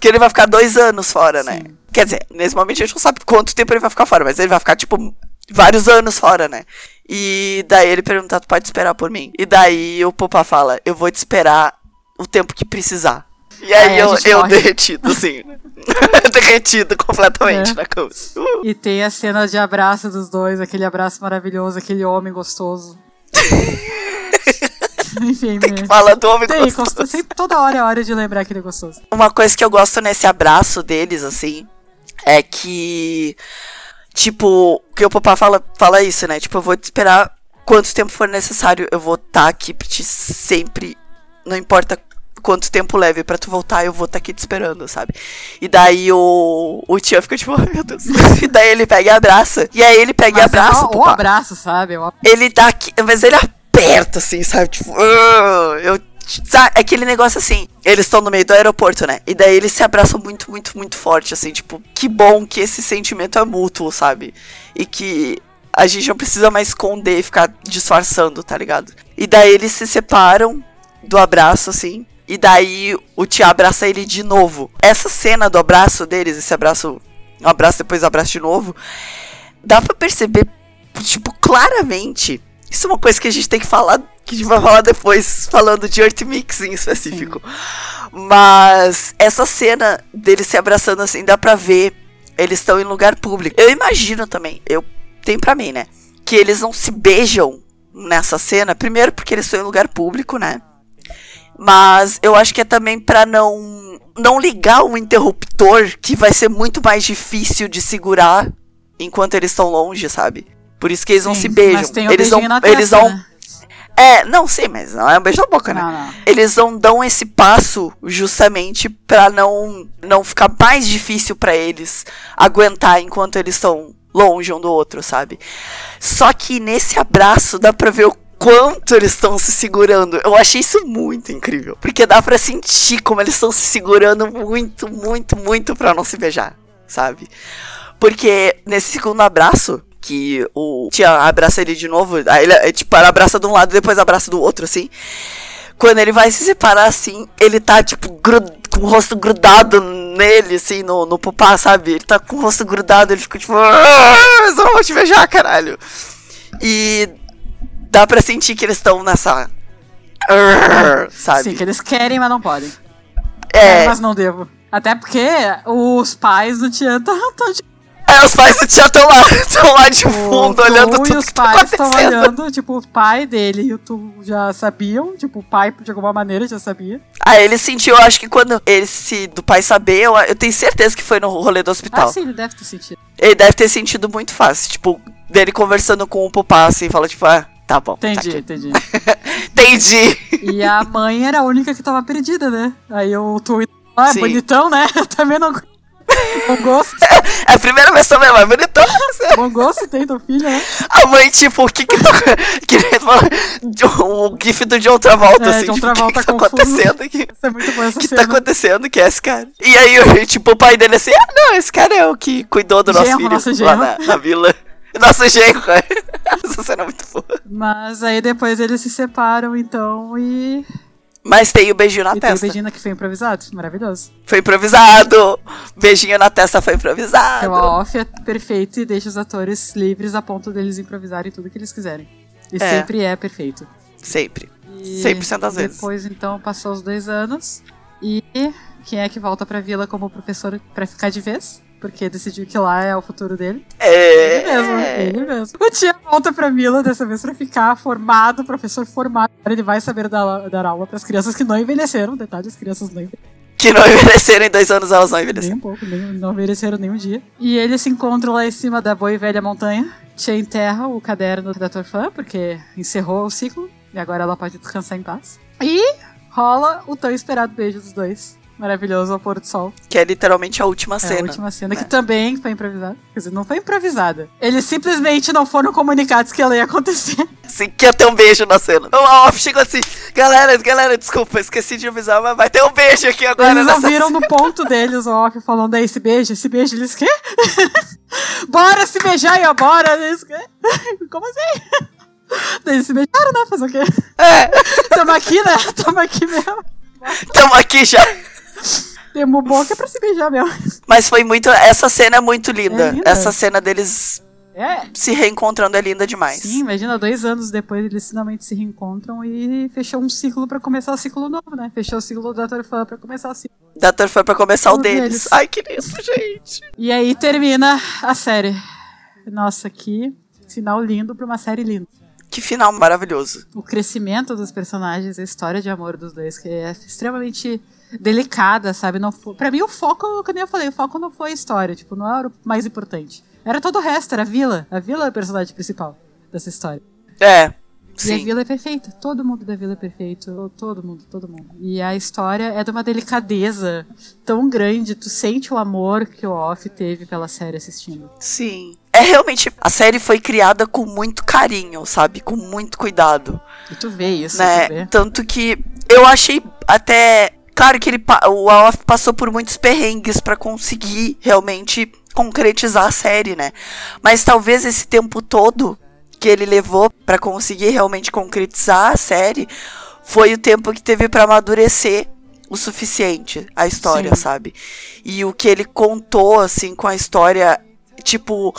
Que ele vai ficar dois anos fora, né? Sim. Quer dizer, nesse momento a gente não sabe quanto tempo ele vai ficar fora, mas ele vai ficar, tipo, vários anos fora, né? E daí ele pergunta, tu pode esperar por mim? E daí o Popa fala, eu vou te esperar o tempo que precisar. E aí Aí a eu, eu morre. derretido, assim. derretido completamente É. na cama. Uh. E tem a cena de abraço dos dois, aquele abraço maravilhoso, aquele homem gostoso. Enfim, me... Fala do homem Tem, gostoso. Sempre, toda hora é hora de lembrar aquele gostoso. Uma coisa que eu gosto nesse abraço deles, assim, é que. Tipo, que o papai fala, fala isso, né? Tipo, eu vou te esperar quanto tempo for necessário. Eu vou estar aqui pra ti sempre. Não importa quanto tempo leve pra tu voltar, eu vou estar aqui te esperando, sabe? E daí o. O tio fica tipo, ai meu Deus. e daí ele pega e abraça. E aí ele pega e Mas abraça é o, o Popá. abraço, sabe? O- Ele dá aqui, mas ele aperta, assim, sabe? Tipo, "Ah", eu. Sabe, é aquele negócio assim, eles estão no meio do aeroporto, né? E daí eles se abraçam muito, muito, muito forte, assim, tipo, que bom que esse sentimento é mútuo, sabe? E que a gente não precisa mais esconder e ficar disfarçando, tá ligado? E daí eles se separam do abraço, assim. E daí o Tia abraça ele de novo. Essa cena do abraço deles, esse abraço. Um abraço depois abraço de novo. Dá pra perceber, tipo, claramente. Isso é uma coisa que a gente tem que falar. Que a gente vai falar depois, falando de Earth Mix em específico. Mas essa cena deles se abraçando assim, dá pra ver. Eles estão em lugar público. Eu imagino também, eu tenho pra mim, né? Que eles não se beijam nessa cena. Primeiro porque eles estão em lugar público, né? Mas eu acho que é também pra não não ligar o interruptor, que vai ser muito mais difícil de segurar enquanto eles estão longe, sabe? Por isso que eles não Sim, se beijam. Eles não, eles não né? É, não, sim, mas não é um beijo na boca, né? Não, não. Eles não dão esse passo justamente pra não não ficar mais difícil pra eles aguentar enquanto eles estão longe um do outro, sabe? Só que nesse abraço dá pra ver o quanto eles estão se segurando. Eu achei isso muito incrível, porque dá pra sentir como eles estão se segurando muito, muito, muito pra não se beijar, sabe? Porque nesse segundo abraço, que o Tia abraça ele de novo, aí ele é, tipo, ela abraça de um lado e depois abraça do outro, assim. Quando ele vai se separar, assim, ele tá, tipo, gru- com o rosto grudado nele, assim, no, no pupá, sabe? Ele tá com o rosto grudado, ele fica tipo, "Ah, eu não vou te beijar, caralho. E dá pra sentir que eles estão nessa. Sabe? Sim, que eles querem, mas não podem. é, Quero, mas não devo. Até porque os pais do Tian estão é, os pais do Tia estão lá, estão lá de fundo, olhando tu tudo e os tá pais estão acontecendo. olhando, tipo, o pai dele e o tu já sabiam, tipo, o pai de alguma maneira já sabia. Ah, ele sentiu, eu acho que quando ele se do pai saber, eu, eu tenho certeza que foi no rolê do hospital. Ah, sim, ele deve ter sentido. Ele deve ter sentido muito fácil, tipo, dele conversando com o Popá, assim, fala, tipo, ah, Tá bom. tá Entendi, aqui. entendi. Entendi. E a mãe era a única que tava perdida, né? Aí eu tô. Ah, Sim. bonitão, né? Também não. Bom gosto. É a primeira versão mesmo, é bonitão. Bom gosto tem teu filho, né? A mãe, tipo, o que que tá. que nem fala, O gif do John Travolta, É, assim. John tipo, o que que tá acontecendo aqui? Isso é muito bom essa O que tá cena. acontecendo que é esse cara? E aí, tipo, o pai dele assim, ah, não, esse cara é o que cuidou do nosso Genro, filho lá na, na vila. Nosso genro, é. Essa cena é muito boa. Mas aí depois eles se separam, então, e. Mas tem o beijinho na e tem o testa. Begina que foi improvisado. Maravilhoso. Foi improvisado. Beijinho na testa foi improvisado. o off é perfeito e deixa os atores livres a ponto deles improvisarem tudo que eles quiserem. E É. sempre é perfeito. Sempre. E 100% das vezes. Depois, então, passou os dois anos. E quem é que volta pra vila como professor pra ficar de vez? Porque decidiu que lá é o futuro dele. É. Ele mesmo, ele mesmo. O Tia volta pra vila dessa vez pra ficar formado, professor formado. Agora Ele vai saber dar, dar aula pras crianças que não envelheceram. Detalhe, as crianças não envelheceram Que não envelheceram em dois anos, elas não envelheceram. nem um pouco, nem, não envelheceram nem um dia. E eles se encontram lá em cima da boa e velha montanha. Tia enterra o caderno da Torfã, porque encerrou o ciclo. E agora ela pode descansar em paz. E rola o tão esperado beijo dos dois. Maravilhoso ao pôr do sol. Que é literalmente a última É cena. a última cena, né? que também foi improvisada. Quer dizer, não foi improvisada. Eles simplesmente não foram comunicados que ela ia acontecer. Assim, que ia ter um beijo na cena. O Off chegou assim, galera, galera, desculpa, esqueci de avisar, mas vai ter um beijo aqui agora Eles ouviram no ponto deles o off falando aí esse beijo, esse beijo, eles quê? bora se beijar, e ó, bora, eles quê? Como assim? Daí eles se beijaram, né? Fazer o quê? É, Tamo aqui, né? Tamo aqui mesmo. tamo aqui já. Temos boca pra se beijar mesmo. Mas foi muito. Essa cena é muito linda. É linda. Essa cena deles É. se reencontrando é linda demais. Sim, imagina, dois anos depois eles finalmente se reencontram e fechou um ciclo pra começar o ciclo novo, né? Fechou o ciclo da Torfã pra começar o ciclo. Tor foi pra começar o Um deles. deles. Ai, que lindo, gente. E aí termina a série. Nossa, que final lindo pra uma série linda. Que final maravilhoso. o crescimento dos personagens, a história de amor dos dois, que é extremamente delicada, sabe? Não foi, pra mim, o foco, como eu falei, o foco não foi a história, tipo, não era o mais importante. Era todo o resto, era a vila. A vila é o personagem principal dessa história. É. E a Sim. vila é perfeita. Todo mundo da vila é perfeito. Todo mundo, todo mundo. E a história é de uma delicadeza tão grande. Tu sente o amor que o Off teve pela série assistindo. Sim. É realmente. A série foi criada com muito carinho, sabe? Com muito cuidado. E tu vê isso, né? vê. Tanto que eu achei até. Claro que ele, o Alf passou por muitos perrengues pra conseguir realmente concretizar a série, né? Mas talvez esse tempo todo que ele levou pra conseguir realmente concretizar a série foi o tempo que teve pra amadurecer o suficiente a história, Sim. sabe? E o que ele contou assim com a história, tipo,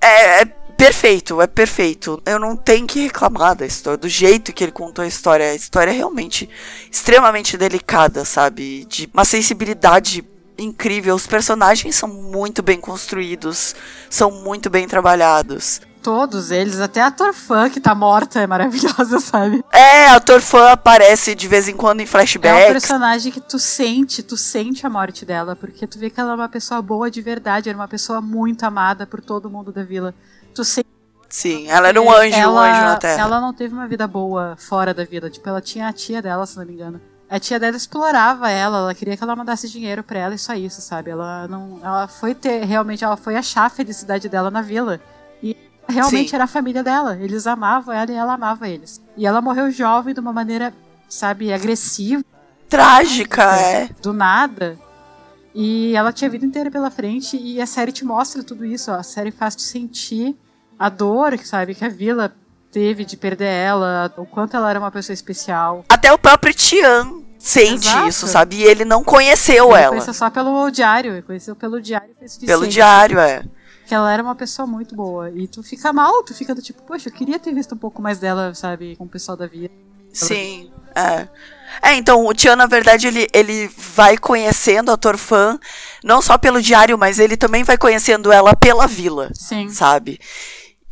é, é perfeito, é perfeito. Eu não tenho que reclamar da história, do jeito que ele contou a história. A história é realmente extremamente delicada, sabe? De uma sensibilidade incrível. Os personagens são muito bem construídos, são muito bem trabalhados. Todos eles, até a Torfã, que tá morta, é maravilhosa, sabe? É, a Torfã aparece de vez em quando em É um flashbacks. personagem que tu sente, tu sente a morte dela, porque tu vê que ela é uma pessoa boa de verdade, era uma pessoa muito amada por todo mundo da vila. Tu sente Sim, ela era um anjo, um ela, anjo na Terra. Ela não teve uma vida boa fora da vila, tipo, ela tinha a tia dela, se não me engano. A tia dela explorava ela, ela queria que ela mandasse dinheiro pra ela e só isso, sabe? Ela não, ela foi ter, realmente, ela foi achar a felicidade dela na vila. E realmente Sim. era a família dela, eles amavam ela e ela amava eles. E ela morreu jovem de uma maneira, sabe, agressiva, Trágica, é. do nada. E ela tinha a vida inteira pela frente e a série te mostra tudo isso. ó. A série faz te sentir a dor, sabe, que a vila teve de perder ela, o quanto ela era uma pessoa especial. Até o próprio Tian sente Exato. isso, sabe? E ele não conheceu Ele ela. conheceu só pelo diário, ele conheceu pelo diário e foi suficiente. Pelo diário, é. Que ela era uma pessoa muito boa. E tu fica mal, tu fica do tipo, poxa, eu queria ter visto um pouco mais dela, sabe, com o pessoal da vila. Sim, é. É, então, o Tian, na verdade, ele, ele vai conhecendo a Torfan, não só pelo diário, mas ele também vai conhecendo ela pela vila, Sim. sabe?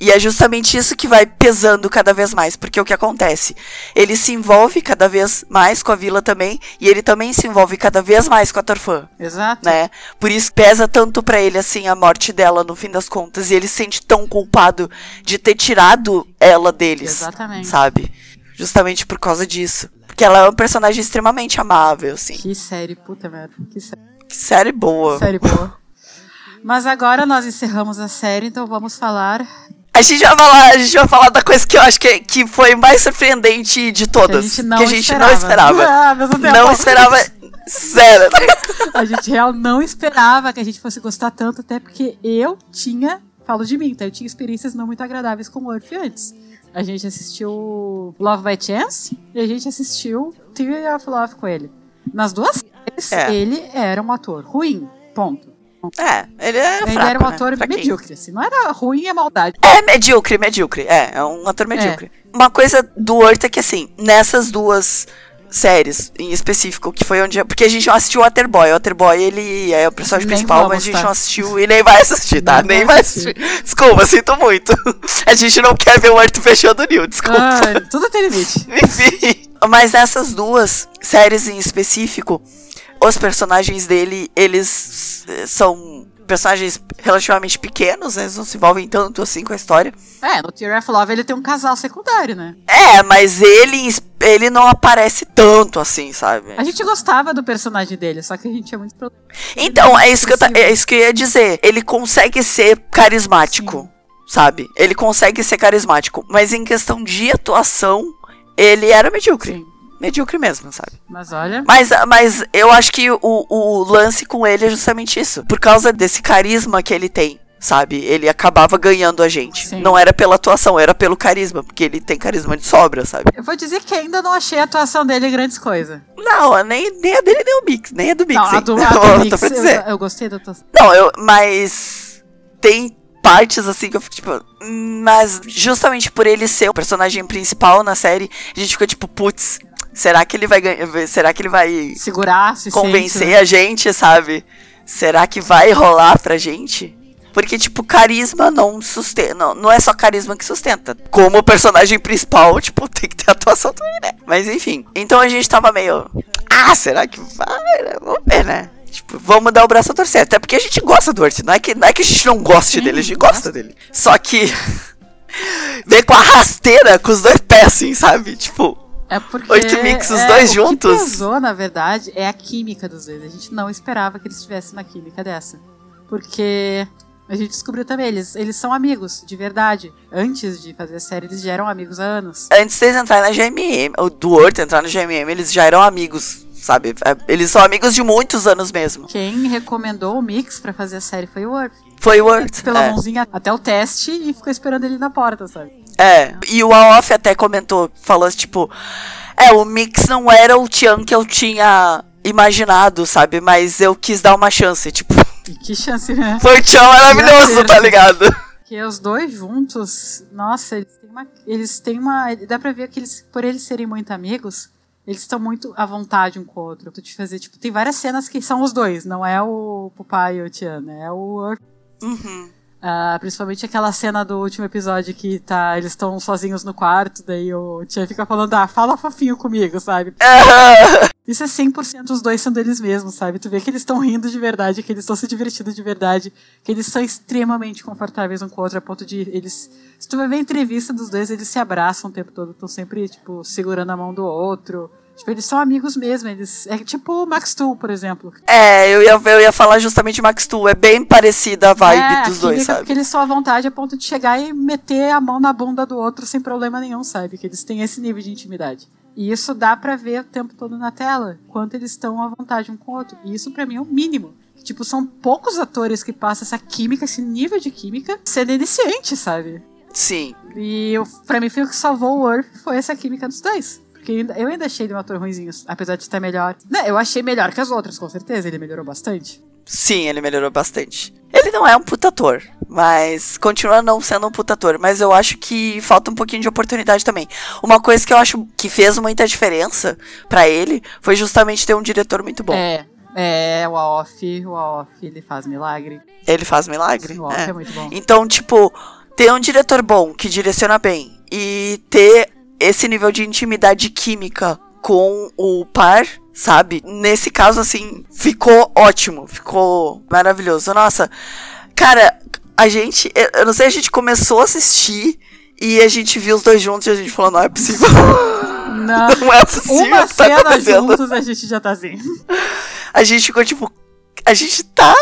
E é justamente isso que vai pesando cada vez mais, porque o que acontece? Ele se envolve cada vez mais com a vila também, e ele também se envolve cada vez mais com a Torfã, Exato. né? Por isso pesa tanto pra ele assim a morte dela no fim das contas, e ele se sente tão culpado de ter tirado ela deles, Exatamente. sabe? Justamente por causa disso. Porque ela é um personagem extremamente amável, assim. Que série, puta merda. Que série, Que série boa. série boa. Mas agora nós encerramos a série, então vamos falar A gente vai falar, a gente vai falar da coisa que eu acho que, que foi mais surpreendente de que todas. a gente não que a gente esperava. não esperava. Ah, não esperava zero. A gente real não esperava que a gente fosse gostar tanto, até porque eu tinha, falo de mim, tá? Eu tinha experiências não muito agradáveis com o Earth antes. A gente assistiu Love by Chance e a gente assistiu Theory of Love com ele. Nas duas séries, É. ele era um ator ruim, ponto. É, ele é ele fraco, era um né? ator Fraquinho. medíocre, assim. Não era ruim, é maldade. É medíocre, medíocre. É, é um ator medíocre. Uma coisa do Earth é que, assim, nessas duas séries em específico, que foi onde. Porque a gente não assistiu o Waterboy. O Waterboy, ele é o personagem Nem principal, mas a gente tá? não assistiu e nem vai assistir, tá? Nem Nem, vai assistir. Desculpa, sinto muito. A gente não quer ver o Earth fechando o New, desculpa. Ah, tudo tem limite. Enfim. Mas nessas duas séries em específico, os personagens dele, eles eh, são personagens relativamente pequenos, né? Eles não se envolvem tanto assim com a história. É, no Theory of Love ele tem um casal secundário, né? É, mas ele, ele não aparece tanto assim, sabe? A gente gostava do personagem dele, só que a gente é muito. pro- Então, é isso, que eu, é isso que eu ia dizer. Ele consegue ser carismático, sabe? Ele consegue ser carismático. Mas em questão de atuação, ele era medíocre. Sim. Medíocre mesmo, sabe? Mas olha. Mas, mas eu acho que o, o lance com ele é justamente isso. Por causa desse carisma que ele tem, sabe? Ele acabava ganhando a gente. Sim. Não era pela atuação, era pelo carisma. Porque ele tem carisma de sobra, sabe? Eu vou dizer que ainda não achei a atuação dele grandes coisas. Não, nem, nem a dele nem o Mix. Nem a do Mix. Não, a do, a do Eu eu, eu gostei da atuação. Não, eu, mas tem partes assim que eu fico tipo. "Hum", Mas justamente por ele ser o personagem principal na série, a gente fica tipo, putz, será que ele vai ganhar? Será que ele vai Segurar, se convencer sente, né? a gente, sabe? Será que vai rolar pra gente? Porque, tipo, carisma não sustenta. Não, não é só carisma que sustenta. Como personagem principal, tipo, tem que ter atuação também, né? Mas enfim. Então a gente tava meio. Ah, será que vai? né? Vamos ver, né? Tipo, vamos dar o braço a torcer. Até porque a gente gosta do Urt. Não é que, não é que a gente não goste Sim, dele, a gente gosta. gosta dele. Só que. Vem com a rasteira, com os dois pés, assim, sabe? Tipo. É porque. Os é, dois o juntos. que pesou, na verdade, é a química dos dois. A gente não esperava que eles tivessem uma química dessa. Porque a gente descobriu também, eles, eles são amigos, de verdade. Antes de fazer a série, eles já eram amigos há anos. antes deles entrarem na GMM, ou do Horto entrar na GMM, eles já eram amigos, sabe? É, Eles são amigos de muitos anos mesmo. Quem recomendou o Mix pra fazer a série foi o Word. Foi o Horto. Pela É. mãozinha até o teste e ficou esperando ele na porta, sabe? É. E o Aof até comentou, falou tipo, é, o Mix não era o Tian que eu tinha imaginado, sabe? Mas eu quis dar uma chance, tipo, que chance, né? foi o Tian maravilhoso, tá ligado? Porque os dois juntos, nossa, eles têm uma. Eles têm uma. Dá pra ver que eles, por eles serem muito amigos, eles estão muito à vontade um com o outro. De fazer, tipo, tem várias cenas que são os dois, não é o Pupai e o Tian, é o. Uhum. Ah, principalmente aquela cena do último episódio que tá, eles estão sozinhos no quarto, daí o Tian fica falando, ah, fala fofinho comigo, sabe? Isso é 100% os dois sendo eles mesmos, sabe? Tu vê que eles estão rindo de verdade, que eles estão se divertindo de verdade, que eles são extremamente confortáveis um com o outro, a ponto de eles. Se tu vai ver a entrevista dos dois, eles se abraçam o tempo todo, estão sempre, tipo, segurando a mão do outro. Tipo, eles são amigos mesmo, eles. É tipo o Max Tool, por exemplo. É, eu ia, eu ia falar justamente Max Tu, é bem parecida a vibe é, dos dois, sabe? Porque eles são à vontade a ponto de chegar e meter a mão na bunda do outro sem problema nenhum, sabe? Que eles têm esse nível de intimidade. E isso dá pra ver o tempo todo na tela, quanto eles estão à vontade um com o outro. E isso pra mim é o mínimo. Tipo, são poucos atores que passam essa química, esse nível de química, sendo iniciante, sabe? Sim. E eu, pra mim foi o que salvou o Earth foi essa química dos dois. Porque eu ainda, achei ele um ator ruimzinho, apesar de estar melhor. Não, eu achei melhor que as outras, com certeza. Ele melhorou bastante. Sim, ele melhorou bastante. Ele não é um puta ator, mas continua não sendo um puta ator. Mas eu acho que falta um pouquinho de oportunidade também. Uma coisa que eu acho que fez muita diferença pra ele foi justamente ter um diretor muito bom. É, é, o Aof, o Aof, ele faz milagre. Ele faz milagre. O Aof é. é. muito bom. Então, tipo, ter um diretor bom que direciona bem e ter esse nível de intimidade química com o par, sabe? Nesse caso, assim, ficou ótimo, ficou maravilhoso. Nossa, cara, a gente, eu não sei, a gente começou a assistir e a gente viu os dois juntos e a gente falou, não é possível. Não, Não é possível uma tá cena acontecendo. juntos a gente já tá assim. A gente ficou tipo, a gente tá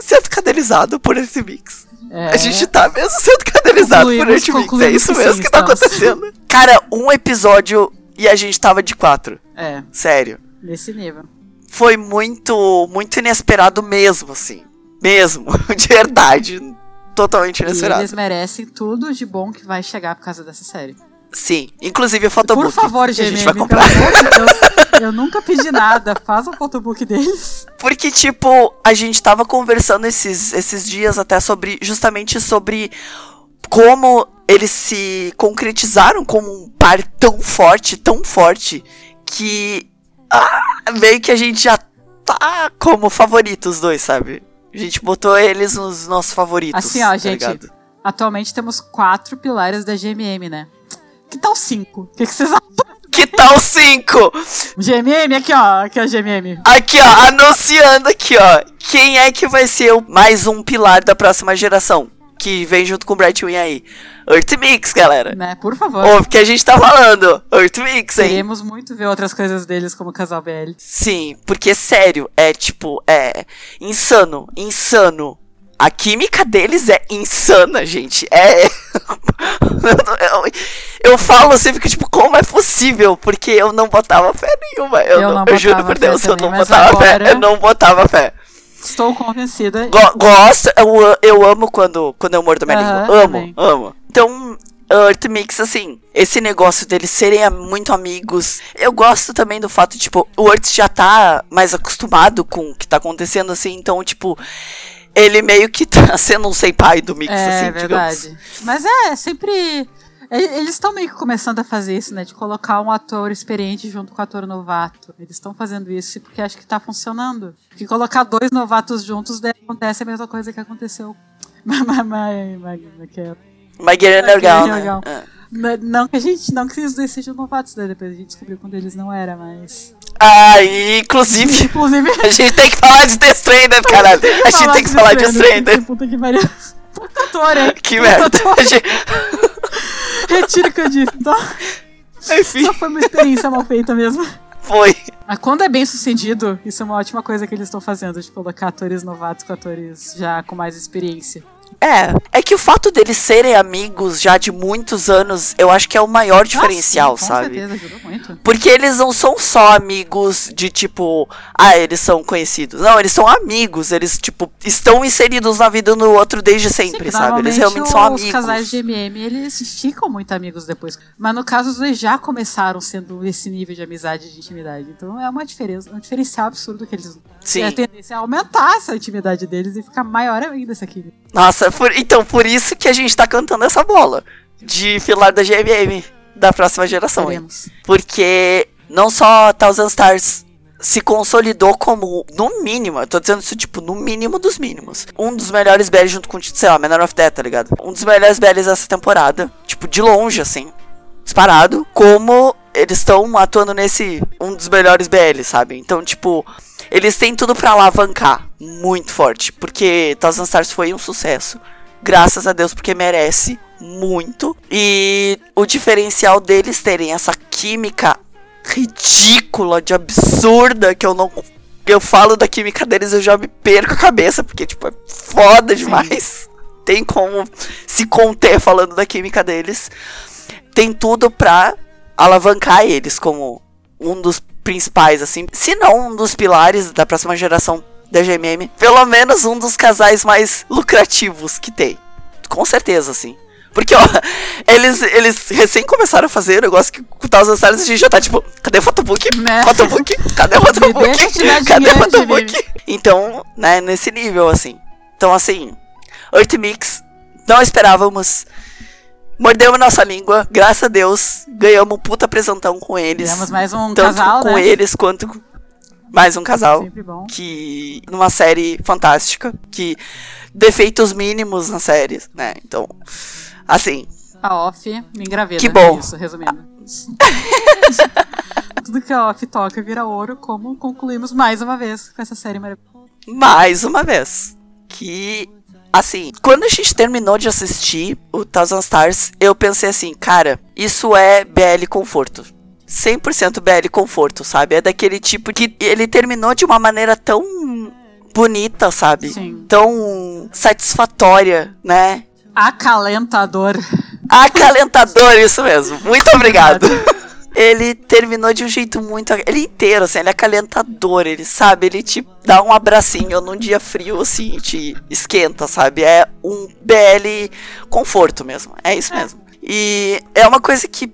sendo cadelizado por esse mix. É. A gente tá mesmo sendo cadelizado por Concluímos- mix. É isso que mesmo sim, que tá estamos. acontecendo. Cara, um episódio e a gente tava de quatro. É, Sério. nesse nível. Foi muito, muito inesperado mesmo, assim. Mesmo. De verdade. Totalmente E inesperado. eles merecem tudo de bom que vai chegar por causa dessa série. Sim. Inclusive o photobook. Por favor, que a gente vai comprar. Eu nunca pedi nada. Faz um photobook deles. Porque, tipo, a gente tava conversando esses, esses dias até sobre. Justamente sobre como eles se concretizaram como um par tão forte, tão forte, que ah, meio que a gente já tá como favorito os dois, sabe? A gente botou eles nos nossos favoritos. Assim, ó, tá gente. ligado? Atualmente temos quatro pilares da GMM, né? Que tal cinco? O que, que vocês acham? Que tal cinco? GMM, aqui ó, aqui ó, GMM. Aqui, ó, anunciando aqui, ó. Quem é que vai ser o mais um pilar da próxima geração? Que vem junto com o Brightwing aí. Earth Mix, galera. Né? Por favor. Ouve o que a gente tá falando. Earth Mix, hein? Queremos muito ver outras coisas deles como casal BL. Sim, porque sério, é tipo, é insano, insano. A química deles é insana, gente. É. eu, eu falo assim, fico tipo, como é possível? Porque eu não botava fé nenhuma. Eu, Eu não, não eu juro por Deus, eu também, não mas botava agora- fé. Eu não botava fé. Estou convencida. Go- gosto, eu, eu amo quando, quando eu mordo minha Aham, língua. Amo, também. amo. Então, Earth Mix, assim, esse negócio deles serem muito amigos. Eu gosto também do fato, tipo, o Earth já tá mais acostumado com o que tá acontecendo, assim, então, tipo, ele meio que tá sendo um senpai do Mix, É assim, digamos. verdade. Mas é, sempre. e- Eles estão meio que começando a fazer isso, né? De colocar um ator experiente junto com o ator novato. Eles estão fazendo isso porque acho que tá funcionando. Que colocar dois novatos juntos acontece a mesma coisa que aconteceu. Mas, My Girl Underground, né? É. Não- Não que a gente, não que os dois sejam novatos, né? Depois a gente descobriu quando eles não eram, mas. Ah, e inclusive, Inclusive. a gente tem que falar de The Strander, caralho. A gente tem que falar de Strander. Puta que pariu. Puta ator, hein? Que merda. Retiro o que eu disse. Então, Enfim, só foi uma experiência mal feita mesmo. foi. Mas quando é bem sucedido, isso é uma ótima coisa que eles estão fazendo, de colocar atores novatos com atores já com mais experiência. É, é que o fato deles serem amigos já de muitos anos, eu acho que é o maior diferencial, Ah, sim, sabe? Com certeza, ajuda muito. Porque eles não são só amigos de tipo, ah, eles são conhecidos. Não, eles são amigos, eles tipo estão inseridos na vida um do outro desde sempre, Sim, sabe? Eles realmente são Os amigos. casais de MM, eles ficam muito amigos depois. Mas no caso, os dois já começaram sendo esse nível de amizade e de intimidade. Então é uma diferença, um diferencial absurdo que eles. Sim. É a tendência é aumentar essa intimidade deles e ficar maior ainda essa química. Nossa, por- então por isso que a gente tá cantando essa bola de filar da GMM da próxima geração. Porque não só Thousand Stars se consolidou como, no mínimo, eu tô dizendo isso, tipo, no mínimo dos mínimos. Um dos melhores BLs junto com, sei lá, Manor of Death, tá ligado? Um dos melhores BLs dessa temporada. Tipo, de longe, assim. Disparado. Como eles estão atuando nesse. Um dos melhores BLs, sabe? Então, tipo. Eles têm tudo pra alavancar muito forte. Porque Thousand Stars foi um sucesso. Graças a Deus, porque merece muito. E o diferencial deles terem essa química ridícula, de absurda, que eu não. Eu falo da química deles, eu já me perco a cabeça, porque, tipo, é foda demais. Tem como se conter falando da química deles. Tem tudo pra alavancar eles como um dos principais, assim. Se não um dos pilares da próxima geração da GMM. Pelo menos um dos casais mais lucrativos que tem. Com certeza, assim. Porque, ó, eles, eles recém começaram a fazer o negócio que com Thousand Stars a gente já tá tipo, cadê o photobook? Né? Photobook? Cadê o photobook? Cadê o photobook? Então, né, nesse nível, assim. Então, assim, Earth Mix, não esperávamos. Mordemos nossa língua, graças a Deus, ganhamos um puta apresentão com eles. Tivemos mais um tanto casal, com né? eles quanto. Mais um casal. Que. numa série fantástica. Que. Defeitos mínimos na série, né? Então. Assim. A off me engravida. Que bom. Isso, resumindo. Tudo que a off toca vira ouro, como concluímos mais uma vez com essa série maravilhosa. Mais uma vez. Que. Assim, quando a gente terminou de assistir o Thousand Stars, eu pensei assim, cara, isso é BL conforto. 100% BL conforto, sabe? É daquele tipo que ele terminou de uma maneira tão bonita, sabe? Sim. Tão satisfatória, né? Acalentador. Acalentador, isso mesmo. Muito obrigado. Ele terminou de um jeito muito. Ele inteiro, assim, ele é acalentador, ele sabe, ele te dá um abracinho num dia frio, assim, te esquenta, sabe? É um BL conforto mesmo. É isso mesmo. E é uma coisa que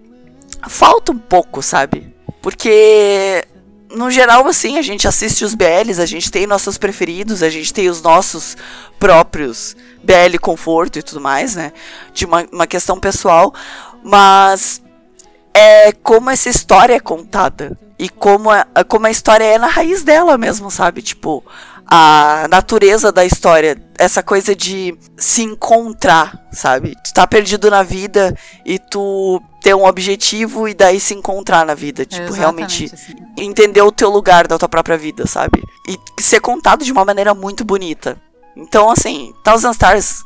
falta um pouco, sabe? Porque. No geral, assim, a gente assiste os BLs, a gente tem nossos preferidos, a gente tem os nossos próprios BL conforto e tudo mais, né? De uma, uma questão pessoal. Mas é como essa história é contada. E como a, como a história é na raiz dela mesmo, sabe? Tipo, a natureza da história. Essa coisa de se encontrar, sabe? Tu tá perdido na vida e tu ter um objetivo e daí se encontrar na vida. Tipo, realmente assim. entender o teu lugar da tua própria vida, sabe? E ser contado de uma maneira muito bonita. Então, assim, Thousand Stars,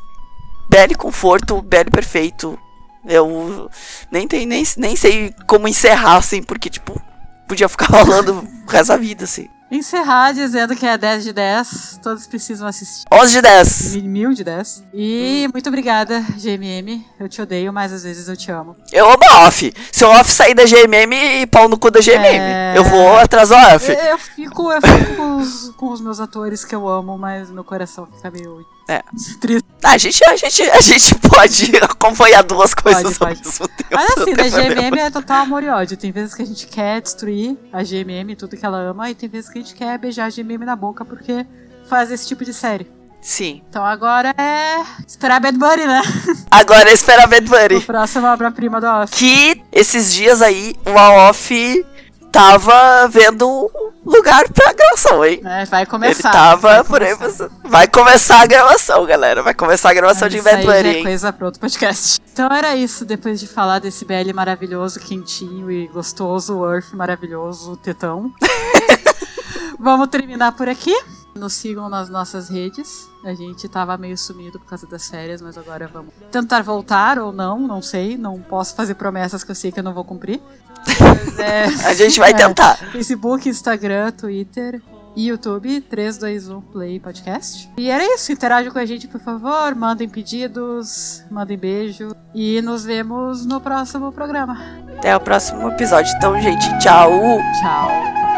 belo conforto, belo perfeito. Eu nem, tem, nem, nem sei como encerrar, assim, porque, tipo, podia ficar rolando o resto da vida, assim. Encerrar dizendo que é 10 de 10, todos precisam assistir. 11 de 10. Mil- de 10. E muito obrigada, GMM. Eu te odeio, mas às vezes eu te amo. Eu amo a off. Se o off sair da GMM, pau no cu da GMM. É. Eu vou atrás do off. Eu, eu fico, eu fico com, os, com os meus atores que eu amo, mas meu coração fica meio É. triste. A gente, a, gente, a gente pode acompanhar duas coisas Pode, ao pode. mesmo tempo. Mas assim, da problema. GMM é total amor e ódio. Tem vezes que a gente quer destruir a GMM, tudo que ela ama, e tem vezes que a gente quer beijar a GMM na boca porque faz esse tipo de série. Sim. Então agora é esperar Bad Bunny, né? Agora é esperar Bad O Bunny. próximo obra-prima do Off. Que esses dias aí o Aoff tava vendo lugar pra gravação, hein? É, vai Ele começar. tava vai por aí. começar. Vai começar a gravação, galera. Vai começar a gravação Mas de Bunny, é coisa pra outro podcast. Então era isso, depois de falar desse BL maravilhoso, quentinho e gostoso, Earth maravilhoso, tetão. Vamos terminar por aqui. Nos sigam nas nossas redes. A gente tava meio sumido por causa das férias, mas agora vamos tentar voltar ou não, não sei. Não posso fazer promessas que eu sei que eu não vou cumprir. É, A gente vai é, tentar. Facebook, Instagram, Twitter e YouTube, 321 Play Podcast. E era isso, interajam com a gente, por favor, mandem pedidos, mandem beijo e nos vemos no próximo programa. Até o próximo episódio. Então, gente, tchau! Tchau.